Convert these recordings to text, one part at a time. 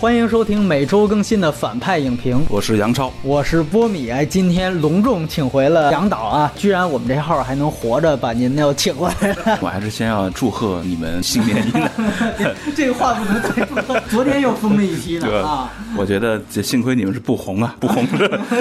欢迎收听每周更新的反派影评，我是杨超，我是波米。哎，今天隆重请回了杨导啊！居然我们这号还能活着把您又请过来了。我还是先要祝贺你们新年一的。这个话不能再说，昨天又疯了一批呢 啊！我觉得这幸亏你们是不红啊，不红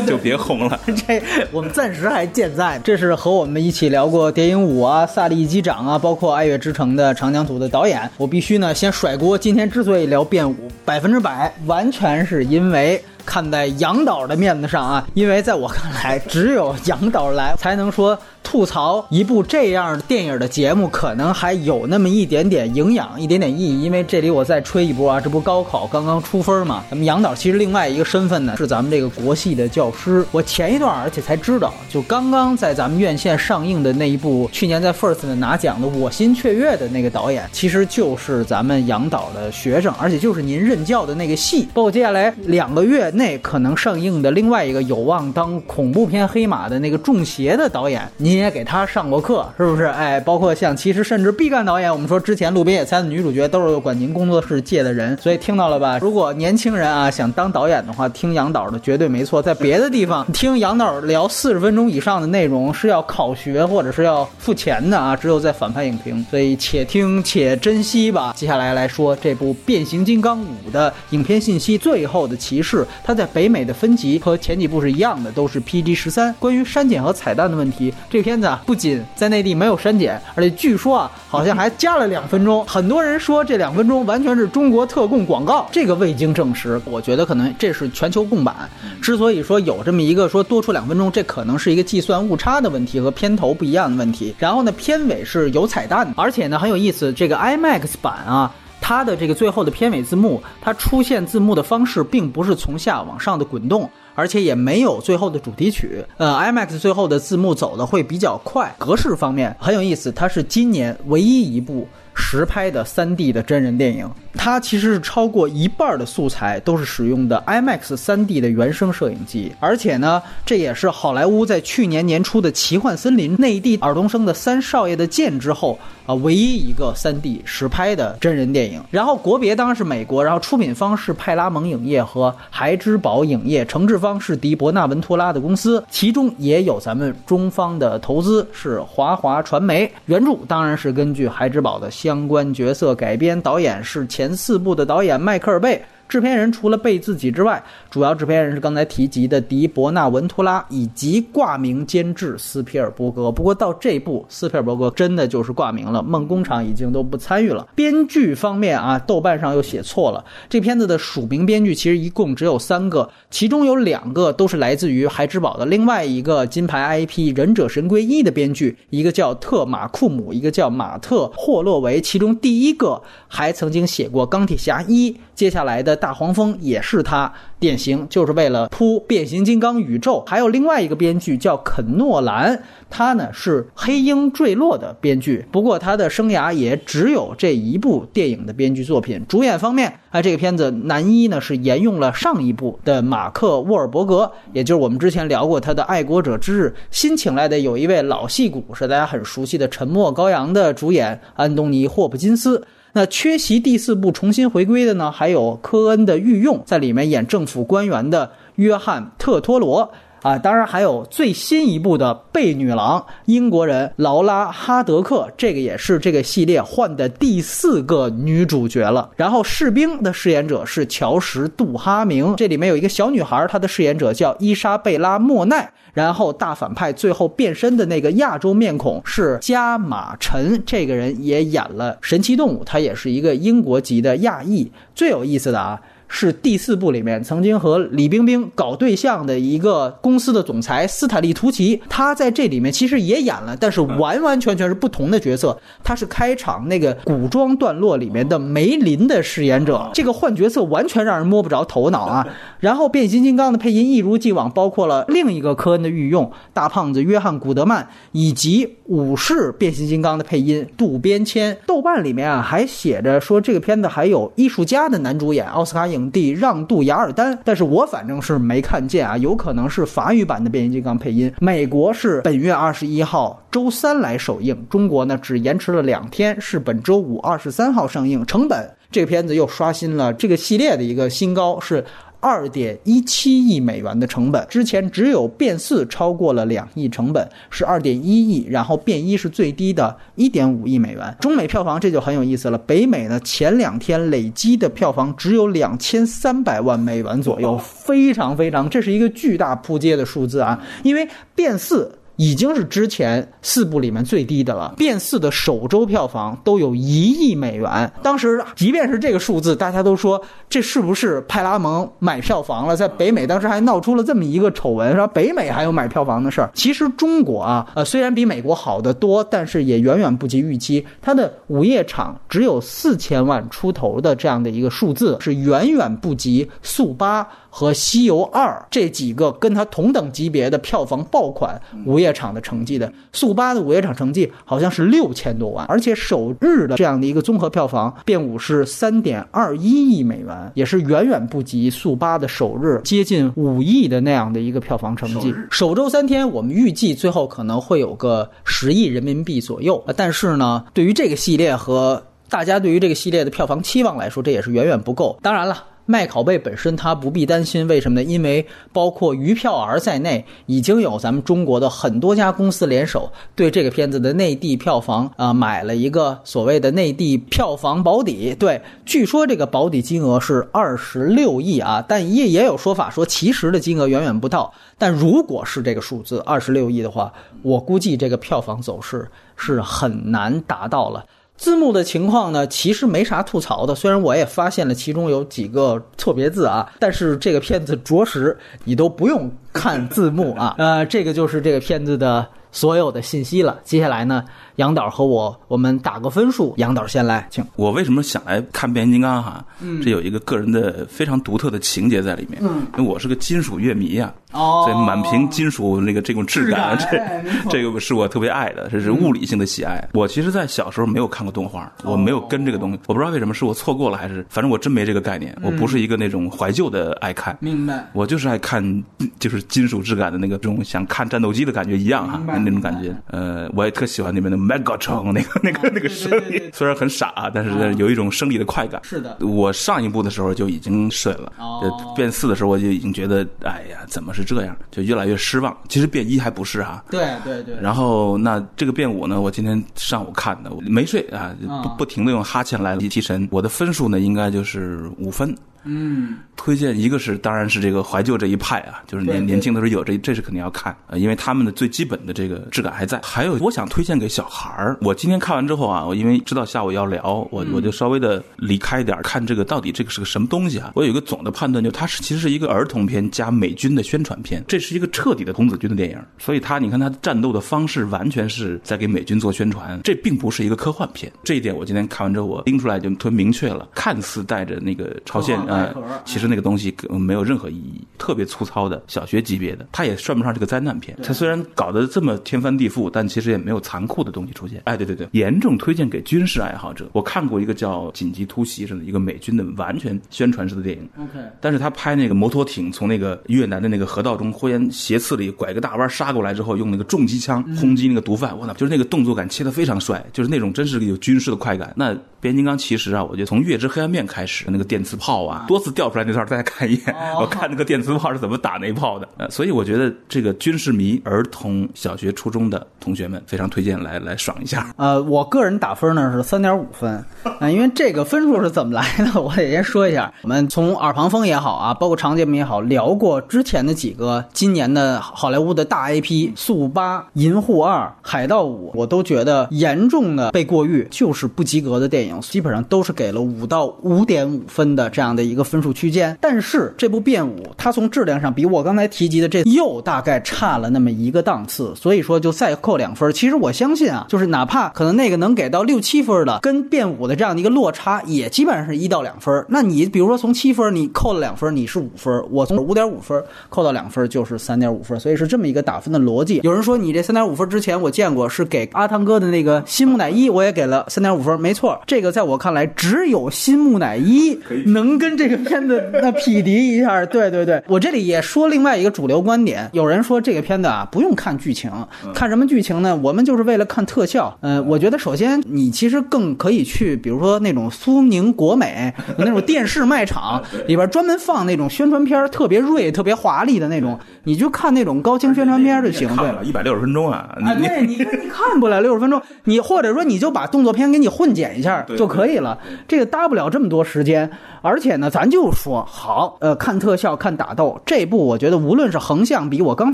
就别红了。这我们暂时还健在。这是和我们一起聊过《谍影五》啊、《萨利机长》啊，包括《爱乐之城》的长江图的导演。我必须呢先甩锅，今天之所以聊《变五》，百分之百。完全是因为。看在杨导的面子上啊，因为在我看来，只有杨导来才能说吐槽一部这样电影的节目，可能还有那么一点点营养，一点点意义。因为这里我再吹一波啊，这不高考刚刚出分嘛，咱们杨导其实另外一个身份呢是咱们这个国系的教师。我前一段而且才知道，就刚刚在咱们院线上映的那一部，去年在 First 拿奖的《我心雀跃》的那个导演，其实就是咱们杨导的学生，而且就是您任教的那个系。包括接下来两个月。内可能上映的另外一个有望当恐怖片黑马的那个《中邪》的导演，您也给他上过课，是不是？哎，包括像其实甚至毕赣导演，我们说之前《路边野餐》的女主角都是管您工作室借的人，所以听到了吧？如果年轻人啊想当导演的话，听杨导的绝对没错。在别的地方听杨导聊四十分钟以上的内容是要考学或者是要付钱的啊，只有在反派影评。所以且听且珍惜吧。接下来来说这部《变形金刚五》的影片信息，最后的骑士。它在北美的分级和前几部是一样的，都是 PG 十三。关于删减和彩蛋的问题，这片子啊不仅在内地没有删减，而且据说啊好像还加了两分钟。很多人说这两分钟完全是中国特供广告，这个未经证实。我觉得可能这是全球共版。之所以说有这么一个说多出两分钟，这可能是一个计算误差的问题和片头不一样的问题。然后呢，片尾是有彩蛋的，而且呢很有意思，这个 IMAX 版啊。它的这个最后的片尾字幕，它出现字幕的方式并不是从下往上的滚动，而且也没有最后的主题曲。呃，IMAX 最后的字幕走的会比较快，格式方面很有意思，它是今年唯一一部。实拍的 3D 的真人电影，它其实是超过一半的素材都是使用的 IMAX 3D 的原生摄影机，而且呢，这也是好莱坞在去年年初的《奇幻森林》内地尔冬升的《三少爷的剑》之后啊，唯一一个 3D 实拍的真人电影。然后国别当然是美国，然后出品方是派拉蒙影业和孩之宝影业，承制方是迪伯纳文托拉的公司，其中也有咱们中方的投资是华华传媒。原著当然是根据孩之宝的。相关角色改编，导演是前四部的导演迈克尔贝。制片人除了贝自己之外，主要制片人是刚才提及的迪伯纳文托拉以及挂名监制斯皮尔伯格。不过到这部斯皮尔伯格真的就是挂名了，梦工厂已经都不参与了。编剧方面啊，豆瓣上又写错了，这片子的署名编剧其实一共只有三个，其中有两个都是来自于孩之宝的另外一个金牌 IP《忍者神龟一》的编剧，一个叫特马库姆，一个叫马特霍洛维。其中第一个还曾经写过《钢铁侠一》，接下来的。大黄蜂也是他，典型就是为了铺变形金刚宇宙。还有另外一个编剧叫肯诺兰，他呢是黑鹰坠落的编剧，不过他的生涯也只有这一部电影的编剧作品。主演方面，啊，这个片子男一呢是沿用了上一部的马克沃尔伯格，也就是我们之前聊过他的《爱国者之日》。新请来的有一位老戏骨，是大家很熟悉的《沉默羔羊》的主演安东尼霍普金斯。那缺席第四部重新回归的呢，还有科恩的御用，在里面演政府官员的约翰特托罗。啊，当然还有最新一部的贝女郎，英国人劳拉哈德克，这个也是这个系列换的第四个女主角了。然后士兵的饰演者是乔什杜哈明，这里面有一个小女孩，她的饰演者叫伊莎贝拉莫奈。然后大反派最后变身的那个亚洲面孔是加马陈，这个人也演了神奇动物，他也是一个英国籍的亚裔。最有意思的啊。是第四部里面曾经和李冰冰搞对象的一个公司的总裁斯坦利图奇，他在这里面其实也演了，但是完完全全是不同的角色。他是开场那个古装段落里面的梅林的饰演者，这个换角色完全让人摸不着头脑啊。然后变形金刚的配音一如既往，包括了另一个科恩的御用大胖子约翰古德曼，以及武士变形金刚的配音渡边谦。豆瓣里面啊还写着说这个片子还有艺术家的男主演奥斯卡影。影帝让渡雅尔丹，但是我反正是没看见啊，有可能是法语版的变形金刚配音。美国是本月二十一号周三来首映，中国呢只延迟了两天，是本周五二十三号上映。成本这个片子又刷新了这个系列的一个新高，是。二点一七亿美元的成本，之前只有变四超过了两亿成本，是二点一亿，然后变一是最低的一点五亿美元。中美票房这就很有意思了，北美呢前两天累积的票房只有两千三百万美元左右，非常非常，这是一个巨大扑街的数字啊，因为变四。已经是之前四部里面最低的了。变四的首周票房都有一亿美元，当时即便是这个数字，大家都说这是不是派拉蒙买票房了？在北美当时还闹出了这么一个丑闻，说北美还有买票房的事儿。其实中国啊，呃，虽然比美国好得多，但是也远远不及预期。它的午夜场只有四千万出头的这样的一个数字，是远远不及速八。和《西游二》这几个跟它同等级别的票房爆款午夜场的成绩的，速八的午夜场成绩好像是六千多万，而且首日的这样的一个综合票房，变五是三点二一亿美元，也是远远不及速八的首日接近五亿的那样的一个票房成绩。首周三天，我们预计最后可能会有个十亿人民币左右，但是呢，对于这个系列和大家对于这个系列的票房期望来说，这也是远远不够。当然了。麦考贝本身它不必担心，为什么呢？因为包括鱼票儿在内，已经有咱们中国的很多家公司联手，对这个片子的内地票房啊买了一个所谓的内地票房保底。对，据说这个保底金额是二十六亿啊，但也也有说法说其实的金额远远不到。但如果是这个数字二十六亿的话，我估计这个票房走势是很难达到了。字幕的情况呢，其实没啥吐槽的。虽然我也发现了其中有几个错别字啊，但是这个片子着实你都不用看字幕啊。呃，这个就是这个片子的所有的信息了。接下来呢？杨导和我，我们打个分数。杨导先来，请。我为什么想来看变形金刚？哈，这有一个个人的非常独特的情节在里面。嗯，因为我是个金属乐迷呀。哦。所以满屏金属那个这种质感，这这个是我特别爱的，这是物理性的喜爱。我其实，在小时候没有看过动画，我没有跟这个东西，我不知道为什么是我错过了，还是反正我真没这个概念。我不是一个那种怀旧的爱看。明白。我就是爱看，就是金属质感的那个，这种像看战斗机的感觉一样哈，那种感觉。呃，我也特喜欢那边的 Megatron 那个。那个那个声音虽然很傻，但是有一种生理的快感。是的，我上一部的时候就已经睡了。哦，变四的时候我就已经觉得，哎呀，怎么是这样？就越来越失望。其实变一还不是哈。对对对。然后那这个变五呢？我今天上午看的，我没睡啊，不不停的用哈欠来提神。我的分数呢，应该就是五分。嗯，推荐一个是，当然是这个怀旧这一派啊，就是年年轻的时候有这，这是肯定要看啊，因为他们的最基本的这个质感还在。还有，我想推荐给小孩儿。我今天看完之后啊，我因为知道下午要聊，我我就稍微的离开一点，看这个到底这个是个什么东西啊？我有一个总的判断，就它是其实是一个儿童片加美军的宣传片，这是一个彻底的童子军的电影。所以它，你看它战斗的方式完全是在给美军做宣传，这并不是一个科幻片。这一点我今天看完之后，我拎出来就特别明确了。看似带着那个朝鲜啊，其实。那个东西没有任何意义，特别粗糙的小学级别的，它也算不上是个灾难片。它虽然搞得这么天翻地覆，但其实也没有残酷的东西出现。哎，对对对，严重推荐给军事爱好者。我看过一个叫《紧急突袭》似的，一个美军的完全宣传式的电影。OK，但是他拍那个摩托艇从那个越南的那个河道中忽然斜刺里拐个大弯杀过来之后，用那个重机枪轰击那个毒贩，我操，就是那个动作感切得非常帅，就是那种真是有军事的快感。那变形金刚其实啊，我觉得从月之黑暗面开始，那个电磁炮啊，多次掉出来那段。大家看一眼，我看那个电磁炮是怎么打那一炮的。呃，所以我觉得这个军事迷儿童小学、初中的同学们非常推荐来来爽一下。呃，我个人打分呢是三点五分，啊，因为这个分数是怎么来的，我得先说一下。我们从耳旁风也好啊，包括长节目也好，聊过之前的几个今年的好莱坞的大 IP，《速八》《银护二》《海盗五》，我都觉得严重的被过誉，就是不及格的电影，基本上都是给了五到五点五分的这样的一个分数区间。但是这部变五，它从质量上比我刚才提及的这又大概差了那么一个档次，所以说就再扣两分。其实我相信啊，就是哪怕可能那个能给到六七分的，跟变五的这样的一个落差，也基本上是一到两分。那你比如说从七分你扣了两分，你是五分；我从五点五分扣到两分，就是三点五分。所以是这么一个打分的逻辑。有人说你这三点五分之前我见过是给阿汤哥的那个新木乃伊，我也给了三点五分，没错，这这个在我看来，只有新木乃伊能跟这个片子那匹敌一下。对对对，我这里也说另外一个主流观点，有人说这个片子啊不用看剧情，看什么剧情呢？我们就是为了看特效。嗯，我觉得首先你其实更可以去，比如说那种苏宁国美 那种电视卖场里边专门放那种宣传片，特别锐、特别华丽的那种，你就看那种高清宣传片就行。对，一百六十分钟啊！啊，对，你你看不了六十分钟，你或者说你就把动作片给你混剪一下就可以了，这个搭不了这么多时间。而且呢，咱就说好，呃，看特效、看打斗，这部我觉得无论是横向比我刚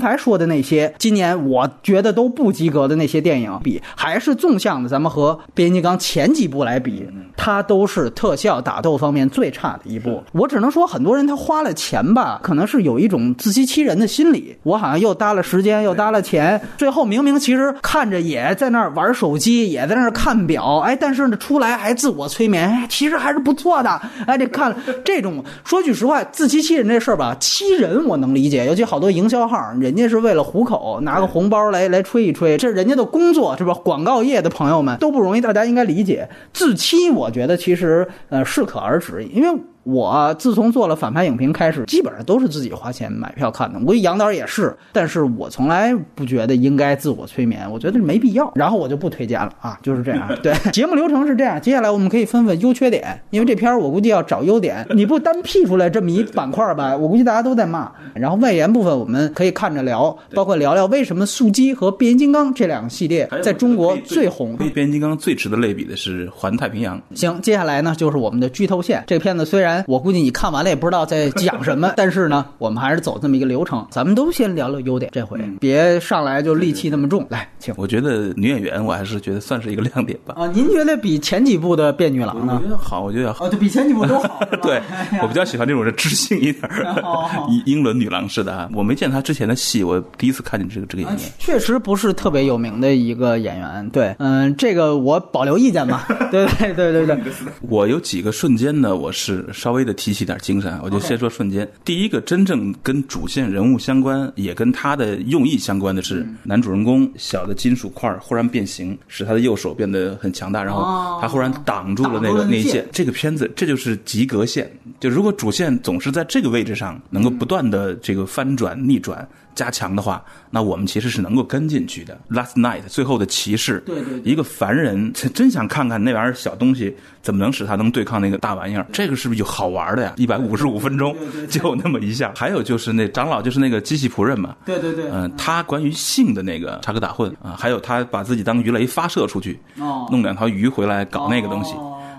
才说的那些今年我觉得都不及格的那些电影比，还是纵向的，咱们和变形金刚前几部来比，它都是特效打斗方面最差的一部。我只能说，很多人他花了钱吧，可能是有一种自欺欺人的心理，我好像又搭了时间，又搭了钱，最后明明其实看着也在那儿玩手机，也在那儿看表，哎，但是呢出来还自我催眠，哎，其实还是不错的，哎，这。看这种，说句实话，自欺欺人这事儿吧，欺人我能理解，尤其好多营销号，人家是为了糊口，拿个红包来来吹一吹，这是人家的工作，是吧？广告业的朋友们都不容易，大家应该理解。自欺，我觉得其实呃适可而止，因为。我自从做了反派影评开始，基本上都是自己花钱买票看的。我杨导也是，但是我从来不觉得应该自我催眠，我觉得没必要。然后我就不推荐了啊，就是这样。对，节目流程是这样，接下来我们可以分分优缺点，因为这片儿我估计要找优点，你不单辟出来这么一板块吧，我估计大家都在骂。然后外延部分我们可以看着聊，包括聊聊为什么速激和变形金刚这两个系列在中国最红。变形金刚最值得类比的是环太平洋。行，接下来呢就是我们的剧透线。这片子虽然我估计你看完了也不知道在讲什么，但是呢，我们还是走这么一个流程。咱们都先聊聊优点，这回别上来就戾气那么重。来，请。我觉得女演员，我还是觉得算是一个亮点吧。啊，您觉得比前几部的变女郎呢？我觉得好，我觉得好。哦，对比前几部都好。对，我比较喜欢这种是知性一点英 英伦女郎式的啊。我没见她之前的戏，我第一次看见这个这个演员。确实不是特别有名的一个演员。对，嗯，这个我保留意见吧。对对对对对。我有几个瞬间呢，我是稍微的提。起点精神，我就先说瞬间。第一个真正跟主线人物相关，也跟他的用意相关的是，男主人公小的金属块忽然变形，使他的右手变得很强大，然后他忽然挡住了那个那一线。这个片子这就是及格线。就如果主线总是在这个位置上，能够不断的这个翻转逆转。加强的话，那我们其实是能够跟进去的。Last night，最后的骑士，对对，一个凡人真想看看那玩意儿小东西怎么能使他能对抗那个大玩意儿，这个是不是有好玩的呀？一百五十五分钟就那么一下。还有就是那长老，就是那个机器仆人嘛，对对对，嗯，他关于性的那个插科打诨啊，还有他把自己当鱼雷发射出去，哦，弄两条鱼回来搞那个东西。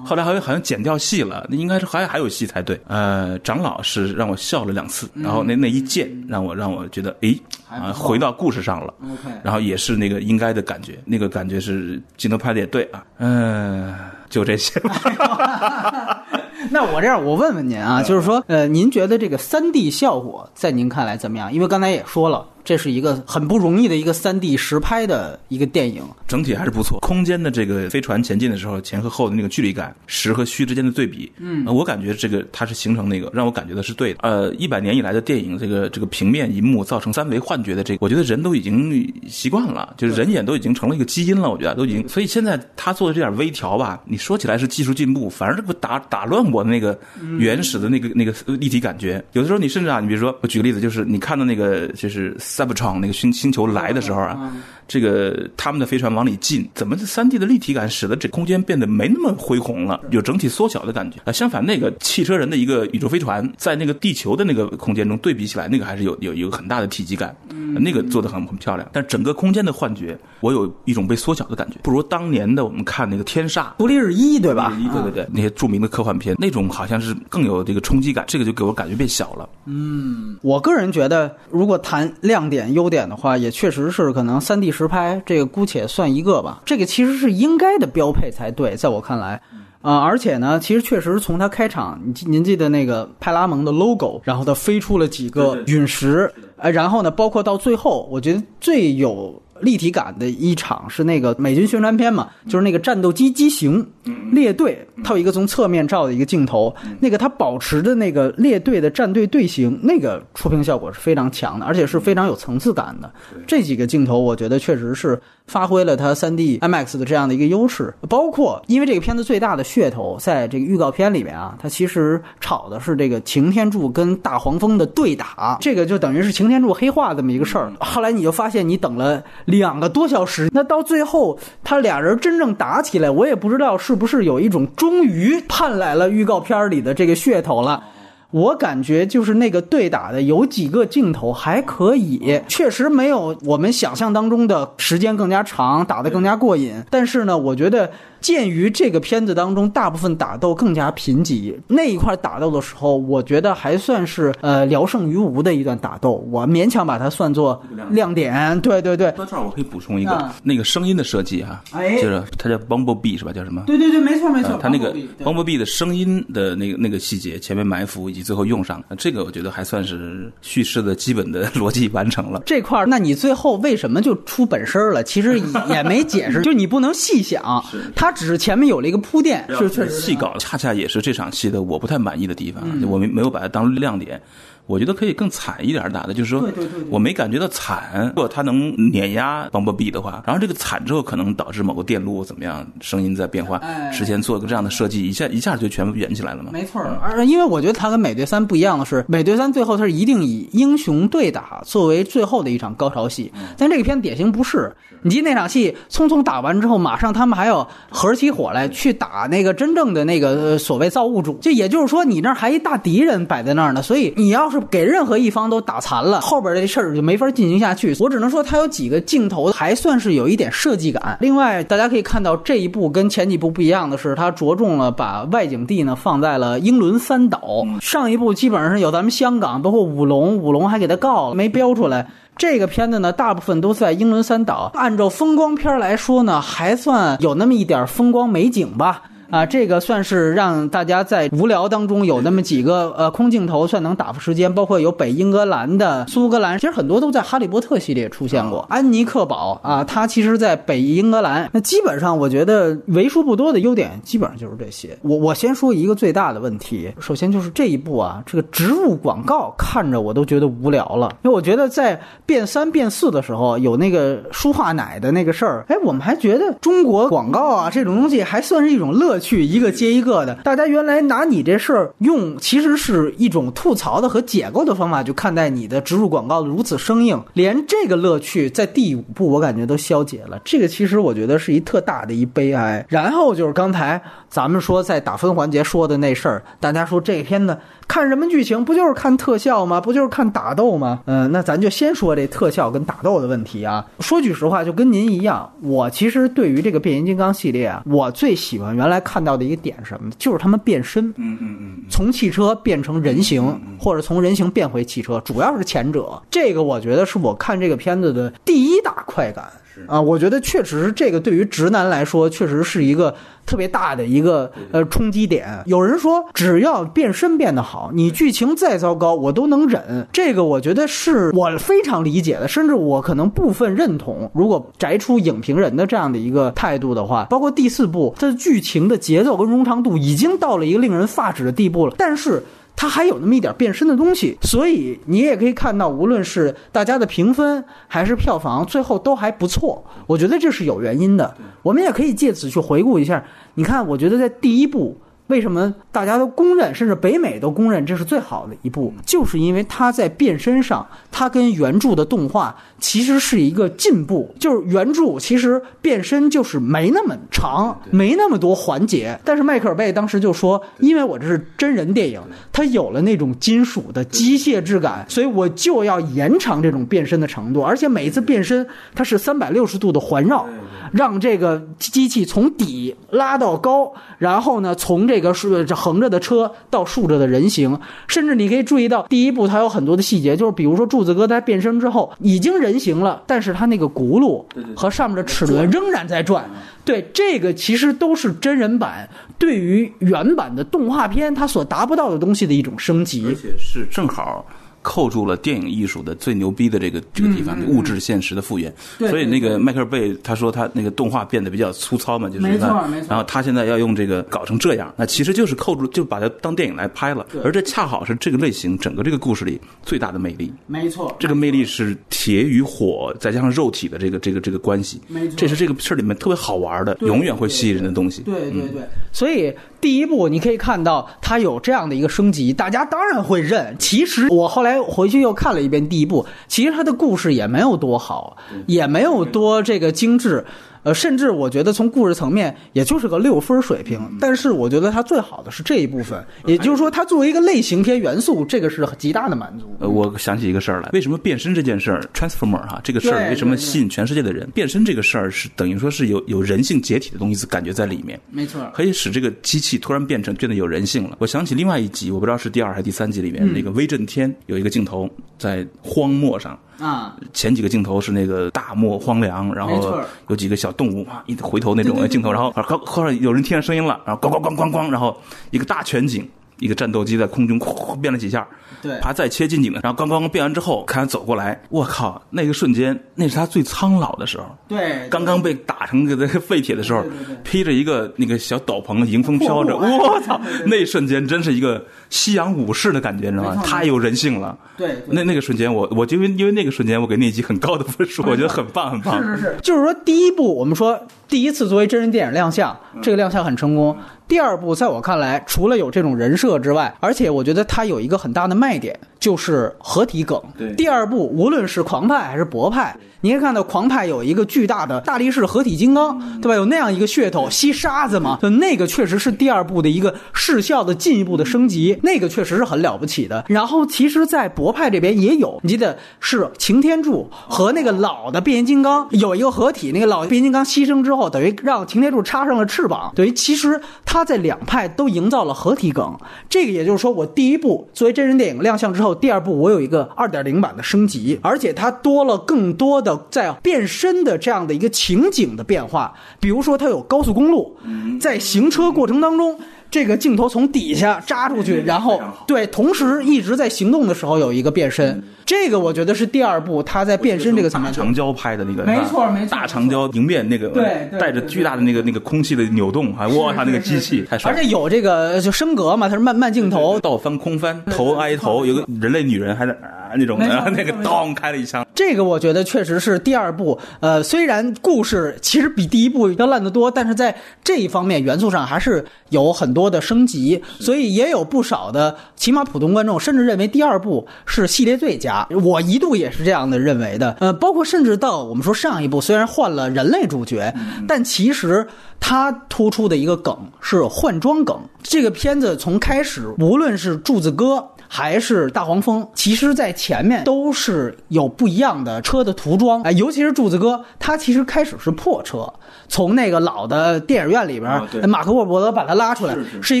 后来好像好像剪掉戏了，那应该是还还有戏才对。呃，长老是让我笑了两次，然后那那一剑让我让我觉得，诶，啊，回到故事上了。OK，然后也是那个应该的感觉，那个感觉是镜头拍的也对啊。嗯，就这些。那我这样，我问问您啊，就是说，呃，您觉得这个三 D 效果在您看来怎么样？因为刚才也说了。这是一个很不容易的一个三 D 实拍的一个电影，整体还是不错。空间的这个飞船前进的时候，前和后的那个距离感，实和虚之间的对比，嗯，我感觉这个它是形成那个让我感觉的是对的。呃，一百年以来的电影，这个这个平面银幕造成三维幻觉的这个，我觉得人都已经习惯了，就是人眼都已经成了一个基因了。我觉得都已经，所以现在他做的这点微调吧，你说起来是技术进步，反而这不打打乱我的那个原始的那个那个立体感觉。有的时候你甚至啊，你比如说我举个例子，就是你看到那个就是。赛博创那个星星球来的时候啊。这个他们的飞船往里进，怎么这三 D 的立体感使得这空间变得没那么恢宏了，有整体缩小的感觉啊？相反，那个汽车人的一个宇宙飞船在那个地球的那个空间中对比起来，那个还是有有一个很大的体积感，那个做的很很漂亮。但整个空间的幻觉，我有一种被缩小的感觉，不如当年的我们看那个天煞、独立日一对吧？对对对，那些著名的科幻片，那种好像是更有这个冲击感，这个就给我感觉变小了。嗯，我个人觉得，如果谈亮点优点的话，也确实是可能三 D 实拍这个。姑且算一个吧，这个其实是应该的标配才对，在我看来，啊，而且呢，其实确实从它开场，您您记得那个派拉蒙的 logo，然后它飞出了几个陨石，呃，然后呢，包括到最后，我觉得最有立体感的一场是那个美军宣传片嘛，就是那个战斗机机型列队，它有一个从侧面照的一个镜头，那个它保持的那个列队的战队队形，那个出屏效果是非常强的，而且是非常有层次感的。这几个镜头，我觉得确实是发挥了它 3D IMAX 的这样的一个优势。包括因为这个片子最大的噱头，在这个预告片里面啊，它其实炒的是这个擎天柱跟大黄蜂的对打，这个就等于是擎天柱黑化这么一个事儿。后来你就发现，你等了两个多小时，那到最后他俩人真正打起来，我也不知道是不是有一种终于盼来了预告片里的这个噱头了。我感觉就是那个对打的有几个镜头还可以，确实没有我们想象当中的时间更加长，打得更加过瘾。但是呢，我觉得。鉴于这个片子当中大部分打斗更加贫瘠，那一块打斗的时候，我觉得还算是呃聊胜于无的一段打斗，我勉强把它算作亮点。对对对，说这儿我可以补充一个，那个声音的设计啊，哎，就是它叫 Bumblebee 是吧？叫什么？对对对，没错没错，它那个 Bumblebee 的声音的那个那个细节前面埋伏以及最后用上，这个我觉得还算是叙事的基本的 逻辑完成了。这块儿，那你最后为什么就出本身了？其实也没解释，就你不能细想，他。只是前面有了一个铺垫，是确实戏搞，恰恰也是这场戏的我不太满意的地方，我没没有把它当亮点。我觉得可以更惨一点打的，就是说，我没感觉到惨。如果他能碾压邦博比的话，然后这个惨之后可能导致某个电路怎么样，声音在变化，之前做个这样的设计，一下一下就全部圆起来了嘛。没错，而因为我觉得他跟美队三不一样的是，美队三最后他是一定以英雄对打作为最后的一场高潮戏，但这个片典型不是。你记那场戏匆匆打完之后，马上他们还要合起伙来去打那个真正的那个所谓造物主，就也就是说你那儿还一大敌人摆在那儿呢，所以你要是给任何一方都打残了，后边这事儿就没法进行下去。我只能说它有几个镜头还算是有一点设计感。另外，大家可以看到这一部跟前几部不一样的是，它着重了把外景地呢放在了英伦三岛。上一部基本上是有咱们香港，包括五龙，五龙还给他告了，没标出来。这个片子呢，大部分都在英伦三岛。按照风光片来说呢，还算有那么一点风光美景吧。啊，这个算是让大家在无聊当中有那么几个呃空镜头，算能打发时间。包括有北英格兰的苏格兰，其实很多都在《哈利波特》系列出现过。安妮克堡啊，它其实在北英格兰。那基本上我觉得为数不多的优点，基本上就是这些。我我先说一个最大的问题，首先就是这一部啊，这个植入广告看着我都觉得无聊了。因为我觉得在变三变四的时候有那个舒化奶的那个事儿，哎，我们还觉得中国广告啊这种东西还算是一种乐去一个接一个的，大家原来拿你这事儿用，其实是一种吐槽的和解构的方法，去看待你的植入广告如此生硬，连这个乐趣在第五部我感觉都消解了。这个其实我觉得是一特大的一悲哀。然后就是刚才咱们说在打分环节说的那事儿，大家说这片子。看什么剧情不就是看特效吗？不就是看打斗吗？嗯，那咱就先说这特效跟打斗的问题啊。说句实话，就跟您一样，我其实对于这个变形金刚系列啊，我最喜欢原来看到的一个点是什么？就是他们变身，嗯嗯嗯，从汽车变成人形，或者从人形变回汽车，主要是前者。这个我觉得是我看这个片子的第一大快感。啊，我觉得确实是这个对于直男来说，确实是一个特别大的一个呃冲击点。有人说，只要变身变得好，你剧情再糟糕，我都能忍。这个我觉得是我非常理解的，甚至我可能部分认同。如果摘出影评人的这样的一个态度的话，包括第四部，它的剧情的节奏跟冗长度已经到了一个令人发指的地步了，但是。它还有那么一点变身的东西，所以你也可以看到，无论是大家的评分还是票房，最后都还不错。我觉得这是有原因的。我们也可以借此去回顾一下。你看，我觉得在第一部。为什么大家都公认，甚至北美都公认这是最好的一部？就是因为它在变身上，它跟原著的动画其实是一个进步。就是原著其实变身就是没那么长，没那么多环节。但是迈克尔贝当时就说：“因为我这是真人电影，它有了那种金属的机械质感，所以我就要延长这种变身的程度。而且每一次变身，它是三百六十度的环绕。”让这个机器从底拉到高，然后呢，从这个竖这横着的车到竖着的人形，甚至你可以注意到第一部它有很多的细节，就是比如说柱子哥他变身之后已经人形了，但是他那个轱辘和上面的齿轮仍然在转。对，这个其实都是真人版对于原版的动画片它所达不到的东西的一种升级，而且是正好。扣住了电影艺术的最牛逼的这个这个地方，物质现实的复原。对所以那个迈克尔贝他说他那个动画变得比较粗糙嘛，就是没错那没错然后他现在要用这个搞成这样，那其实就是扣住，就把它当电影来拍了。而这恰好是这个类型整个这个故事里最大的魅力。没错，这个魅力是铁与火，再加上肉体的这个这个这个关系，没错这是这个事儿里面特别好玩的，永远会吸引人的东西。对对对，所以第一部你可以看到它有这样的一个升级，大家当然会认。其实我后来回去又看了一遍第一部，其实它的故事也没有多好，也没有多这个精致。呃，甚至我觉得从故事层面，也就是个六分水平。但是我觉得它最好的是这一部分，也就是说，它作为一个类型片元素，这个是极大的满足。呃，我想起一个事儿来，为什么变身这件事儿，transformer 哈，这个事儿为什么吸引全世界的人？变身这个事儿是等于说是有有人性解体的东西感觉在里面，没错，可以使这个机器突然变成变得有人性了。我想起另外一集，我不知道是第二还是第三集里嗯面，那个威震天有一个镜头在荒漠上，啊，前几个镜头是那个大漠荒凉，然后有几个小动物啊，一回头那种镜头，然后后后来有人听见声音了，然后咣咣咣咣咣，然后一个大全景。一个战斗机在空中哐哐 变了几下，对。啪再切近景的，然后刚刚变完之后，看他走过来，我靠，那个瞬间，那是他最苍老的时候，对，刚刚被打成个那个废铁的时候对对对，披着一个那个小斗篷，迎风飘着，我操，那一瞬间真是一个夕阳武士的感觉，你知道吗？太有人性了。对对。那那个瞬间，我我就因为因为那个瞬间，我给那一集很高的分数，我觉得很棒很棒。是是是，就是说第一部我们说第一次作为真人电影亮相，这个亮相很成功。第二部在我看来，除了有这种人设之外，而且我觉得它有一个很大的卖点，就是合体梗。对第二部无论是狂派还是博派，你可以看到狂派有一个巨大的大力士合体金刚，对吧？有那样一个噱头，吸沙子嘛，就那个确实是第二部的一个视效的进一步的升级，那个确实是很了不起的。然后其实，在博派这边也有，你记得是擎天柱和那个老的变形金刚有一个合体，那个老变形金刚牺牲之后，等于让擎天柱插上了翅膀，等于其实他在两派都营造了合体梗。这个也就是说，我第一部作为真人电影亮相之后，第二部我有一个二点零版的升级，而且它多了更多的在变身的这样的一个情景的变化，比如说它有高速公路，在行车过程当中。这个镜头从底下扎出去，然后对，同时一直在行动的时候有一个变身，这个我觉得是第二部他在变身这个层面大长焦拍的那个，没错没错大长焦迎面那个，对对带着巨大的那个那个空气的扭动，还哇，他那个机器太帅。而且有这个就升格嘛，它是慢慢镜头，倒翻空翻，头挨头，有个人类女人还在啊那种，没错然后那个当开了一枪，这个我觉得确实是第二部，呃，虽然故事其实比第一部要烂得多，但是在这一方面元素上还是有很多的升级，所以也有不少的起码普通观众甚至认为第二部是系列最佳，我一度也是这样的认为的。呃，包括甚至到我们说上一部虽然换了人类主角，但其实它突出的一个梗是换装梗。这个片子从开始，无论是柱子哥。还是大黄蜂，其实，在前面都是有不一样的车的涂装，哎，尤其是柱子哥，他其实开始是破车，从那个老的电影院里边，马克沃伯德把他拉出来，是是一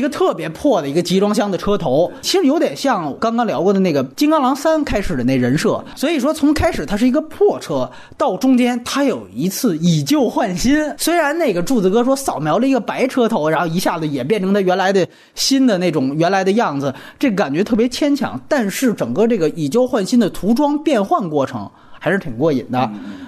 个特别破的一个集装箱的车头，其实有点像刚刚聊过的那个《金刚狼三》开始的那人设，所以说从开始它是一个破车，到中间他有一次以旧换新，虽然那个柱子哥说扫描了一个白车头，然后一下子也变成他原来的新的那种原来的样子，这感觉特别牵强，但是整个这个以旧换新的涂装变换过程。还是挺过瘾的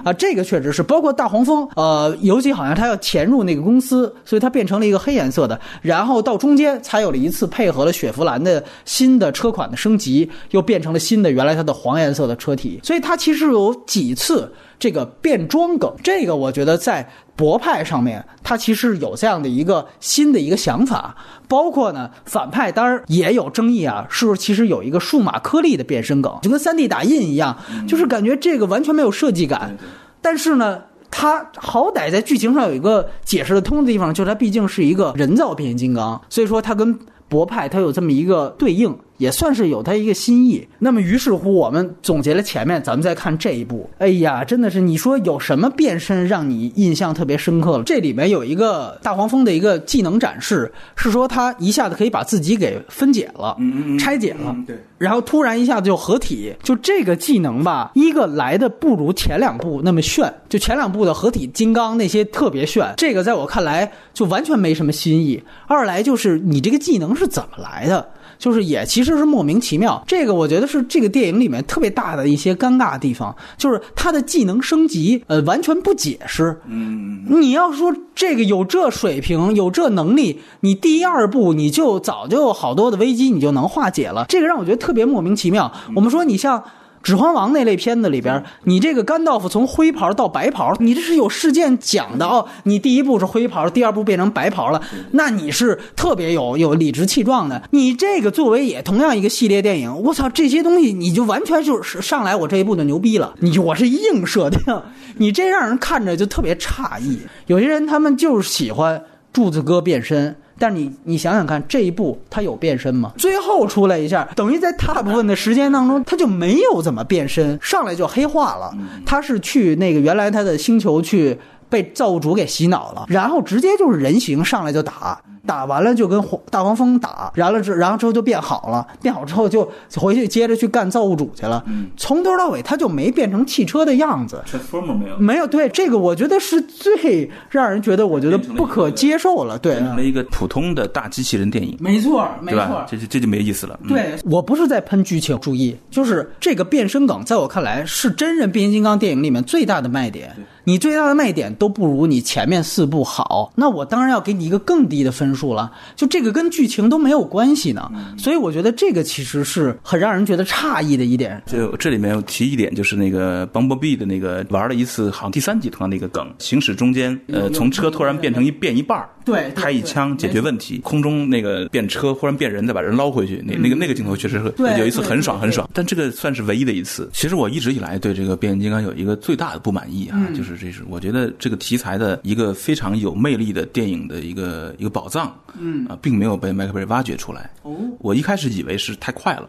啊！这个确实是，包括大黄蜂，呃，尤其好像他要潜入那个公司，所以它变成了一个黑颜色的，然后到中间才有了一次配合了雪佛兰的新的车款的升级，又变成了新的原来它的黄颜色的车体，所以它其实有几次这个变装梗，这个我觉得在博派上面，它其实有这样的一个新的一个想法，包括呢反派当然也有争议啊，是不是其实有一个数码颗粒的变身梗，就跟 3D 打印一样，就是感觉这个完全没有设计感，但是呢。它好歹在剧情上有一个解释得通的地方，就是它毕竟是一个人造变形金刚，所以说它跟博派它有这么一个对应，也算是有它一个新意。那么于是乎，我们总结了前面，咱们再看这一部。哎呀，真的是你说有什么变身让你印象特别深刻了？这里面有一个大黄蜂的一个技能展示，是说他一下子可以把自己给分解了，拆解了。对。然后突然一下子就合体，就这个技能吧，一个来的不如前两部那么炫，就前两部的合体金刚那些特别炫，这个在我看来就完全没什么新意。二来就是你这个技能是怎么来的？就是也其实实是莫名其妙。这个我觉得是这个电影里面特别大的一些尴尬的地方，就是他的技能升级，呃，完全不解释。嗯，你要说这个有这水平，有这能力，你第二部你就早就有好多的危机，你就能化解了。这个让我觉得特别莫名其妙。我们说你像。《指环王》那类片子里边，你这个甘道夫从灰袍到白袍，你这是有事件讲的哦。你第一部是灰袍，第二部变成白袍了，那你是特别有有理直气壮的。你这个作为也同样一个系列电影，我操，这些东西你就完全就是上来我这一部就牛逼了，你我是硬设定，你这让人看着就特别诧异。有些人他们就是喜欢柱子哥变身。但你你想想看，这一步他有变身吗？最后出来一下，等于在大部分的时间当中，他就没有怎么变身，上来就黑化了。他是去那个原来他的星球去被造物主给洗脑了，然后直接就是人形上来就打。打完了就跟大黄蜂打，然后之然后之后就变好了，变好之后就回去接着去干造物主去了。从头到尾他就没变成汽车的样子。Transformer 没有？没有。对这个，我觉得是最让人觉得我觉得不可接受了。对，成了一个普通的大机器人电影。没错，没错，这就这就没意思了。对我不是在喷剧情，注意，就是这个变身梗，在我看来是真人变形金刚电影里面最大的卖点。你最大的卖点都不如你前面四部好，那我当然要给你一个更低的分数了。就这个跟剧情都没有关系呢，所以我觉得这个其实是很让人觉得诧异的一点。就这里面有提一点，就是那个 Bumblebee 的那个玩了一次，好像第三集同样的一个梗，行驶中间，呃，从车突然变成一变一半儿。对，开一枪解决问题，空中那个变车，忽然变人，再把人捞回去，那那个那个镜头确实有一次很爽很爽，但这个算是唯一的一次。其实我一直以来对这个变形金刚有一个最大的不满意啊，就是这是我觉得这个题材的一个非常有魅力的电影的一个一个宝藏，嗯啊，并没有被麦克贝挖掘出来。哦，我一开始以为是太快了。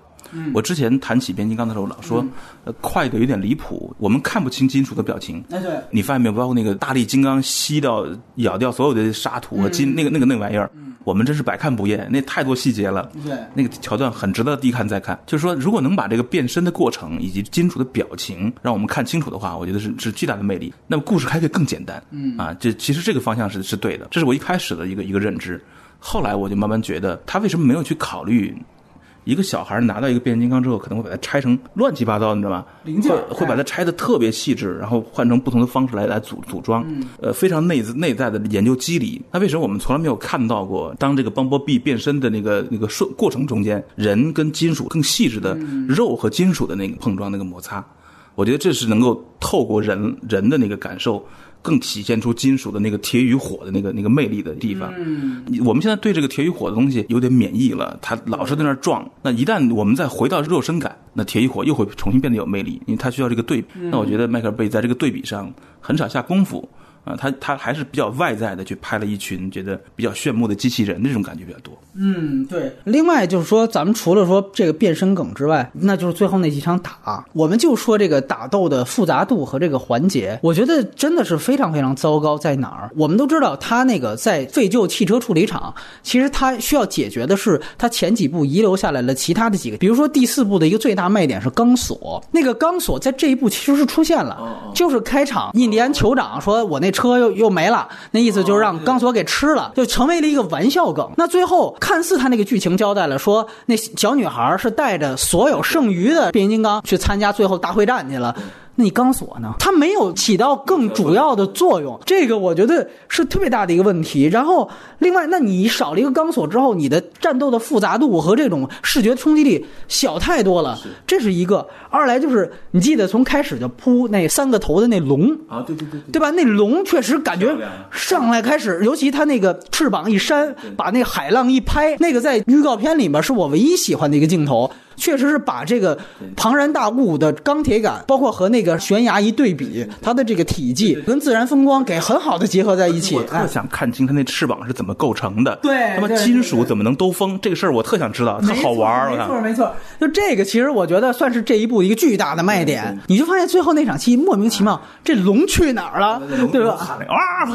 我之前谈起变形金刚的时候，老说，呃，快的有点离谱，我们看不清金属的表情。哎，对，你发现没有？包括那个大力金刚吸掉、咬掉所有的沙土和金，那个、那个、那个玩意儿，我们真是百看不厌。那太多细节了。对，那个桥段很值得一看再看。就是说，如果能把这个变身的过程以及金属的表情让我们看清楚的话，我觉得是是巨大的魅力。那么故事还可以更简单。嗯啊，这其实这个方向是是对的。这是我一开始的一个一个认知。后来我就慢慢觉得，他为什么没有去考虑？一个小孩拿到一个变形金刚之后，可能会把它拆成乱七八糟，你知道吗？零件会把它拆的特别细致，然后换成不同的方式来来组组装。呃，非常内内在的研究机理。那为什么我们从来没有看到过，当这个邦波币变身的那个那个顺过程中间，人跟金属更细致的肉和金属的那个碰撞那个摩擦？我觉得这是能够透过人人的那个感受。更体现出金属的那个铁与火的那个那个魅力的地方。嗯，我们现在对这个铁与火的东西有点免疫了，它老是在那儿撞。那一旦我们再回到肉身感，那铁与火又会重新变得有魅力，因为它需要这个对比。那我觉得迈克尔贝在这个对比上很少下功夫。啊，他他还是比较外在的去拍了一群觉得比较炫目的机器人，那种感觉比较多。嗯，对。另外就是说，咱们除了说这个变身梗之外，那就是最后那几场打，我们就说这个打斗的复杂度和这个环节，我觉得真的是非常非常糟糕。在哪儿？我们都知道，他那个在废旧汽车处理厂，其实他需要解决的是他前几部遗留下来了其他的几个，比如说第四部的一个最大卖点是钢索，那个钢索在这一部其实是出现了，就是开场印第安酋长说：“我那。”车又又没了，那意思就是让钢索给吃了，就成为了一个玩笑梗。那最后看似他那个剧情交代了，说那小女孩是带着所有剩余的变形金刚去参加最后大会战去了。那你钢索呢？它没有起到更主要的作用，这个我觉得是特别大的一个问题。然后，另外，那你少了一个钢索之后，你的战斗的复杂度和这种视觉冲击力小太多了，这是一个。二来就是，你记得从开始就扑那三个头的那龙啊，对对对，对吧？那龙确实感觉上来开始，尤其它那个翅膀一扇，把那海浪一拍，那个在预告片里面是我唯一喜欢的一个镜头。确实是把这个庞然大物的钢铁感，包括和那个悬崖一对比，它的这个体积跟自然风光给很好的结合在一起。我特想看清它那翅膀是怎么构成的，对，他妈金属怎么能兜风？这个事儿我特想知道，特好玩儿。没错没错，就这个其实我觉得算是这一部一个巨大的卖点。你就发现最后那场戏莫名其妙，这龙去哪儿了？对吧？喊了啊，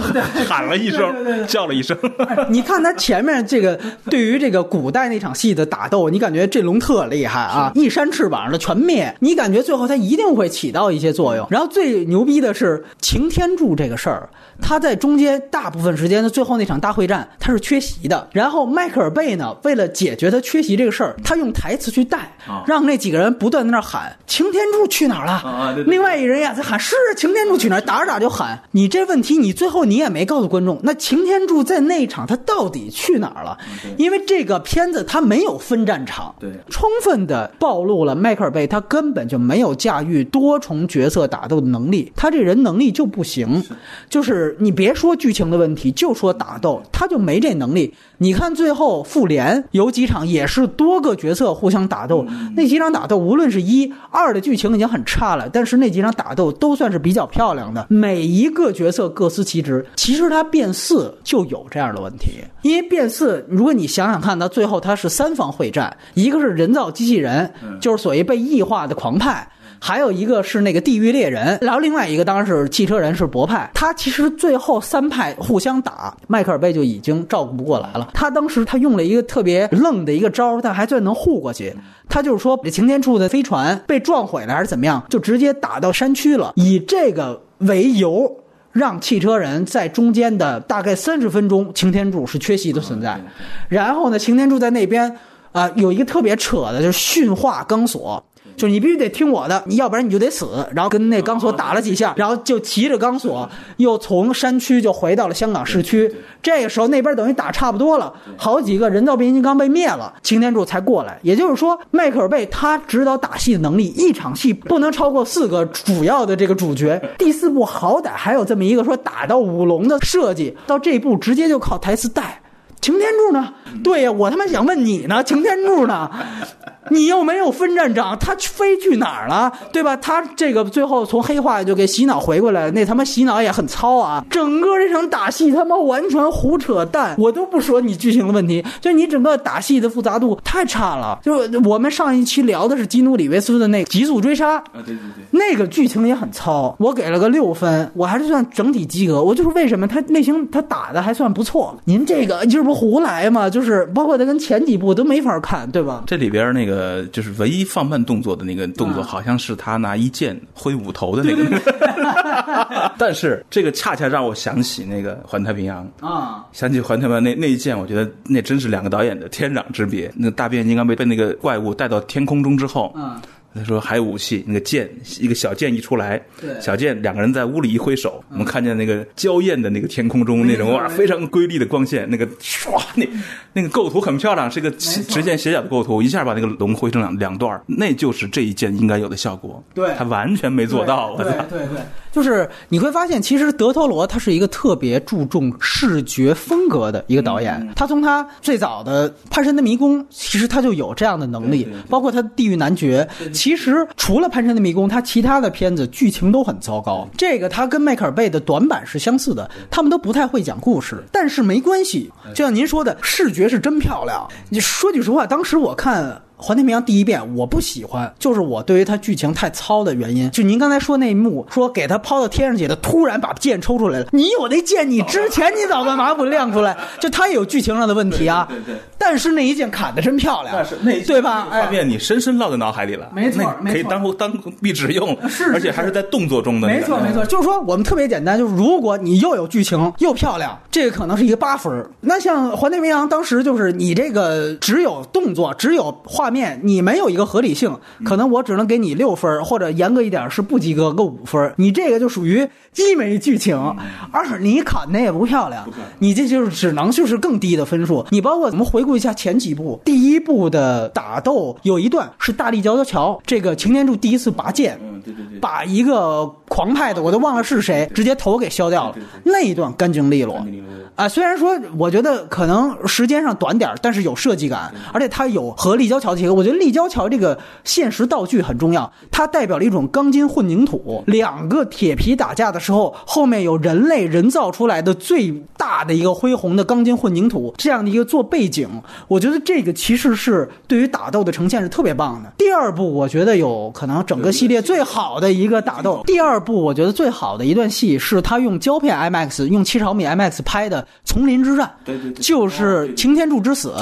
喊了一声，叫了一声。你看他前面这个对于这个古代那场戏的打斗，你感觉这龙特厉害。害啊，一扇翅膀的全灭。你感觉最后它一定会起到一些作用。然后最牛逼的是擎天柱这个事儿，他在中间大部分时间的最后那场大会战他是缺席的。然后迈克尔贝呢，为了解决他缺席这个事儿，他用台词去带，让那几个人不断在那喊擎天柱去哪儿了？另外一人呀在喊是擎天柱去哪儿？打着打着就喊你这问题，你最后你也没告诉观众，那擎天柱在那场他到底去哪儿了？因为这个片子他没有分战场，对，充分的暴露了迈克尔贝他根本就没有驾驭多重角色打斗的能力，他这人能力就不行，就是你别说剧情的问题，就说打斗，他就没这能力。你看最后复联有几场也是多个角色互相打斗，那几场打斗无论是一二的剧情已经很差了，但是那几场打斗都算是比较漂亮的，每一个角色各司其职。其实他变四就有这样的问题，因为变四，如果你想想看，到最后他是三方会战，一个是人造机器人，就是所谓被异化的狂派。还有一个是那个地狱猎人，然后另外一个当然是汽车人，是博派。他其实最后三派互相打，迈克尔贝就已经照顾不过来了。他当时他用了一个特别愣的一个招，但还算能护过去。他就是说，擎天柱的飞船被撞毁了还是怎么样，就直接打到山区了，以这个为由，让汽车人在中间的大概三十分钟，擎天柱是缺席的存在。然后呢，擎天柱在那边啊有一个特别扯的，就是驯化钢索。就是你必须得听我的，你要不然你就得死。然后跟那钢索打了几下，然后就骑着钢索又从山区就回到了香港市区。这个时候那边等于打差不多了，好几个人造变形金刚被灭了，擎天柱才过来。也就是说，迈克尔贝他指导打戏的能力，一场戏不能超过四个主要的这个主角。第四部好歹还有这么一个说打到舞龙的设计，到这一部直接就靠台词带。擎天柱呢？对呀，我他妈想问你呢，擎天柱呢？你又没有分站长，他飞去哪儿了？对吧？他这个最后从黑化就给洗脑回过来了，那他妈洗脑也很糙啊！整个这场打戏他妈完全胡扯淡，我都不说你剧情的问题，就你整个打戏的复杂度太差了。就我们上一期聊的是基努里维斯的那《极速追杀》啊，对对对，那个剧情也很糙，我给了个六分，我还是算整体及格。我就是为什么他类型他打的还算不错，您这个这不胡来嘛？就是包括他跟前几部都没法看，对吧？这里边那个。呃，就是唯一放慢动作的那个动作，好像是他拿一剑挥五头的那个。但是这个恰恰让我想起那个《环太平洋》啊，想起《环太平洋》那那一剑，我觉得那真是两个导演的天壤之别。那个大变形金刚被被那个怪物带到天空中之后，嗯。他说还有武器，那个剑，一个小剑一出来，小剑两个人在屋里一挥手，我们看见那个娇艳的那个天空中那种哇非常瑰丽的光线，那个唰那那个构图很漂亮，是一个直线斜角的构图，一下把那个龙挥成两两段，那就是这一剑应该有的效果。对，他完全没做到。对对对，就是你会发现，其实德托罗他是一个特别注重视觉风格的一个导演。他从他最早的《潘神的迷宫》，其实他就有这样的能力，包括他《地狱男爵》。其实除了《潘神的迷宫》，他其他的片子剧情都很糟糕。这个他跟迈克尔贝的短板是相似的，他们都不太会讲故事。但是没关系，就像您说的，视觉是真漂亮。你说句实话，当时我看。《环太平洋》第一遍我不喜欢，就是我对于它剧情太糙的原因。就您刚才说那一幕，说给他抛到天上去，他突然把剑抽出来了。你有那剑，你之前你早干嘛不亮出来？就他也有剧情上的问题啊。对对。但是那一剑砍的真漂亮，那是那对吧？画面你深深烙在脑海里了。没错，可以当当壁纸用。是，而且还是在动作中的。没错没错，就是说我们特别简单，就是如果你又有剧情又漂亮，这个可能是一个八分。那像《环太平洋》当时就是你这个只有动作，只有画面，你没有。一个合理性，可能我只能给你六分，或者严格一点是不及格，个五分。你这个就属于一没剧情，二你砍的也不漂亮，你这就是只能就是更低的分数。你包括咱们回顾一下前几部，第一部的打斗有一段是大力交交桥，这个擎天柱第一次拔剑，把一个狂派的我都忘了是谁，直接头给削掉了，那一段干净利落。啊，虽然说我觉得可能时间上短点但是有设计感，而且它有和立交桥结合。我觉得立交桥这个现实道具很重要，它代表了一种钢筋混凝土，两个铁皮打架的时候，后面有人类人造出来的最大的一个恢宏的钢筋混凝土这样的一个做背景，我觉得这个其实是对于打斗的呈现是特别棒的。第二部我觉得有可能整个系列最好的一个打斗。第二部我觉得最好的一段戏是他用胶片 IMAX 用七十毫米 IMAX 拍的丛林之战，对对对就是擎天柱之死。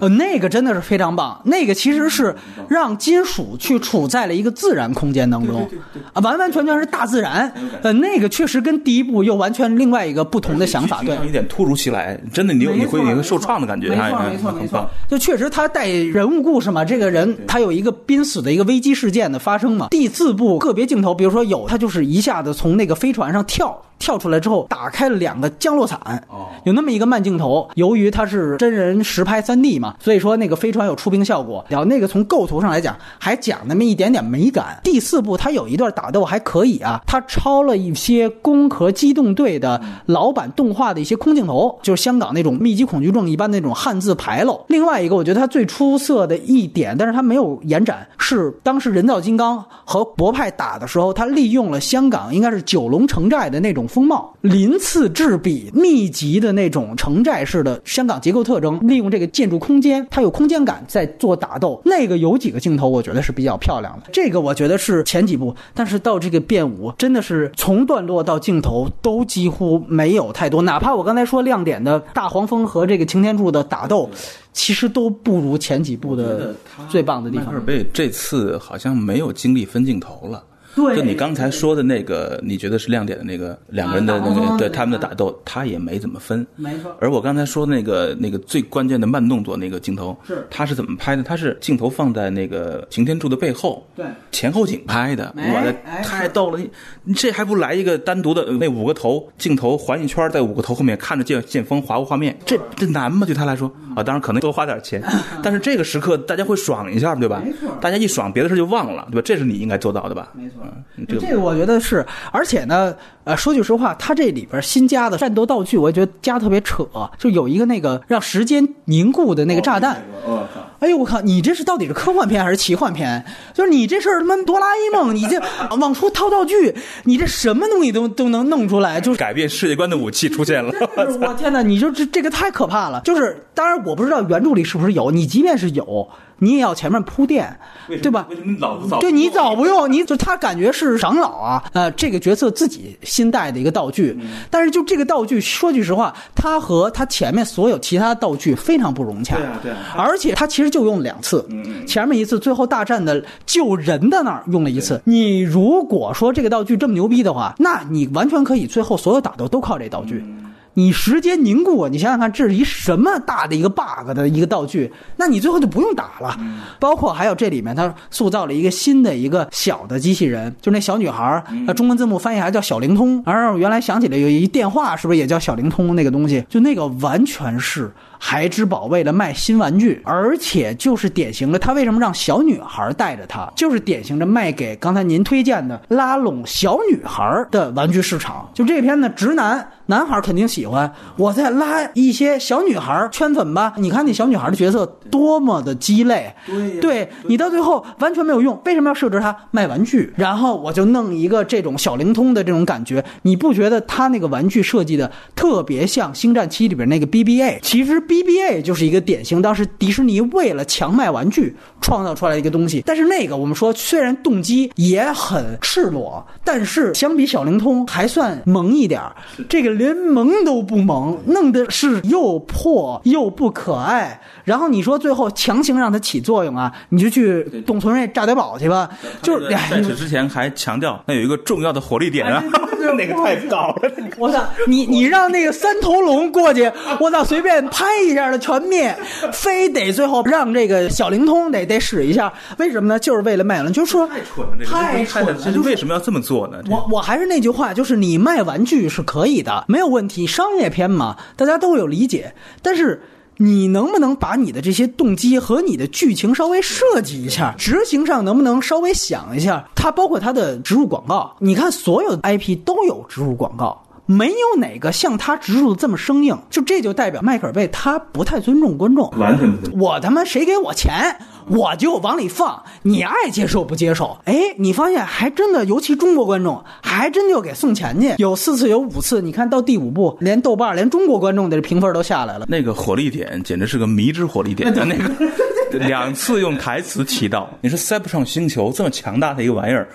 呃，那个真的是非常棒，那个其实是让金属去处在了一个自然空间当中，啊，完完全全是大自然。呃，那个确实跟第一部又完全另外一个不同的想法，对。有点突如其来，真的你有你会你会受创的感觉，没错哎没错没错就确实他带人物故事嘛，这个人他有一个濒死的一个危机事件的发生嘛。第四部个别镜头，比如说有他就是一下子从那个飞船上跳。跳出来之后，打开了两个降落伞，哦有那么一个慢镜头。由于它是真人实拍三 D 嘛，所以说那个飞船有出兵效果。然后那个从构图上来讲，还讲那么一点点美感。第四部它有一段打斗还可以啊，它抄了一些《攻壳机动队》的老版动画的一些空镜头，就是香港那种密集恐惧症一般那种汉字牌楼。另外一个，我觉得它最出色的一点，但是它没有延展，是当时人造金刚和博派打的时候，它利用了香港应该是九龙城寨的那种风貌，鳞次栉比、密集的那种城寨式的香港结构特征，利用这个建筑空间，它有空间感在做打斗。那个有几个镜头，我觉得是比较漂亮的。这个我觉得是前几部，但是到这个变五，真的是从段落到镜头都几乎没有太多，哪怕我刚才说亮点的大黄蜂和这个擎天柱的打斗，其实都不如前几部的最棒的地方迈克尔。贝这次好像没有精力分镜头了。对就你刚才说的那个，你觉得是亮点的那个两个人的那个，啊对他们的打斗，他也没怎么分。没错而我刚才说那个那个最关键的慢动作那个镜头，是他是怎么拍的？他是镜头放在那个擎天柱的背后，对前后景拍的，哎我的哎太逗了！你你这还不来一个单独的呃那五个头镜头环一圈，在五个头后面看着剑剑锋划过画面，这这难吗？对他来说啊，当然可能多花点钱，但是这个时刻大家会爽一下，对吧？没错大家一爽，别的事就忘了，对吧？这是你应该做到的吧？没错嗯，这这个我觉得是，而且呢，呃，说句实话，它这里边新加的战斗道具，我觉得加特别扯，就有一个那个让时间凝固的那个炸弹。我靠！哎呦我靠！你这是到底是科幻片还是奇幻片？就是你这事儿他妈哆啦 A 梦，你这 往出掏道具，你这什么东西都都能弄出来，就是。改变世界观的武器出现了，就是我天哪！你就这这个太可怕了。就是当然我不知道原著里是不是有，你即便是有，你也要前面铺垫，对吧？为什么你老不早？对你早不用，你就他感觉是长老啊，呃，这个角色自己新带的一个道具，嗯但是就这个道具，说句实话，他和他前面所有其他道具非常不融洽，对啊对啊而且他其实就用两次，嗯前面一次，最后大战的救人的那儿用了一次。你如果说这个道具这么牛逼的话，那你完全可以最后所有打斗都靠这道具。嗯你时间凝固啊！你想想看，这是一什么大的一个 bug 的一个道具？那你最后就不用打了。嗯包括还有这里面，他塑造了一个新的一个小的机器人，就那小女孩儿，嗯呃，中文字幕翻译还叫小灵通。而我原来想起来有一电话，是不是也叫小灵通那个东西？就那个完全是孩之宝为了卖新玩具，而且就是典型的，他为什么让小女孩带着他，就是典型的卖给刚才您推荐的拉拢小女孩的玩具市场。就这片呢，直男男孩肯定喜欢，我再拉一些小女孩圈粉吧。你看那小女孩的角色多么的鸡肋，对你到最后完全没有用。为什么要设置它卖玩具？然后我就弄一个这种小灵通的这种感觉，你不觉得他那个玩具设计的特别像《星战七》里边那个 BBA？其实 BB-8 就是一个典型，当时迪士尼为了强卖玩具创造出来的一个东西。但是那个我们说，虽然动机也很赤裸，但是相比小灵通还算萌一点儿。这个连萌都不萌，弄的是又破又不可爱。然后你说最后强行让它起作用啊，你就去董存瑞炸碉堡去吧。就是哎在此之前还强调那有一个重要的火力点啊，那个太高了。我操！你你让那个三头龙过去，我操，随便拍一下的全灭，非得最后让这个小灵通得得使一下，为什么呢？就是为了卖了，就是说太蠢了，这个太蠢了，这是为什么要这么做呢？我我还是那句话，就是你卖玩具是可以的，没有问题，商业片嘛，大家都有理解。但是你能不能把你的这些动机和你的剧情稍微设计一下，执行上能不能稍微想一下？它包括它的植入广告，你看所有的 IP 都有植入广告。没有哪个像他植入的这么生硬，就这就代表迈克尔贝他不太尊重观众，完全不对。我他妈谁给我钱，我就往里放，你爱接受不接受？哎，你发现还真的，尤其中国观众，还真就给送钱去，有四次，有五次。你看到第五部，连豆瓣连中国观众的评分都下来了。那个火力点简直是个迷之火力点，那个。两次用台词提到，你说塞不上星球这么强大的一个玩意儿，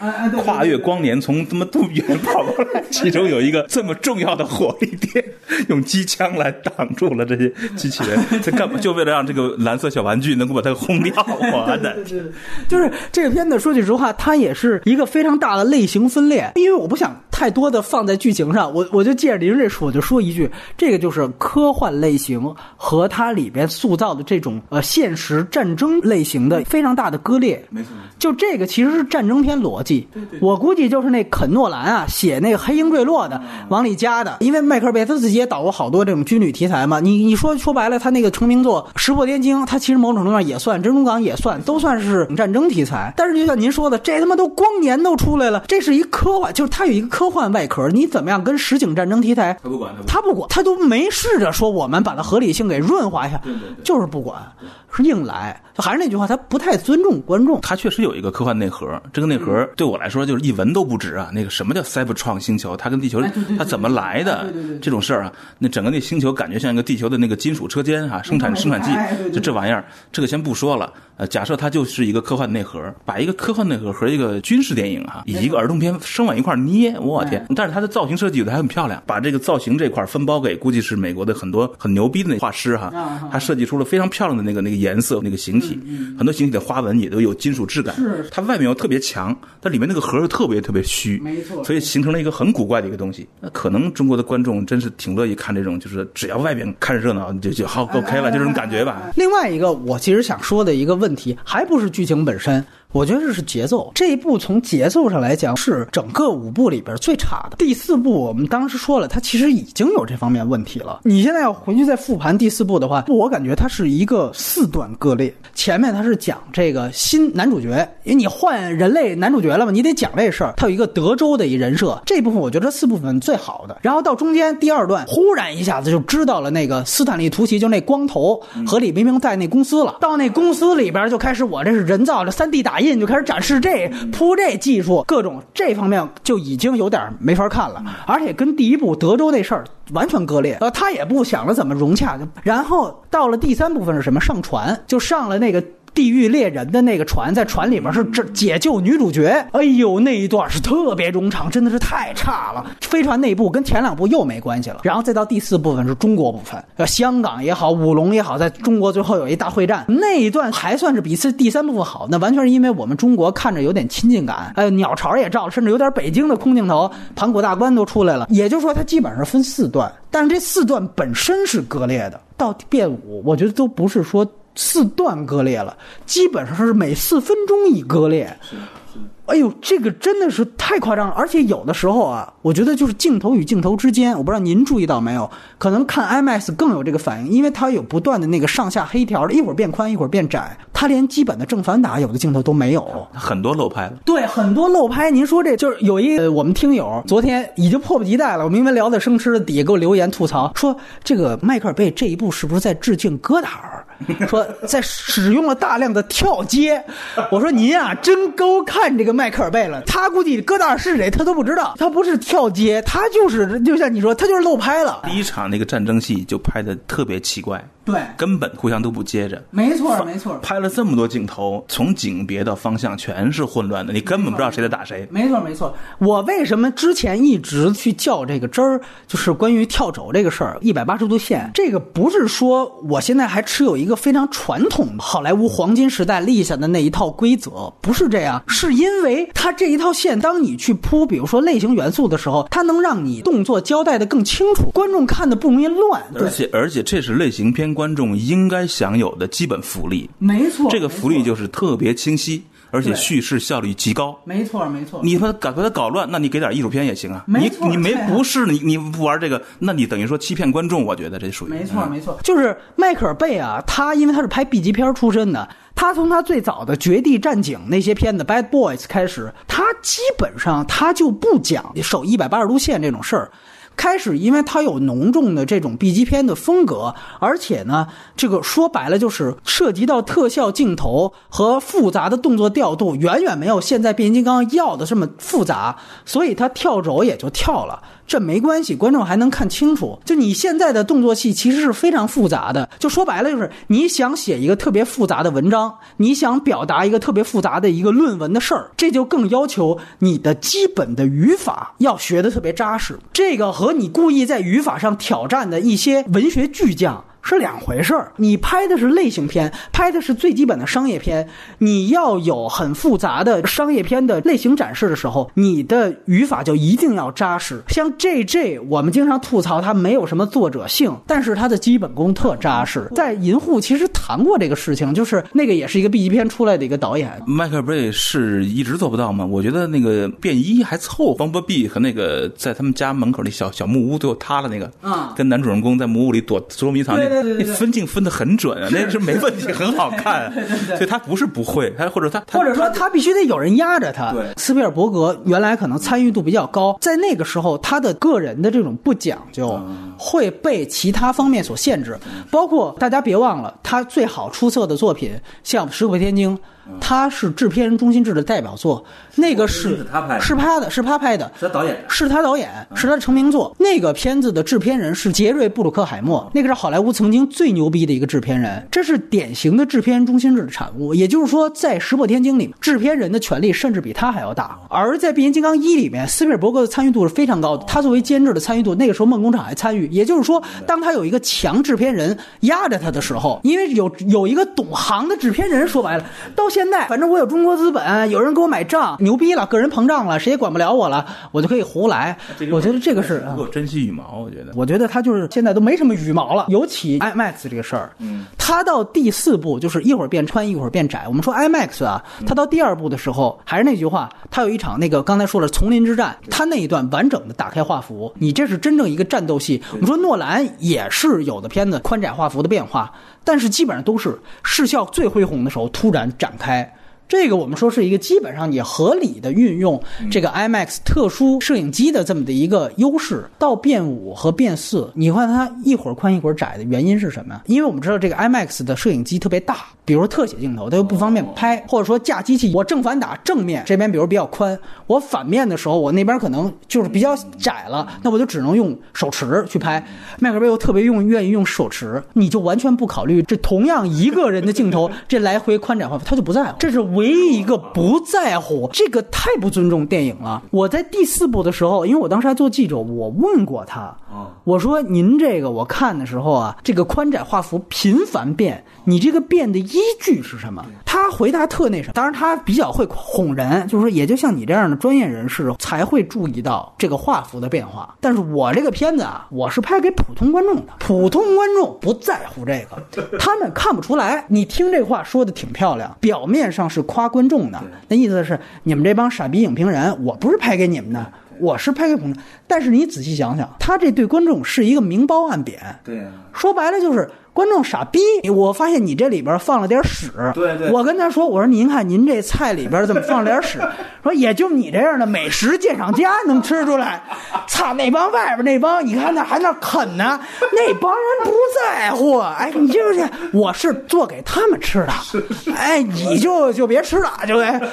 跨越光年从他妈这么远跑过来，其中有一个这么重要的火力点，用机枪来挡住了这些机器人，这干嘛？就为了让这个蓝色小玩具能够把它轰掉？我的天！就是这个片子，说句实话，它也是一个非常大的类型分裂，因为我不想太多的放在剧情上，我我就借着您这说，我就说一句，这个就是科幻类型和它里边塑造的这种呃现实战。战争类型的非常大的割裂，没错，就这个其实是战争片逻辑。我估计就是那肯诺兰啊写那个《黑鹰坠落》的往里加的，因为迈克尔贝他自己也导过好多这种军旅题材嘛。你你说说白了，他那个成名作《石破天惊》，他其实某种程度上也算，珍珠港也算，都算是战争题材。但是就像您说的，这他妈都光年都出来了，这是一科幻，就是它有一个科幻外壳，你怎么样跟实景战争题材？他不管，他不管，他都没试着说我们把它合理性给润滑一下，就是不管。是硬来，就还是那句话，他不太尊重观众。他确实有一个科幻内核，这个内核对我来说就是一文都不值啊。那个什么叫 Cybertron 星球？它跟地球它怎么来的？这种事儿啊，那整个那星球感觉像一个地球的那个金属车间啊，生产生产剂，就这玩意儿，这个先不说了。呃，假设它就是一个科幻内核，把一个科幻内核和一个军事电影啊，以一个儿童片生往一块捏，我天！但是它的造型设计有的还很漂亮，把这个造型这块分包给估计是美国的很多很牛逼的那画师哈，他设计出了非常漂亮的那个那个。颜色那个形体，很多形体的花纹也都有金属质感。是它外面又特别强，它里面那个核又特别特别虚，没错。所以形成了一个很古怪的一个东西。那可能中国的观众真是挺乐意看这种，就是只要外边看热闹就就好 OK 了，就这种感觉吧。另外一个，我其实想说的一个问问题，还不是剧情本身。我觉得这是节奏，这一部从节奏上来讲是整个五部里边最差的。第四部我们当时说了，它其实已经有这方面问题了。你现在要回去再复盘第四部的话，我感觉它是一个四段割裂。前面它是讲这个新男主角，因为你换人类男主角了嘛，你得讲这事儿。它有一个德州的一人设，这部分我觉得四部分最好的。然后到中间第二段，忽然一下子就知道了那个斯坦利·图奇，就那光头和李冰冰在那公司了。到那公司里边就开始，我这是人造的三 D 打。印就开始展示这铺这技术，各种这方面就已经有点没法看了，而且跟第一部德州那事儿完全割裂。呃，他也不想着怎么融洽，然后到了第三部分是什么？上船就上了那个。地狱猎人的那个船，在船里面是这解救女主角。哎呦，那一段是特别冗长，真的是太差了。飞船内部跟前两部又没关系了。然后再到第四部分是中国部分，香港也好，五龙也好，在中国最后有一大会战，那一段还算是比次第三部分好。那完全是因为我们中国看着有点亲近感，哎，鸟巢也照，甚至有点北京的空镜头，盘古大观都出来了。也就是说，它基本上分四段，但是这四段本身是割裂的。到变五，我觉得都不是说。四段割裂了，基本上是每四分钟一割裂。哎呦，这个真的是太夸张了！而且有的时候啊，我觉得就是镜头与镜头之间，我不知道您注意到没有，可能看 IMAX 更有这个反应，因为它有不断的那个上下黑条，一会儿变宽，一会儿变窄，它连基本的正反打有的镜头都没有，很多漏拍了。对，很多漏拍。您说这就是有一我们听友昨天已经迫不及待了，我明明聊的生吃的，底下给我留言吐槽说，这个迈克尔贝这一部是不是在致敬戈达尔？说在使用了大量的跳接，我说您啊真高看这个迈克尔贝了，他估计戈达尔是谁他都不知道，他不是跳接，他就是就像你说，他就是漏拍了。第一场那个战争戏就拍的特别奇怪。对，根本互相都不接着。没错，没错。拍了这么多镜头，从景别的方向全是混乱的，你根本不知道谁在打谁。没错，没错。我为什么之前一直去较这个真儿，就是关于跳轴这个事儿，一百八十度线，这个不是说我现在还持有一个非常传统好莱坞黄金时代立下的那一套规则，不是这样，是因为它这一套线，当你去铺，比如说类型元素的时候，它能让你动作交代的更清楚，观众看的不容易乱。而且，而且这是类型片。观众应该享有的基本福利，没错，这个福利就是特别清晰，而且叙事效率极高。没错，没错。你把搞把它搞乱，那你给点艺术片也行啊。没错，你没不是你你不玩这个，那你等于说欺骗观众。我觉得这属于没错，没错。就是迈克尔贝啊，他因为他是拍 B 级片出身的，他从他最早的《绝地战警》那些片子《Bad Boys》开始，他基本上他就不讲守一百八十度线这种事儿。开始，因为它有浓重的这种 B 级片的风格，而且呢，这个说白了就是涉及到特效镜头和复杂的动作调度，远远没有现在变形金刚要的这么复杂，所以它跳轴也就跳了。这没关系，观众还能看清楚。就你现在的动作戏其实是非常复杂的，就说白了就是你想写一个特别复杂的文章，你想表达一个特别复杂的一个论文的事儿，这就更要求你的基本的语法要学的特别扎实。这个和你故意在语法上挑战的一些文学巨匠。是两回事儿。你拍的是类型片，拍的是最基本的商业片，你要有很复杂的商业片的类型展示的时候，你的语法就一定要扎实。像 J J，我们经常吐槽他没有什么作者性，但是他的基本功特扎实。在银护其实谈过这个事情，就是那个也是一个 B 级片出来的一个导演，迈克尔贝是一直做不到吗？我觉得那个便衣还凑，邦波比和那个在他们家门口那小小木屋最后塌了那个，啊，跟男主人公在木屋里躲捉迷藏那。那分镜分的很准啊，那是没问题，很好看。所以他不是不会，他或者他或者说他必须得有人压着他。对，斯皮尔伯格原来可能参与度比较高，在那个时候他的个人的这种不讲究会被其他方面所限制，包括大家别忘了他最好出色的作品，像《石破天惊》。他是制片人中心制的代表作，那个是是他拍的。是他的，是他拍的，是他导演的。是他导演，是他的成名作。那个片子的制片人是杰瑞·布鲁克海默，那个是好莱坞曾经最牛逼的一个制片人，这是典型的制片人中心制的产物。也就是说，在《石破天惊》里，制片人的权力甚至比他还要大；而在《变形金刚一》里面，斯皮尔伯格的参与度是非常高的，他作为监制的参与度，那个时候梦工厂还参与。也就是说，当他有一个强制片人压着他的时候，因为有有一个懂行的制片人，说白了，到现在反正我有中国资本，有人给我买账，牛逼了，个人膨胀了，谁也管不了我了，我就可以胡来。我觉得这个是不够珍惜羽毛，我觉得。我觉得他就是现在都没什么羽毛了，尤其 IMAX 这个事儿，嗯，他到第四部就是一会儿变宽一会儿变窄。我们说 IMAX 啊，他到第二部的时候还是那句话，他有一场那个刚才说了丛林之战，他那一段完整的打开画幅，你这是真正一个战斗戏。我们说诺兰也是有的片子宽窄画幅的变化，但是基本上都是视效最恢宏的时候突然展开。这个我们说是一个基本上也合理的运用这个 IMAX 特殊摄影机的这么的一个优势。到变五和变四，你看它一会儿宽一会儿窄的原因是什么呀？因为我们知道这个 IMAX 的摄影机特别大，比如说特写镜头，它又不方便拍，或者说架机器，我正反打正面这边比如比较宽，我反面的时候我那边可能就是比较窄了，那我就只能用手持去拍。迈克尔贝又特别用愿意用手持，你就完全不考虑这同样一个人的镜头，这来回宽窄画幅他就不在乎，这是唯一一个不在乎，这个太不尊重电影了。我在第四部的时候，因为我当时还做记者，我问过他，我说您这个我看的时候啊，这个宽窄画幅频繁变，你这个变的依据是什么？他回答特那什么，当然他比较会哄人，就是说也就像你这样的专业人士才会注意到这个画幅的变化。但是我这个片子啊，我是拍给普通观众的，普通观众不在乎这个，他们看不出来。你听这话说的挺漂亮，表面上是夸观众的，那意思是你们这帮傻逼影评人，我不是拍给你们的。我是拍给普通，但是你仔细想想，他这对观众是一个明褒暗贬。对呀、说白了就是观众傻逼。我发现你这里边放了点屎，对对我跟他说，我说您看您这菜里边怎么放了点屎？说也就你这样的美食鉴赏家能吃出来。操，那帮外边那帮，你看那还那啃呢，那帮人不在乎。哎，你就是我是做给他们吃的，哎，你就就别吃了，就哎。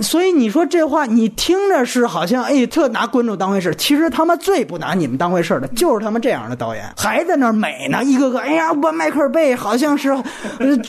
所以你说这话，你听着是好像哎特拿观众当回事，其实他妈最不拿你们当回事的，就是他妈这样的导演，还在那美呢，一个个哎呀，我迈克尔贝好像是，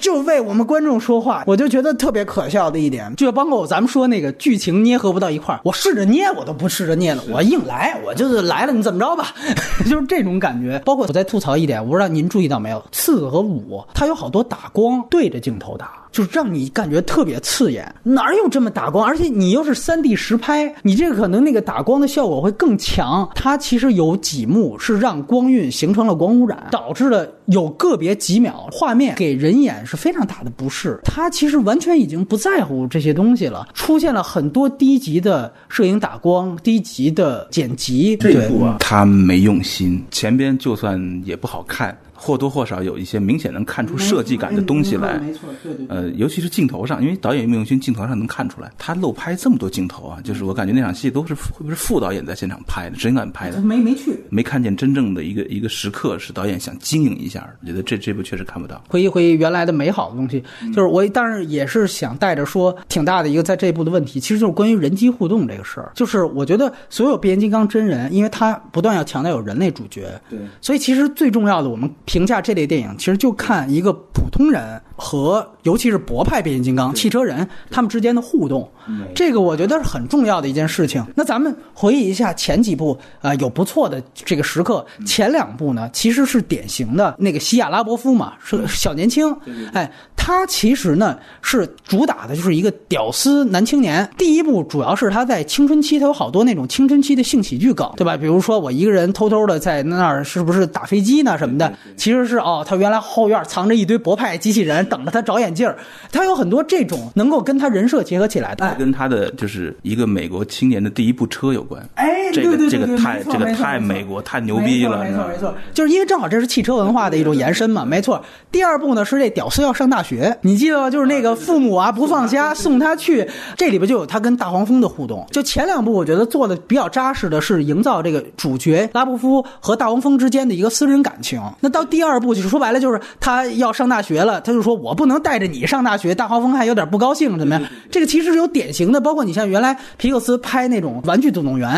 就为我们观众说话，我就觉得特别可笑的一点，就包括咱们说那个剧情捏合不到一块儿，我试着捏我都不试着捏了，我硬来，我就是来了，你怎么着吧，就是这种感觉。包括我再吐槽一点，我不知道您注意到没有，四和五它有好多打光对着镜头打。就是让你感觉特别刺眼，哪有这么打光？而且你又是三 D 实拍，你这个可能那个打光的效果会更强。它其实有几幕是让光晕形成了光污染，导致了有个别几秒画面给人眼是非常大的不适。他其实完全已经不在乎这些东西了，出现了很多低级的摄影打光、低级的剪辑。这一部啊，他没用心，前边就算也不好看，或多或少有一些明显能看出设计感的东西来。没错，对对。呃，尤其是镜头上，因为导演用心，镜头上能看出来，他漏拍这么多镜头啊，就是我感觉那场戏都是会不会是副导演在现场拍的，真敢拍的。没没去，没看见真正的一个一个时刻是导演想经营一下，我觉得这这部确实看不到。回忆回忆原来的美好的东西，就是我但是也是想带着说挺大的一个在这一部的问题，其实就是关于人机互动这个事儿。就是我觉得所有变形金刚真人，因为他不断要强调有人类主角，对，所以其实最重要的，我们评价这类电影，其实就看一个普通人和尤其是博派变形金刚、汽车人他们之间的互动，这个我觉得是很重要的一件事情。那咱们回忆一下前几部啊、有不错的这个时刻，前两部呢其实是典型的那个西亚拉伯夫嘛，是个小年轻，哎，他其实呢是主打的就是一个屌丝男青年。第一部主要是他在青春期，他有好多那种青春期的性喜剧梗，对吧？比如说我一个人偷偷的在那儿是不是打飞机呢什么的，其实是哦，他原来后院藏着一堆博派机器人，等着他找眼镜儿。他有很多这种能够跟他人设结合起来的。哎跟他的就是一个美国青年的第一部车有关。哎，这个对对对对这个太这个太美国太牛逼了，没错没错，就是因为正好这是汽车文化的一种延伸嘛，没错。第二部呢是这屌丝要上大学，你记得吗？就是那个父母啊不放家送他去，这里边就有他跟大黄蜂的互动。就前两部我觉得做的比较扎实的是营造这个主角拉布夫和大黄蜂之间的一个私人感情。那到第二部就是说白了就是他要上大学了，他就说我不能带着你上大学，大黄蜂还有点不高兴，怎么样？这个其实有典型的，包括你像原来皮克斯拍那种《玩具总动员》。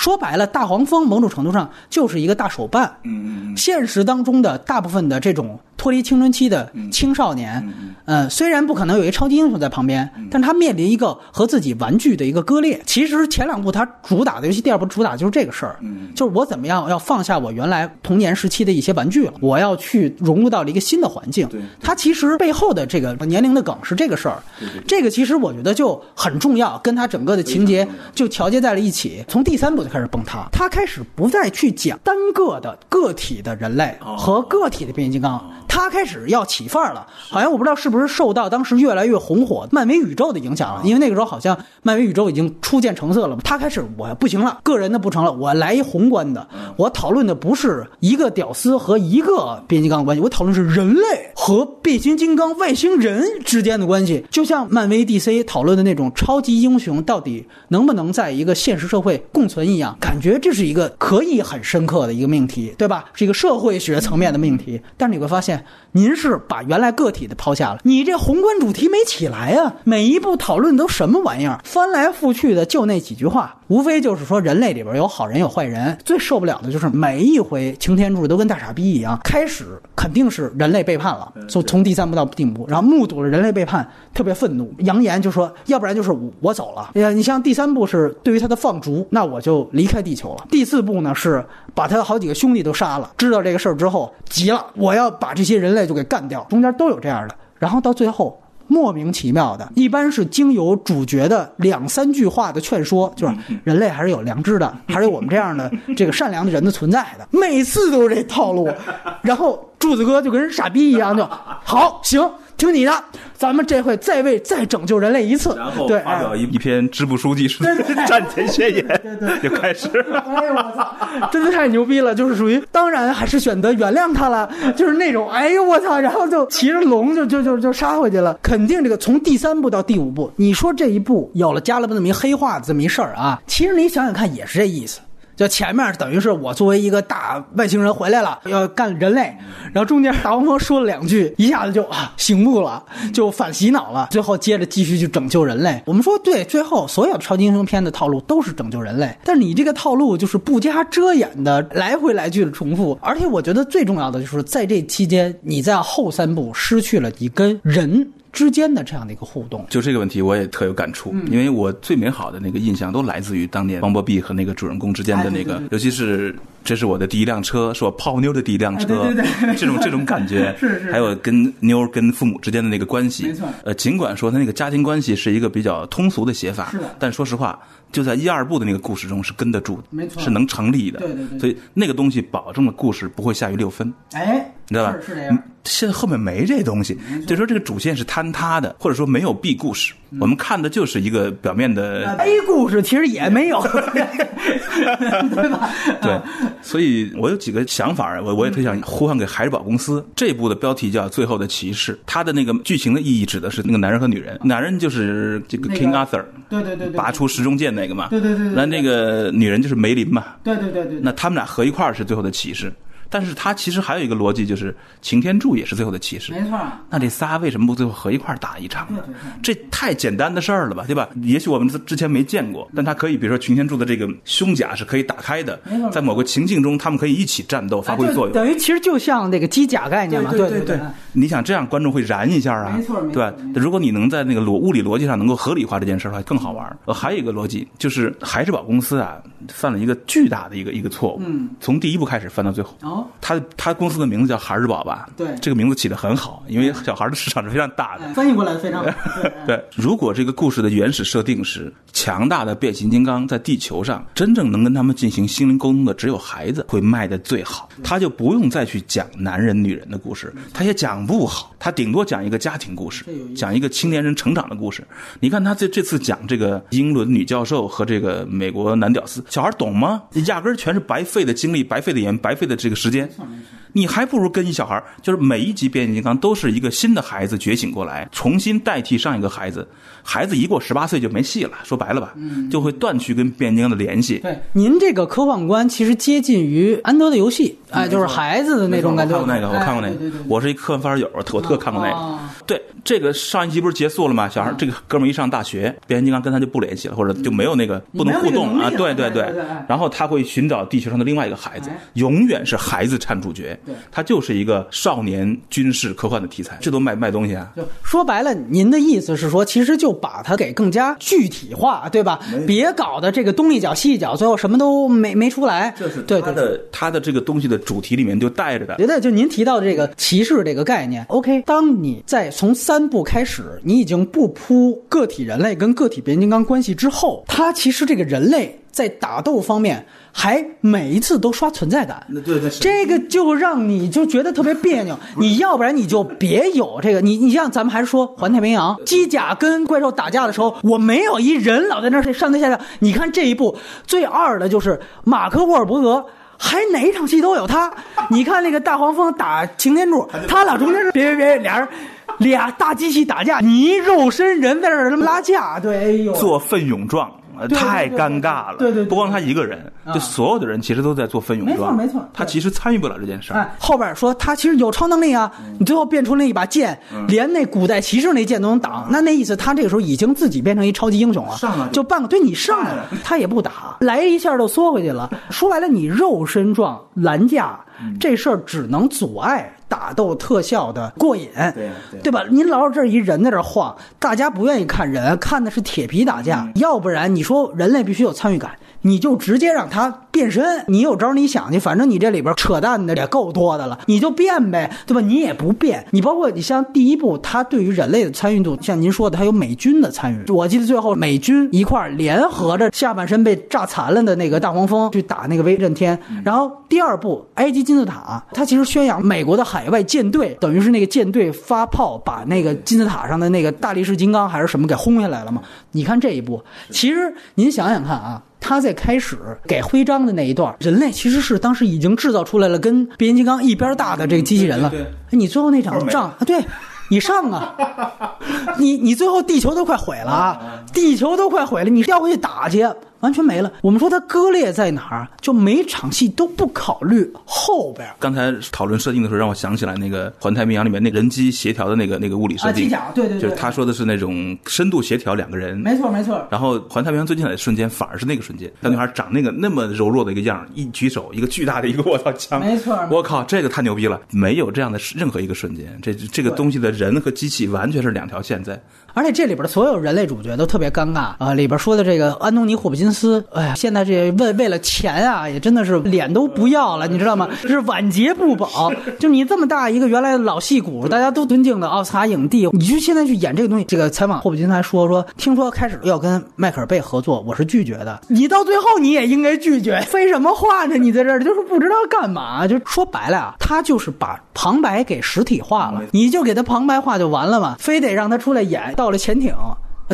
说白了，大黄蜂某种程度上就是一个大手办。嗯嗯现实当中的大部分的这种脱离青春期的青少年，呃，虽然不可能有一超级英雄在旁边，但他面临一个和自己玩具的一个割裂。其实前两部他主打的，尤其第二部主打就是这个事儿，就是我怎么样要放下我原来童年时期的一些玩具了，我要去融入到了一个新的环境。对它其实背后的这个年龄的梗是这个事儿，这个其实我觉得就很重要，跟他整个的情节就调节在了一起。从第三部就开始崩塌，他开始不再去讲单个的个体的人类和个体的变形金刚。他开始要起范儿了，好像我不知道是不是受到当时越来越红火漫威宇宙的影响了，因为那个时候好像漫威宇宙已经初见成色了嘛。他开始我不行了，个人的不成了，我来一宏观的，我讨论的不是一个屌丝和一个变形金刚的关系，我讨论是人类和变形金刚外星人之间的关系，就像漫威 DC 讨论的那种超级英雄到底能不能在一个现实社会共存一样，感觉这是一个可以很深刻的一个命题，对吧？是一个社会学层面的命题。但是你会发现，您是把原来个体的抛下了，你这宏观主题没起来啊！每一步讨论都什么玩意儿，翻来覆去的就那几句话，无非就是说人类里边有好人有坏人。最受不了的就是每一回擎天柱都跟大傻逼一样，开始肯定是人类背叛了，从从第三部到第五部，然后目睹了人类背叛，特别愤怒，扬言就说，要不然就是我我走了。哎呀，你像第三部是对于他的放逐，那我就离开地球了。第四部呢是把他的好几个兄弟都杀了，知道这个事儿之后急了，我要把这些人类就给干掉。中间都有这样的，然后到最后。莫名其妙的，一般是经由主角的两三句话的劝说，就是人类还是有良知的，还是有我们这样的这个善良的人的存在的，每次都是这套路。然后柱子哥就跟人傻逼一样，就好行，听你的，咱们这回再为再拯救人类一次。然后对，发表一一篇支部书记是 战前宣言，就开始。哎呦我操，真的太牛逼了！就是属于，当然还是选择原谅他了，就是那种，哎呦我操，然后就骑着龙就就就就杀回去了。肯定这个从第三部到第五部，你说这一部有了加了这么一黑化这么一事儿啊，其实你想想看也是这意思。就前面等于是我作为一个大外星人回来了，要干人类，然后中间大黄蜂说了两句，一下子就啊醒悟了，就反洗脑了，最后接着继续去拯救人类。我们说对，最后所有超级英雄片的套路都是拯救人类，但你这个套路就是不加遮掩的来回来去的重复，而且我觉得最重要的就是在这期间，你在后三部失去了你跟人之间的这样的一个互动。就这个问题，我也特有感触，嗯。因为我最美好的那个印象都来自于当年王伯碧和那个主人公之间的那个，哎对对尤其是这是我的第一辆车，是我泡妞的第一辆车，这种这种感觉，是是。还有跟妞儿跟父母之间的那个关系，没错。呃，尽管说他那个家庭关系是一个比较通俗的写法，是。的但说实话。就在一二部的那个故事中是跟得住的，没错。是能成立的，对对对。所以那个东西保证了故事不会下于六分，哎，你知道吧？是是这样。现在后面没这东西，就说这个主线是坍塌的，或者说没有 B 故事，我们看的就是一个表面的 A 故事，其实也没有，对吧？对，所以我有几个想法，我我也特想呼唤给海之宝公司。这部的标题叫《最后的骑士》，它的那个剧情的意义指的是那个男人和女人，男人就是这个 King Arthur，对对对对，拔出时钟剑那个嘛，对对对对，那那个女人就是梅林嘛，对对对对，那他们俩合一块儿是最后的骑士。但是他其实还有一个逻辑，就是擎天柱也是最后的骑士。没错。那这仨为什么不最后合一块打一场呢？这太简单的事儿了吧，对吧？也许我们之前没见过，但他可以，比如说擎天柱的这个胸甲是可以打开的，在某个情境中，他们可以一起战斗，发挥作用。等于其实就像那个机甲概念嘛，对对对。你想这样，观众会燃一下啊，没错，对吧？如果你能在那个逻物理逻辑上能够合理化这件事儿的话，更好玩。呃，还有一个逻辑就是海之宝公司啊，犯了一个巨大的一个一个错误。嗯。从第一部开始犯到最后。哦。他他。公司的名字叫孩之宝吧？对，这个名字起的很好，因为小孩的市场是非常大的。翻译过来非常好。对，如果这个故事的原始设定是强大的变形金刚在地球上，真正能跟他们进行心灵沟通的只有孩子，会卖的最好。他就不用再去讲男人女人的故事，他也讲不好，他顶多讲一个家庭故事，讲一个青年人成长的故事。你看他这这次讲这个英伦女教授和这个美国男屌丝，小孩懂吗？压根儿全是白费的精力，白费的眼，白费的这个时间。你还不如跟一小孩就是每一集变形金刚都是一个新的孩子觉醒过来，重新代替上一个孩子。孩子一过十八岁就没戏了，说白了吧，就会断去跟变形金刚的联系。对，您这个科幻观其实接近于安德的游戏，哎，就是孩子的那种感觉。我看过那个，我看过那个，我是一科幻发烧友，我特看过那个。对，这个上一集不是结束了吗？小孩这个哥们一上大学，变形金刚跟他就不联系了，或者就没有那个不能互动啊。对对对，然后他会寻找地球上的另外一个孩子，永远是孩子占主角。对，他就是一个少年军事科幻的题材，这都卖卖东西啊。就说白了，您的意思是说，其实就把它给更加具体化，对吧？别搞的这个东一脚西一脚，最后什么都没没出来。这是他的他的这个东西的主题里面就带着的。觉得就您提到的这个骑士这个概念，OK，当你在从三部开始，你已经不铺个体人类跟个体变形金刚关系之后，他其实这个人类在打斗方面。还每一次都刷存在感，对对，这个就让你就觉得特别别扭。你要不然你就别有这个，你你像咱们还是说环太平洋机甲跟怪兽打架的时候，我没有一人老在那上蹿下跳。你看这一部最二的就是马克沃尔伯格，还哪一场戏都有他。你看那个大黄蜂打擎天柱，他俩中间别别别俩人俩大机器打架，你肉身人在这儿拉架，对，哎呦，做奋勇状。太尴尬了，对对，不光他一个人，就所有的人其实都在做奋勇状，没错没错，他其实参与不了这件事儿。后边说他其实有超能力啊，你最后变出那一把剑，连那古代骑士那剑都能挡，那那意思他这个时候已经自己变成一超级英雄了，上就半个对你上来了，他也不打，来一下就缩回去了。说白了，你肉身状拦架这事儿只能阻碍。打斗特效的过瘾，对对吧？您老是这一人在这晃，大家不愿意看人，看的是铁皮打架。要不然你说人类必须有参与感，你就直接让他变身，你有招你想去，反正你这里边扯淡的也够多的了，你就变呗，对吧？你也不变，你包括你像第一部，他对于人类的参与度，像您说的，他有美军的参与。我记得最后美军一块联合着下半身被炸残了的那个大黄蜂去打那个威震天，然后第二部埃及金字塔，他其实宣扬美国的海。海外舰队等于是那个舰队发炮把那个金字塔上的那个大力士金刚还是什么给轰下来了嘛？你看这一步，其实您想想看啊，他在开始给徽章的那一段，人类其实是当时已经制造出来了跟变形金刚一边大的这个机器人了。你最后那场仗啊，对，你上啊，你你最后地球都快毁了啊，地球都快毁了，你掉回去打去。完全没了。我们说它割裂在哪儿？就每场戏都不考虑后边。刚才讨论设定的时候，让我想起来那个《环太平洋》里面那人机协调的那个那个物理设定。机甲，对对对，就是他说的是那种深度协调两个人。没错没错。然后《环太平洋》最精彩的瞬间反而是那个瞬间，小女孩长那个那么柔弱的一个样，一举手一个巨大的一个我操枪。没错。我靠，这个太牛逼了！没有这样的任何一个瞬间，这这个东西的人和机器完全是两条线在。而且这里边的所有人类主角都特别尴尬啊！里边说的这个安东尼·霍普金金斯，哎呀，现在这为为了钱啊，也真的是脸都不要了，你知道吗？是晚节不保。就你这么大一个原来的老戏骨，大家都尊敬的奥斯卡影帝，你就现在去演这个东西。这个采访霍普金斯还说说，听说开始要跟迈克尔贝合作，我是拒绝的。你到最后你也应该拒绝，废什么话呢？你在这儿就是不知道干嘛。就说白了啊，他就是把旁白给实体化了，你就给他旁白化就完了嘛，非得让他出来演。到了潜艇。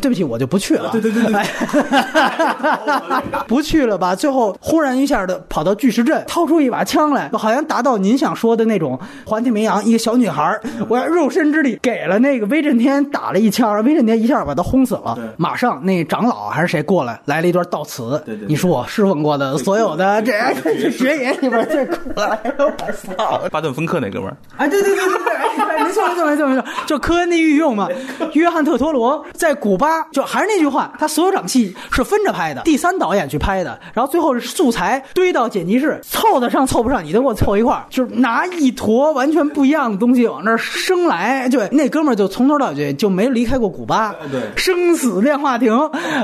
对不起，我就不去了。对对对对，不去了吧？最后忽然一下的跑到巨石阵，掏出一把枪来，好像达到您想说的那种环太平洋一个小女孩，我要肉身之力给了那个威震天打了一枪，威震天一下把他轰死了。马上那长老还是谁过来来了一段悼词。对对，你是我侍奉过的所有的这学爷里边最苦了。我操，巴顿芬克那哥们儿。啊，对对对对对，没错没错没错没错，就科恩的御用嘛，约翰特托罗在古巴。就还是那句话，他所有场戏是分着拍的，第三导演去拍的，然后最后是素材堆到剪辑室，凑得上凑不上，你都给我凑一块儿，就是拿一坨完全不一样的东西往那儿生来。对，那哥们儿就从头到尾就没离开过古巴，对，生死变化亭，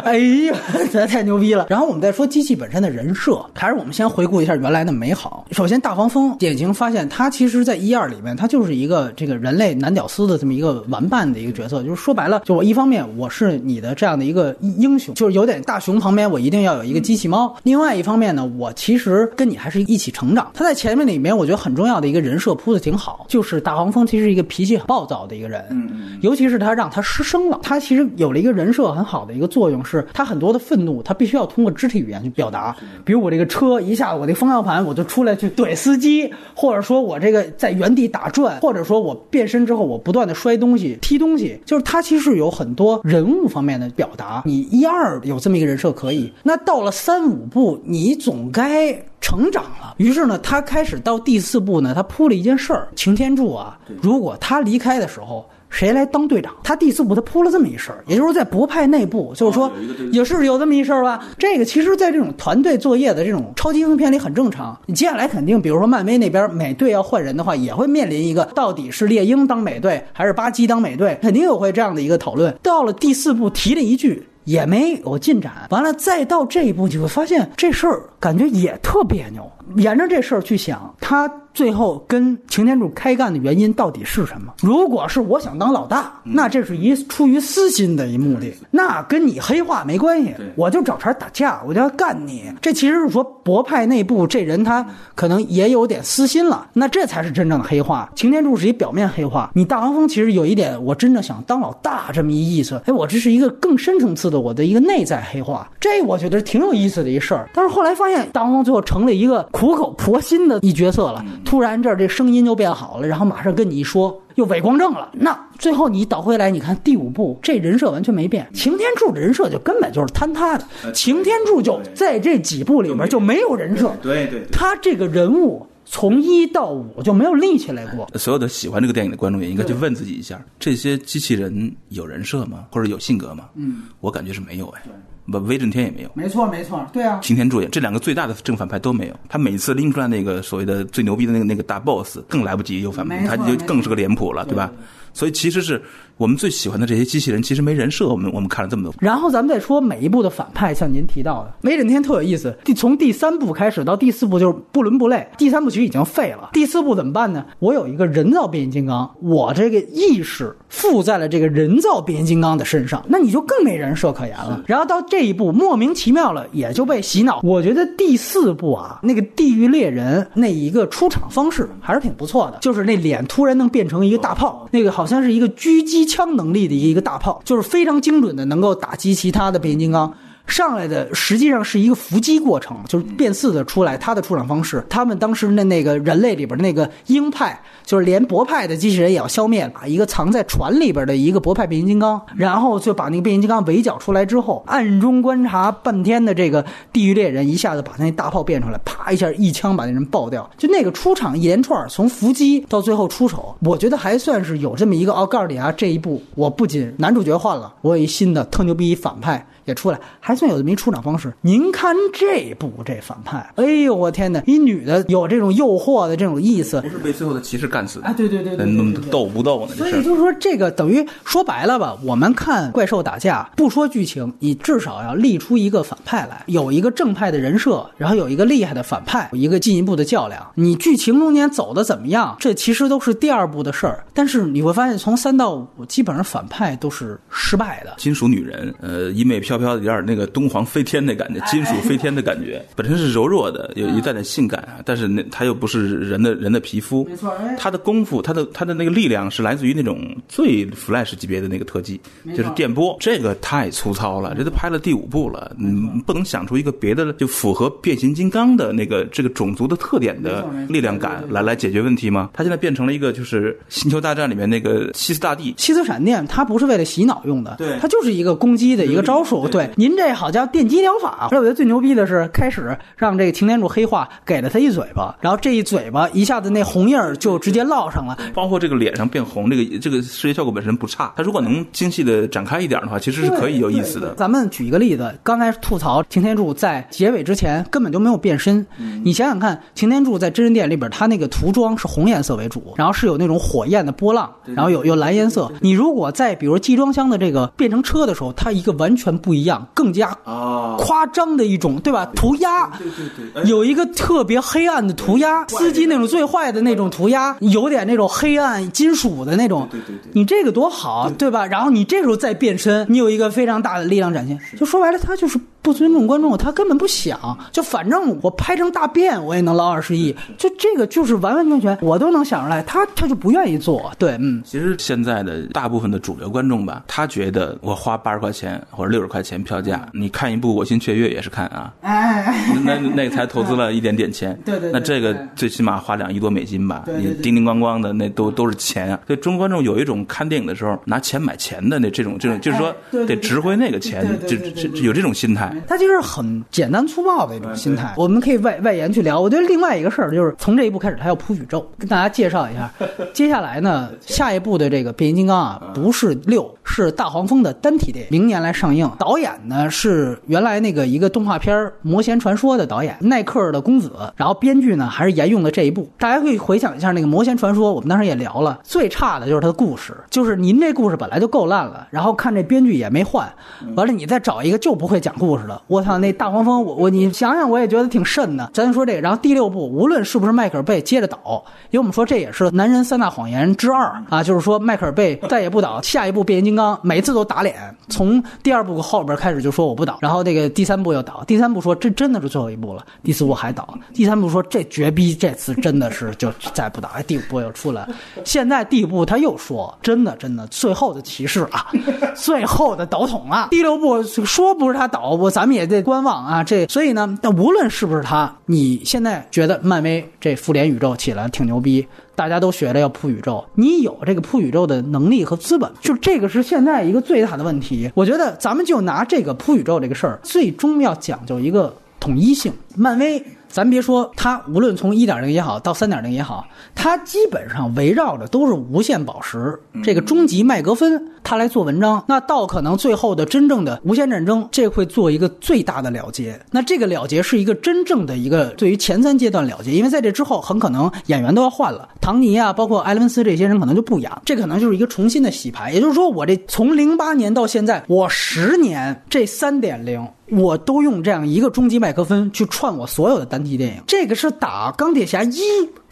哎呀，这 太牛逼了。然后我们再说机器本身的人设，还是我们先回顾一下原来的美好。首先，大黄蜂典型发现，他其实在一二里面，他就是一个这个人类男屌丝的这么一个玩伴的一个角色，就是说白了，就我一方面我是。你的这样的一个英雄，就是有点大熊旁边，我一定要有一个机器猫。另外一方面呢，我其实跟你还是一起成长。他在前面里面，我觉得很重要的一个人设铺的挺好，就是大黄蜂其实一个脾气很暴躁的一个人，嗯嗯，尤其是他让他失声了，他其实有了一个人设很好的一个作用，是他很多的愤怒，他必须要通过肢体语言去表达。比如我这个车一下，我这方向盘我就出来去怼司机，或者说我这个在原地打转，或者说我变身之后我不断的摔东西、踢东西，就是他其实有很多人物。方面的表达，你一二有这么一个人设可以，那到了三五部，你总该成长了。于是呢，他开始到第四部呢，他铺了一件事儿：擎天柱啊，如果他离开的时候。谁来当队长？他第四部他铺了这么一事儿，也就是在博派内部，就是说也是有这么一事儿吧。这个其实，在这种团队作业的这种超级英雄片里很正常。你接下来肯定，比如说漫威那边美队要换人的话，也会面临一个到底是猎鹰当美队还是巴基当美队，肯定有会这样的一个讨论。到了第四部提了一句，也没有进展。完了再到这一步，你会发现这事儿感觉也特别扭。沿着这事儿去想，他。最后跟擎天柱开干的原因到底是什么？如果是我想当老大，那这是一出于私心的一目的，那跟你黑化没关系。我就找茬打架，我就要干你。这其实是说博派内部这人他可能也有点私心了，那这才是真正的黑化。擎天柱是一表面黑化，你大黄蜂其实有一点，我真正想当老大这么一意思。哎，我这是一个更深层次的我的一个内在黑化，这我觉得挺有意思的一事儿。但是后来发现大黄蜂最后成了一个苦口婆心的一角色了。突然这儿这声音就变好了，然后马上跟你一说又伪光正了。那最后你倒回来，你看第五部这人设完全没变，擎天柱的人设就根本就是坍塌的。擎天柱就在这几部里面就没有人设，对对，他这个人物从一到五就没有立起来过。所有的喜欢这个电影的观众也应该去问自己一下：这些机器人有人设吗？或者有性格吗？嗯，我感觉是没有哎。不，威震天也没有，没错没错，对啊，擎天柱也，这两个最大的正反派都没有。他每次拎出来那个所谓的最牛逼的那个那个大 boss，更来不及有反派，他就更是个脸谱了，对吧？所以其实是我们最喜欢的这些机器人，其实没人设。我们我们看了这么多，然后咱们再说每一部的反派，像您提到的威震天特有意思。第从第三部开始到第四部就是不伦不类。第三部其实已经废了，第四部怎么办呢？我有一个人造变形金刚，我这个意识附在了这个人造变形金刚的身上，那你就更没人设可言了。然后到这一步莫名其妙了，也就被洗脑。我觉得第四部啊，那个地狱猎人那一个出场方式还是挺不错的，就是那脸突然能变成一个大炮，那个好。好像是一个狙击枪能力的一个大炮，就是非常精准的，能够打击其他的变形金刚。上来的实际上是一个伏击过程，就是变四的出来，他的出场方式，他们当时的那个人类里边那个鹰派，就是连博派的机器人也要消灭了，一个藏在船里边的一个博派变形金刚，然后就把那个变形金刚围剿出来之后，暗中观察半天的这个地狱猎人一下子把那大炮变出来，啪一下一枪把那人爆掉，就那个出场一连串从伏击到最后出手，我觉得还算是有这么一个。哦，告诉你啊，这一步我不仅男主角换了，我有一新的特牛逼反派也出来，还。算有这么一出场方式。您看这部这反派，哎呦我天哪，一女的有这种诱惑的这种意思不是被最后的骑士干死的啊！对对对对对对对斗不斗呢？所以就是说，这个等于说白了吧，我们看怪兽打架，不说剧情，你至少要立出一个反派来，有一个正派的人设，然后有一个厉害的反派，有一个进一步的较量。你剧情中间走的怎么样，这其实都是第二步的事儿。但是你会发现，从三到五，基本上反派都是失败的。金属女人，呃，衣袂飘飘的，有点那个敦煌飞天的感觉，金属飞天的感觉，本身是柔弱的，有一带点性感啊，但是那它又不是人的人的皮肤，没错他的功夫，他的他的那个力量是来自于那种最 Flash 级别的那个特技，就是电波，这个太粗糙了，这都拍了第五部了，嗯，不能想出一个别的就符合变形金刚的那个这个种族的特点的力量感来来解决问题吗？他现在变成了一个就是星球大战里面那个西斯大帝，七次闪电它不是为了洗脑用的，对它就是一个攻击的一个招数。对对，您这好叫电击疗法。而且我觉得最牛逼的是，开始让这个擎天柱黑化，给了他一嘴巴，然后这一嘴巴一下子那红印儿就直接烙上了。包括这个脸上变红，这个这个视觉效果本身不差。他如果能精细的展开一点的话，其实是可以有意思的。咱们举一个例子，刚才吐槽擎天柱在结尾之前根本就没有变身。你想想看，擎天柱在真人电影里边，他那个涂装是红颜色为主，然后是有那种火焰的波浪，然后有有蓝颜色。你如果在比如集装箱的这个变成车的时候，它一个完全不一样，更加啊，夸张的一种，对吧？涂鸦，对对对，有一个特别黑暗的涂鸦，司机那种最坏的那种涂鸦，有点那种黑暗金属的那种。对对对你这个多好，对吧？然后你这时候再变身，你有一个非常大的力量展现。就说白了，他就是不尊重观众，他根本不想。就反正我拍成大便，我也能捞二十亿。就这个就是完完全全，我都能想出来，他他就不愿意做。对，嗯。其实现在的大部分的主流观众吧，他觉得我花八十块钱或者六十块钱票价，你看一部《我心雀跃》也是看啊，哎，那那那才投资了一点点钱，对对对那这个最起码花两亿多美金吧，你叮叮咣咣的那都都是钱啊。所以中国观众有一种看电影的时候拿钱买钱的那这种这种，就是说得值回那个钱，就就有这种心态。他其实很简单粗暴的一种心态。我们可以外外延去聊。我觉得另外一个事儿就是从这一步开始，他要铺宇宙，跟大家介绍一下。接下来呢，下一步的这个变形金刚啊，不是六，是大黄蜂的单体电影，明年来上映。导演呢是原来那个一个动画片《魔仙传说》的导演耐克的公子，然后编剧呢还是沿用了这一部。大家可以回想一下那个《魔仙传说》，我们当时也聊了，最差的就是他的故事，就是您这故事本来就够烂了，然后看这编剧也没换，完了你再找一个就不会讲故事的，我操，那大黄蜂，我我你想想，我也觉得挺瘆的。咱说这个，然后第六部，无论是不是迈克尔贝接着导，因为我们说这也是《男人三大谎言》之二啊，就是说迈克尔贝再也不导，下一部变形金刚每次都打脸，从第二部后边开始就说我不导，然后这个第三部又导，第三部说这真的是最后一部了，第四部还导，第三部说这绝逼这次真的是就再不导，哎，第五部又出来，现在第五部他又说真的真的最后的骑士啊，最后的导筒啊，第六部说不是他导，我咱们也得观望啊，这所以呢，那无论是不是他，你现在觉得漫威这复联宇宙起来挺牛逼。大家都学着要铺宇宙，你有这个铺宇宙的能力和资本，就这个是现在一个最大的问题。我觉得咱们就拿这个铺宇宙这个事儿，最终要讲究一个统一性。漫威，咱别说它，无论从一点零也好，到三点零也好，它基本上围绕着都是无限宝石这个终极麦格芬，它来做文章。那到可能最后的真正的无限战争，这会做一个最大的了结。那这个了结是一个真正的一个对于前三阶段了结，因为在这之后很可能演员都要换了，唐尼啊，包括埃勒文斯这些人可能就不演，这可能就是一个重新的洗牌。也就是说，我这从零八年到现在，我十年这三点零。我都用这样一个终极麦克风去串我所有的单体电影，这个是打钢铁侠一